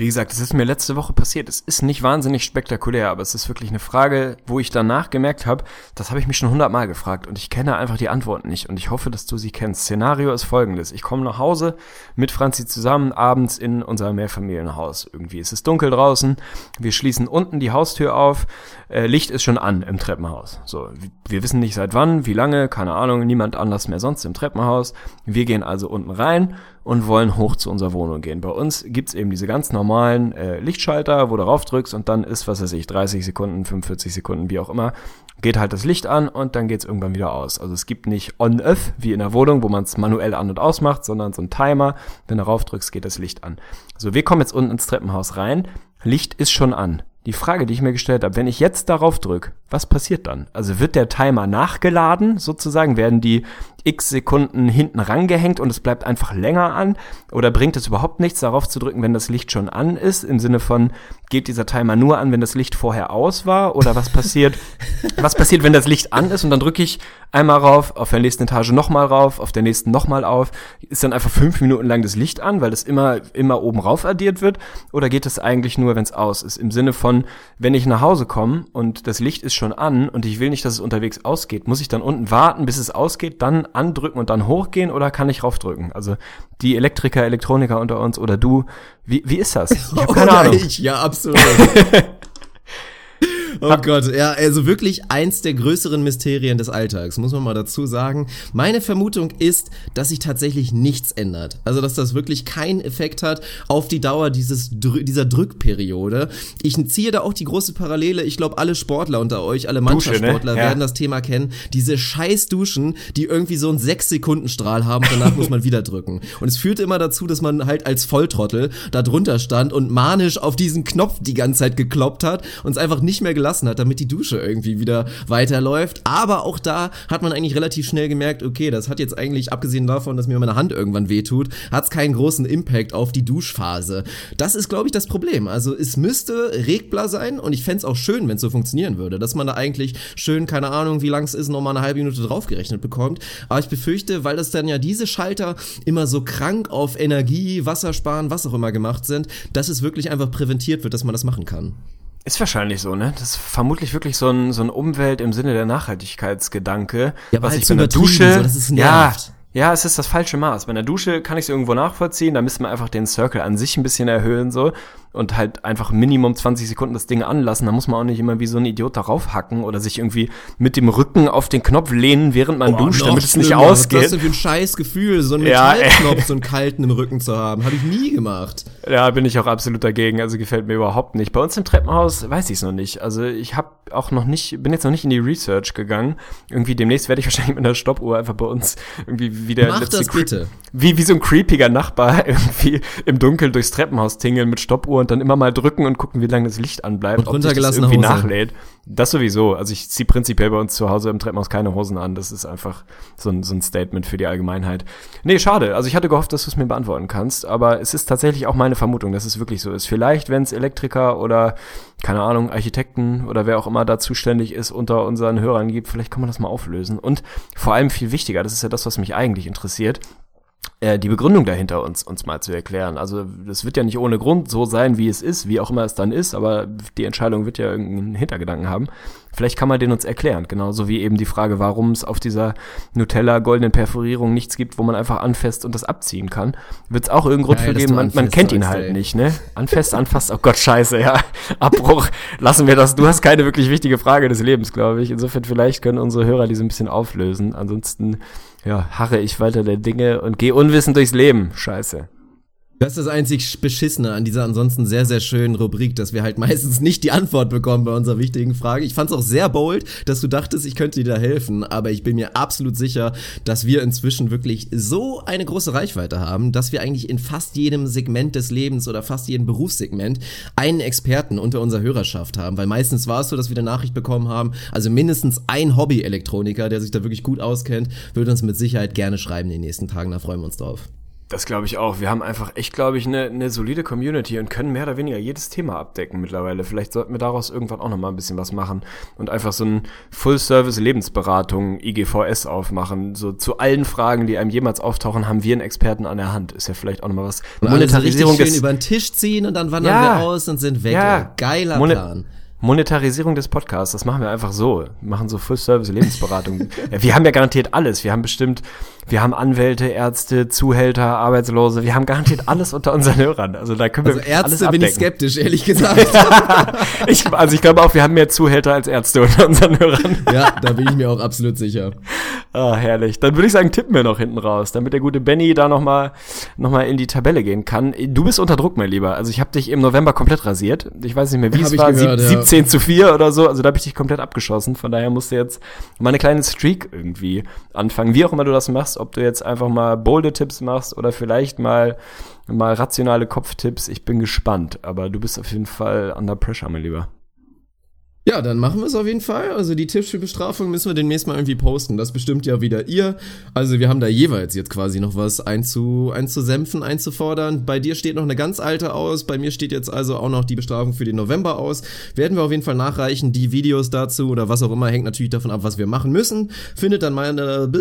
Wie gesagt, es ist mir letzte Woche passiert. Es ist nicht wahnsinnig spektakulär, aber es ist wirklich eine Frage, wo ich danach gemerkt habe, das habe ich mich schon hundertmal gefragt und ich kenne einfach die Antworten nicht und ich hoffe, dass du sie kennst. Szenario ist folgendes. Ich komme nach Hause mit Franzi zusammen abends in unser Mehrfamilienhaus. Irgendwie ist es dunkel draußen. Wir schließen unten die Haustür auf. Äh, Licht ist schon an im Treppenhaus. So, wir wissen nicht seit wann, wie lange, keine Ahnung, niemand anders mehr sonst im Treppenhaus. Wir gehen also unten rein und wollen hoch zu unserer Wohnung gehen. Bei uns gibt's eben diese ganz normalen äh, Lichtschalter, wo du rauf drückst und dann ist, was weiß ich, 30 Sekunden, 45 Sekunden, wie auch immer, geht halt das Licht an und dann geht's irgendwann wieder aus. Also es gibt nicht on-off wie in der Wohnung, wo man es manuell an- und ausmacht, sondern so ein Timer. Wenn du rauf drückst, geht das Licht an. So, wir kommen jetzt unten ins Treppenhaus rein. Licht ist schon an. Die Frage, die ich mir gestellt habe, wenn ich jetzt darauf drücke, was passiert dann? Also wird der Timer nachgeladen, sozusagen, werden die x Sekunden hinten rangehängt und es bleibt einfach länger an? Oder bringt es überhaupt nichts, darauf zu drücken, wenn das Licht schon an ist? Im Sinne von, geht dieser Timer nur an, wenn das Licht vorher aus war? Oder was passiert, was passiert, wenn das Licht an ist und dann drücke ich einmal rauf, auf der nächsten Etage nochmal rauf, auf der nächsten nochmal auf? Ist dann einfach fünf Minuten lang das Licht an, weil das immer, immer oben rauf addiert wird? Oder geht es eigentlich nur, wenn es aus ist? Im Sinne von, wenn ich nach Hause komme und das Licht ist schon an und ich will nicht, dass es unterwegs ausgeht, muss ich dann unten warten, bis es ausgeht, dann andrücken und dann hochgehen oder kann ich raufdrücken? Also die Elektriker, Elektroniker unter uns oder du, wie, wie ist das? Ich habe keine Oder Ahnung. Ich, ja, absolut. Oh Gott, ja, also wirklich eins der größeren Mysterien des Alltags, muss man mal dazu sagen. Meine Vermutung ist, dass sich tatsächlich nichts ändert. Also, dass das wirklich keinen Effekt hat auf die Dauer dieses, dieser Drückperiode. Ich ziehe da auch die große Parallele. Ich glaube, alle Sportler unter euch, alle ne? Mannschaftssportler Ja. werden das Thema kennen. Diese scheiß Duschen, die irgendwie so einen 6-Sekunden-Strahl haben, danach muss man wieder drücken. Und es führte immer dazu, dass man halt als Volltrottel da drunter stand und manisch auf diesen Knopf die ganze Zeit gekloppt hat und es einfach nicht mehr gelassen hat, damit die Dusche irgendwie wieder weiterläuft. Aber auch da hat man eigentlich relativ schnell gemerkt, okay, das hat jetzt eigentlich, abgesehen davon, dass mir meine Hand irgendwann wehtut, hat es keinen großen Impact auf die Duschphase. Das ist, glaube ich, das Problem. Also es müsste regbar sein und ich fänd's es auch schön, wenn es so funktionieren würde, dass man da eigentlich schön, keine Ahnung, wie lang es ist, nochmal eine halbe Minute draufgerechnet bekommt. Aber ich befürchte, weil das dann ja diese Schalter immer so krank auf Energie, Wassersparen, was auch immer gemacht sind, dass es wirklich einfach präventiert wird, dass man das machen kann. Ist wahrscheinlich so, ne? Das ist vermutlich wirklich so ein, so ein Umwelt im Sinne der Nachhaltigkeitsgedanke. Ja, was halt ich so bei übertrieben, Dusche, so, dass es ja, nervt. ja, es ist das falsche Maß. Bei einer Dusche kann ich es irgendwo nachvollziehen, da müsste man einfach den Circle an sich ein bisschen erhöhen, so. Und halt einfach Minimum 20 Sekunden das Ding anlassen. Da muss man auch nicht immer wie so ein Idiot darauf hacken oder sich irgendwie mit dem Rücken auf den Knopf lehnen, während man duscht, noch damit es nicht schlimmer. Was ist ausgeht. für ein scheiß Gefühl, so einen Ja, Metallknopf, so einen kalten im Rücken zu haben? Habe ich nie gemacht. Ja, bin ich auch absolut dagegen. Also gefällt mir überhaupt nicht. Bei uns im Treppenhaus weiß ich es noch nicht. Also ich habe auch noch nicht, bin jetzt noch nicht in die Research gegangen. Irgendwie demnächst werde ich wahrscheinlich mit einer Stoppuhr einfach bei uns irgendwie wieder Mach letzte das bitte. Wie, wie so ein creepiger Nachbar irgendwie im Dunkeln durchs Treppenhaus tingeln mit Stoppuhr und dann immer mal drücken und gucken, wie lange das Licht anbleibt. Und ob sich das irgendwie Hose. nachlädt. Das sowieso. Also ich ziehe prinzipiell bei uns zu Hause im Treppenhaus keine Hosen an. Das ist einfach so ein, so ein Statement für die Allgemeinheit. Nee, schade. Also ich hatte gehofft, dass du es mir beantworten kannst, aber es ist tatsächlich auch meine Vermutung, dass es wirklich so ist. Vielleicht, wenn es Elektriker oder, keine Ahnung, Architekten oder wer auch immer da zuständig ist, unter unseren Hörern gibt, vielleicht kann man das mal auflösen. Und vor allem viel wichtiger, das ist ja das, was mich eigentlich interessiert, äh, die Begründung dahinter uns, uns mal zu erklären. Also das wird ja nicht ohne Grund so sein, wie es ist, wie auch immer es dann ist, aber die Entscheidung wird ja irgendeinen Hintergedanken haben. Vielleicht kann man den uns erklären, genauso wie eben die Frage, warum es auf dieser Nutella goldenen Perforierung nichts gibt, wo man einfach anfasst und das abziehen kann. Wird es auch irgendeinen Grund für geben, man, man anfasst kennt ihn halt ey. nicht, ne? Anfest, anfasst, oh Gott, scheiße, ja. Abbruch, lassen wir das. Du hast keine wirklich wichtige Frage des Lebens, glaube ich. Insofern vielleicht können unsere Hörer diese ein bisschen auflösen. Ansonsten, ja, harre ich weiter der Dinge und gehe unwissend durchs Leben. Scheiße. Das ist das einzig Beschissene an dieser ansonsten sehr, sehr schönen Rubrik, dass wir halt meistens nicht die Antwort bekommen bei unserer wichtigen Frage. Ich fand's auch sehr bold, dass du dachtest, ich könnte dir da helfen, aber ich bin mir absolut sicher, dass wir inzwischen wirklich so eine große Reichweite haben, dass wir eigentlich in fast jedem Segment des Lebens oder fast jedem Berufssegment einen Experten unter unserer Hörerschaft haben, weil meistens war es so, dass wir eine Nachricht bekommen haben, also mindestens ein Hobby-Elektroniker, der sich da wirklich gut auskennt, würde uns mit Sicherheit gerne schreiben in den nächsten Tagen, da freuen wir uns drauf. Das glaube ich auch. Wir haben einfach echt, glaube ich, eine, eine solide Community und können mehr oder weniger jedes Thema abdecken mittlerweile. Vielleicht sollten wir daraus irgendwann auch nochmal ein bisschen was machen und einfach so ein Full-Service-Lebensberatung IGVS aufmachen. So zu allen Fragen, die einem jemals auftauchen, haben wir einen Experten an der Hand. Ist ja vielleicht auch nochmal was. Und richtig schön über den Tisch ziehen und dann wandern Ja. wir aus und sind weg. Ja. Geiler Mone- Plan. Monetarisierung des Podcasts, das machen wir einfach so. Wir machen so Full-Service-Lebensberatung. Wir haben ja garantiert alles. Wir haben bestimmt, wir haben Anwälte, Ärzte, Zuhälter, Arbeitslose. Wir haben garantiert alles unter unseren Hörern. Also da können wir Also alles Ärzte bin ich skeptisch, ehrlich gesagt. Ich, also ich glaube auch, wir haben mehr Zuhälter als Ärzte unter unseren Hörern. ja, da bin ich mir auch absolut sicher. Ah, herrlich. Dann würde ich sagen, tippen wir noch hinten raus, damit der gute Benny da nochmal noch mal in die Tabelle gehen kann. Du bist unter Druck, mein Lieber. Also ich habe dich im November komplett rasiert. Ich weiß nicht mehr, wie Hab es ich war. gehört, Sieb- ja. 17 zu 4 oder so. Also da habe ich dich komplett abgeschossen. Von daher musst du jetzt mal eine kleine Streak irgendwie anfangen. Wie auch immer du das machst, ob du jetzt einfach mal bolde Tipps machst oder vielleicht mal, mal rationale Kopftipps. Ich bin gespannt. Aber du bist auf jeden Fall under pressure, mein Lieber. Ja, dann machen wir es auf jeden Fall. Also die Tipps für Bestrafung müssen wir demnächst mal irgendwie posten. Das bestimmt ja wieder ihr. Also wir haben da jeweils jetzt quasi noch was einzu, einzusempfen, einzufordern. Bei dir steht noch eine ganz alte aus. Bei mir steht jetzt also auch noch die Bestrafung für den November aus. Werden wir auf jeden Fall nachreichen. Die Videos dazu oder was auch immer hängt natürlich davon ab, was wir machen müssen. Findet dann meine,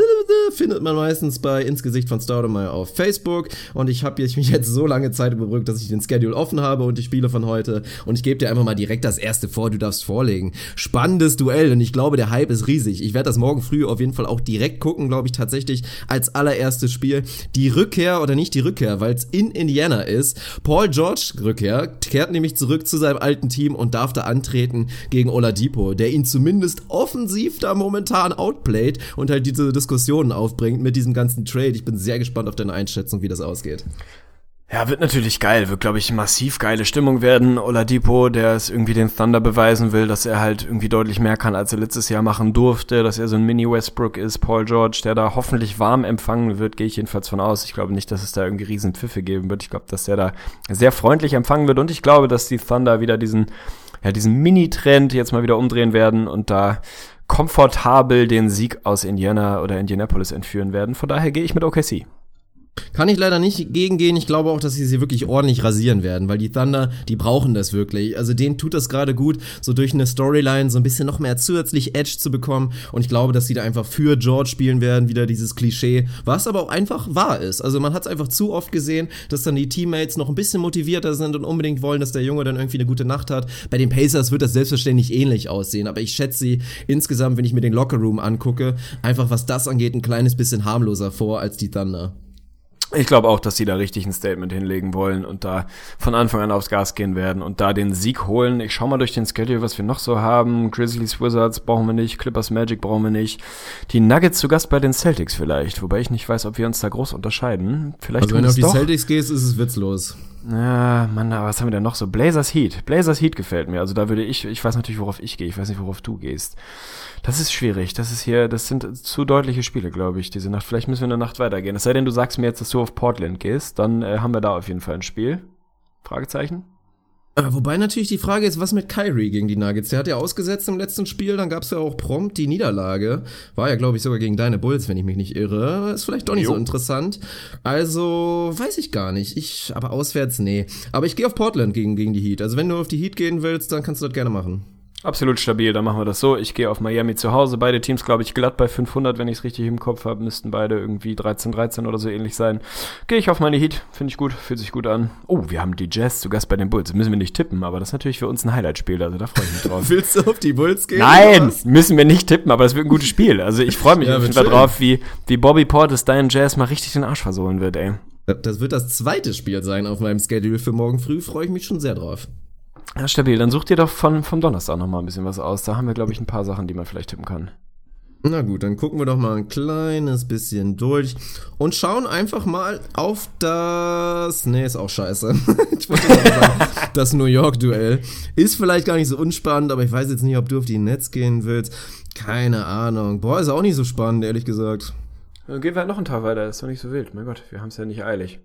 findet man meistens bei Ins Gesicht von Staudemeyer auf Facebook. Und ich habe mich jetzt so lange Zeit überbrückt, dass ich den Schedule offen habe und die Spiele von heute. Und ich gebe dir einfach mal direkt das erste vor. Du darfst vorlegen. Spannendes Duell und ich glaube, der Hype ist riesig. Ich werde das morgen früh auf jeden Fall auch direkt gucken, glaube ich tatsächlich als allererstes Spiel. Die Rückkehr oder nicht die Rückkehr, weil es in Indiana ist. Paul George Rückkehr kehrt nämlich zurück zu seinem alten Team und darf da antreten gegen Oladipo, der ihn zumindest offensiv da momentan outplayt und halt diese Diskussionen aufbringt mit diesem ganzen Trade. Ich bin sehr gespannt auf deine Einschätzung, wie das ausgeht. Ja, wird natürlich geil. Wird, glaube ich, massiv geile Stimmung werden. Oladipo, der es irgendwie den Thunder beweisen will, dass er halt irgendwie deutlich mehr kann, als er letztes Jahr machen durfte, dass er so ein Mini-Westbrook ist. Paul George, der da hoffentlich warm empfangen wird, gehe ich jedenfalls von aus. Ich glaube nicht, dass es da irgendwie riesen Pfiffe geben wird. Ich glaube, dass der da sehr freundlich empfangen wird und ich glaube, dass die Thunder wieder diesen, ja, diesen Mini-Trend jetzt mal wieder umdrehen werden und da komfortabel den Sieg aus Indiana oder Indianapolis entführen werden. Von daher gehe ich mit OKC. Kann ich leider nicht gegengehen. Ich glaube auch, dass sie sie wirklich ordentlich rasieren werden, weil die Thunder, die brauchen das wirklich. Also denen tut das gerade gut, so durch eine Storyline so ein bisschen noch mehr zusätzlich Edge zu bekommen. Und ich glaube, dass sie da einfach für George spielen werden, wieder dieses Klischee, was aber auch einfach wahr ist. Also man hat es einfach zu oft gesehen, dass dann die Teammates noch ein bisschen motivierter sind und unbedingt wollen, dass der Junge dann irgendwie eine gute Nacht hat. Bei den Pacers wird das selbstverständlich ähnlich aussehen, aber ich schätze sie insgesamt, wenn ich mir den Lockerroom angucke, einfach was das angeht, ein kleines bisschen harmloser vor als die Thunder. Ich glaube auch, dass sie da richtig ein Statement hinlegen wollen und da von Anfang an aufs Gas gehen werden und da den Sieg holen. Ich schau mal durch den Schedule, was wir noch so haben. Grizzlies, Wizards brauchen wir nicht, Clippers, Magic brauchen wir nicht. Die Nuggets zu Gast bei den Celtics vielleicht, wobei ich nicht weiß, ob wir uns da groß unterscheiden. Vielleicht Also wenn du auf die doch. Celtics gehst, ist es witzlos. Ja, Mann, aber was haben wir denn noch so? Blazers Heat. Blazers Heat gefällt mir. Also da würde ich, ich weiß natürlich, worauf ich gehe. Ich weiß nicht, worauf du gehst. Das ist schwierig. Das ist hier, das sind zu deutliche Spiele, glaube ich, diese Nacht. Vielleicht müssen wir eine Nacht weitergehen. Es sei denn, du sagst mir jetzt, dass du auf Portland gehst, dann äh, haben wir da auf jeden Fall ein Spiel. Fragezeichen? Äh, Wobei natürlich die Frage ist, was mit Kyrie gegen die Nuggets? Der hat ja ausgesetzt im letzten Spiel, dann gab es ja auch prompt die Niederlage. War ja, glaube ich, sogar gegen deine Bulls, wenn ich mich nicht irre. Ist vielleicht doch nicht Jo. so interessant. Also, weiß ich gar nicht. Ich, aber auswärts, nee. Aber ich gehe auf Portland gegen, gegen die Heat. Also, wenn du auf die Heat gehen willst, dann kannst du das gerne machen. Absolut stabil, dann machen wir das so. Ich gehe auf Miami zu Hause. Beide Teams, glaube ich, glatt bei 500, wenn ich es richtig im Kopf habe. Müssten beide irgendwie 13-13 oder so ähnlich sein. Gehe ich auf meine Heat, finde ich gut, fühlt sich gut an. Oh, wir haben die Jazz zu Gast bei den Bulls. Müssen wir nicht tippen, aber das ist natürlich für uns ein Highlight-Spiel, also da freue ich mich drauf. Willst du auf die Bulls gehen? Nein, müssen wir nicht tippen, aber es wird ein gutes Spiel. Also ich freue mich Ja, auf wird jeden Fall schön. drauf, wie, wie Bobby Portis deinen Jazz mal richtig den Arsch versohlen wird, ey. Das wird das zweite Spiel sein auf meinem Schedule für morgen früh. Freue ich mich schon sehr drauf. Ja, stabil. Dann such dir doch von, vom Donnerstag noch mal ein bisschen was aus. Da haben wir, glaube ich, ein paar Sachen, die man vielleicht tippen kann. Na gut, dann gucken wir doch mal ein kleines bisschen durch und schauen einfach mal auf das. Nee, ist auch scheiße. ich wollte sagen, das New York-Duell. Ist vielleicht gar nicht so unspannend, aber ich weiß jetzt nicht, ob du auf die Netz gehen willst. Keine Ahnung. Boah, ist auch nicht so spannend, ehrlich gesagt. Dann gehen wir halt noch einen Tag weiter. Ist doch nicht so wild. Mein Gott, wir haben es ja nicht eilig.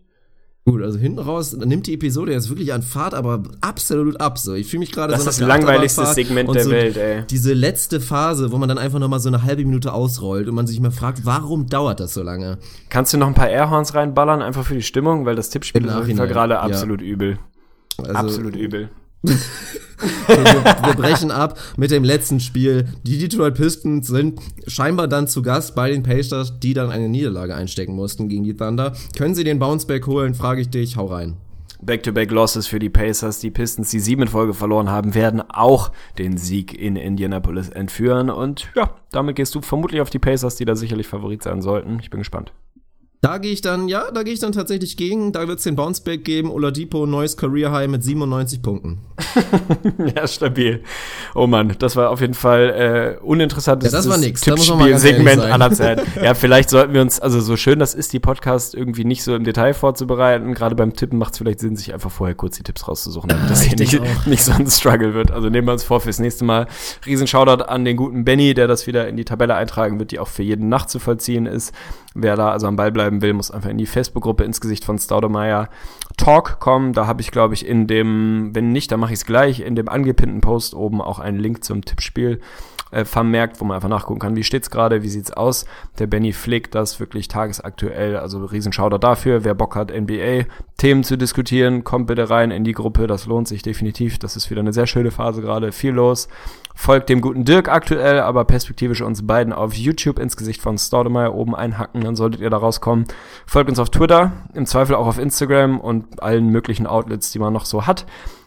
Gut, also hinten raus nimmt die Episode jetzt wirklich an Fahrt, aber absolut ab. So, ich fühle mich gerade Das so ist nach das langweiligste Segment der so Welt, ey. Diese letzte Phase, wo man dann einfach nochmal so eine halbe Minute ausrollt und man sich mal fragt, warum dauert das so lange? Kannst du noch ein paar Airhorns reinballern, einfach für die Stimmung? Weil das Tippspiel ist auf jeden Fall gerade ja. absolut übel. Also, absolut übel. Wir, wir brechen ab mit dem letzten Spiel. Die Detroit Pistons sind scheinbar dann zu Gast bei den Pacers, die dann eine Niederlage einstecken mussten gegen die Thunder. Können sie den Bounceback holen, frage ich dich, hau rein. Back-to-back-Losses für die Pacers. Die Pistons, die sieben in Folge verloren haben, werden auch den Sieg in Indianapolis entführen. Und ja, damit gehst du vermutlich auf die Pacers, die da sicherlich Favorit sein sollten. Ich bin gespannt. Da gehe ich dann, ja, da gehe ich dann tatsächlich gegen. Da wird es den Bounceback geben. Oladipo, neues Career High mit 97 Punkten. Ja, stabil. Oh Mann, das war auf jeden Fall äh, uninteressantes Ja, das war nix. Tippspiel-Segment Zeiten. Ja, vielleicht sollten wir uns, also so schön das ist, die Podcast irgendwie nicht so im Detail vorzubereiten. Gerade beim Tippen macht es vielleicht Sinn, sich einfach vorher kurz die Tipps rauszusuchen, damit das ich hier nicht, auch. nicht so ein Struggle wird. Also nehmen wir uns vor fürs nächste Mal. Riesen Shoutout an den guten Benny, der das wieder in die Tabelle eintragen wird, die auch für jeden nachzuvollziehen ist. Wer da also am Ball bleiben will, muss einfach in die Facebook-Gruppe ins Gesicht von Staudemeyer Talk kommen. Da habe ich, glaube ich, in dem, wenn nicht, dann mache ich es gleich, in dem angepinnten Post oben auch einen Link zum Tippspiel äh, vermerkt, wo man einfach nachgucken kann, wie steht's gerade, wie sieht's aus. Der Benny pflegt das wirklich tagesaktuell, also riesen Shoutout dafür. Wer Bock hat, NBA-Themen zu diskutieren, kommt bitte rein in die Gruppe, das lohnt sich definitiv. Das ist wieder eine sehr schöne Phase gerade, viel los. Folgt dem guten Dirk aktuell, aber perspektivisch uns beiden auf YouTube ins Gesicht von Staudemeyer oben einhacken, dann solltet ihr da rauskommen. Folgt uns auf Twitter, im Zweifel auch auf Instagram und allen möglichen Outlets, die man noch so hat.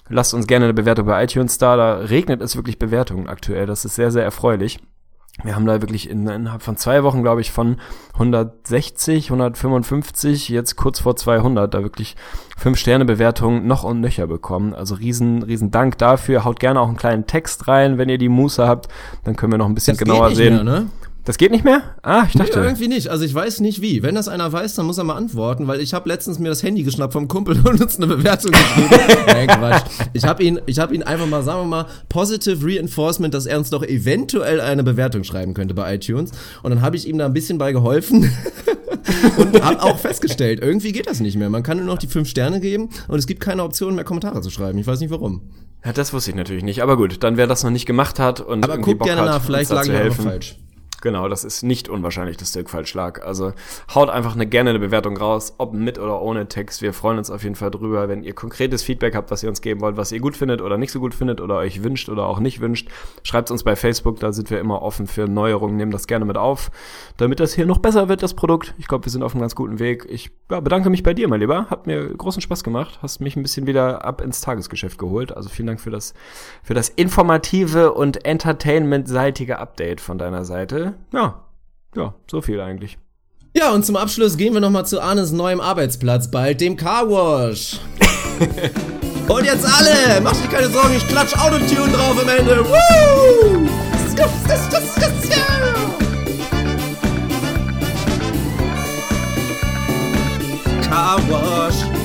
Lasst uns gerne eine Bewertung bei iTunes da, da regnet es wirklich Bewertungen aktuell, das ist sehr, sehr erfreulich. Wir haben da wirklich in, innerhalb von zwei Wochen, glaube ich, von 160, 155, jetzt kurz vor 200, da wirklich fünf Sterne Bewertungen noch und nöcher bekommen. Also riesen, riesen Dank dafür. Haut gerne auch einen kleinen Text rein, wenn ihr die Muße habt. Dann können wir noch ein bisschen Das genauer sehen. mehr, ne? Das geht nicht mehr? Ah, ich Nee, dachte. irgendwie nicht. Also ich weiß nicht wie. Wenn das einer weiß, dann muss er mal antworten, weil ich habe letztens mir das Handy geschnappt vom Kumpel und uns eine Bewertung geschrieben. Nein, Quatsch. Ich habe ihn, ich habe ihn einfach mal, sagen wir mal, positive reinforcement, dass er uns doch eventuell eine Bewertung schreiben könnte bei iTunes. Und dann habe ich ihm da ein bisschen bei geholfen und habe auch festgestellt, irgendwie geht das nicht mehr. Man kann nur noch die fünf Sterne geben und es gibt keine Option mehr Kommentare zu schreiben. Ich weiß nicht warum. ja, das wusste ich natürlich nicht. Aber gut, dann wer das noch nicht gemacht hat und Aber irgendwie guck Bock gerne hat, nach, vielleicht da lag zu ich auch falsch. Genau, das ist nicht unwahrscheinlich, dass Dirk falsch lag. Also haut einfach eine, gerne eine Bewertung raus, ob mit oder ohne Text. Wir freuen uns auf jeden Fall drüber, wenn ihr konkretes Feedback habt, was ihr uns geben wollt, was ihr gut findet oder nicht so gut findet oder euch wünscht oder auch nicht wünscht. Schreibt uns bei Facebook, da sind wir immer offen für Neuerungen, nehmen das gerne mit auf, damit das hier noch besser wird, das Produkt. Ich glaube, wir sind auf einem ganz guten Weg. Ich ja, bedanke mich bei dir, mein Lieber. Hat mir großen Spaß gemacht. Hast mich ein bisschen wieder ab ins Tagesgeschäft geholt. Also vielen Dank für das, für das informative und entertainment-seitige Update von deiner Seite. Ja, ja, so viel eigentlich. Ja, und zum Abschluss gehen wir nochmal zu Arnes neuem Arbeitsplatz bald, dem Car Wash. und jetzt alle, macht euch keine Sorgen, ich klatsch Autotune drauf am Ende. Woo! Car Wash.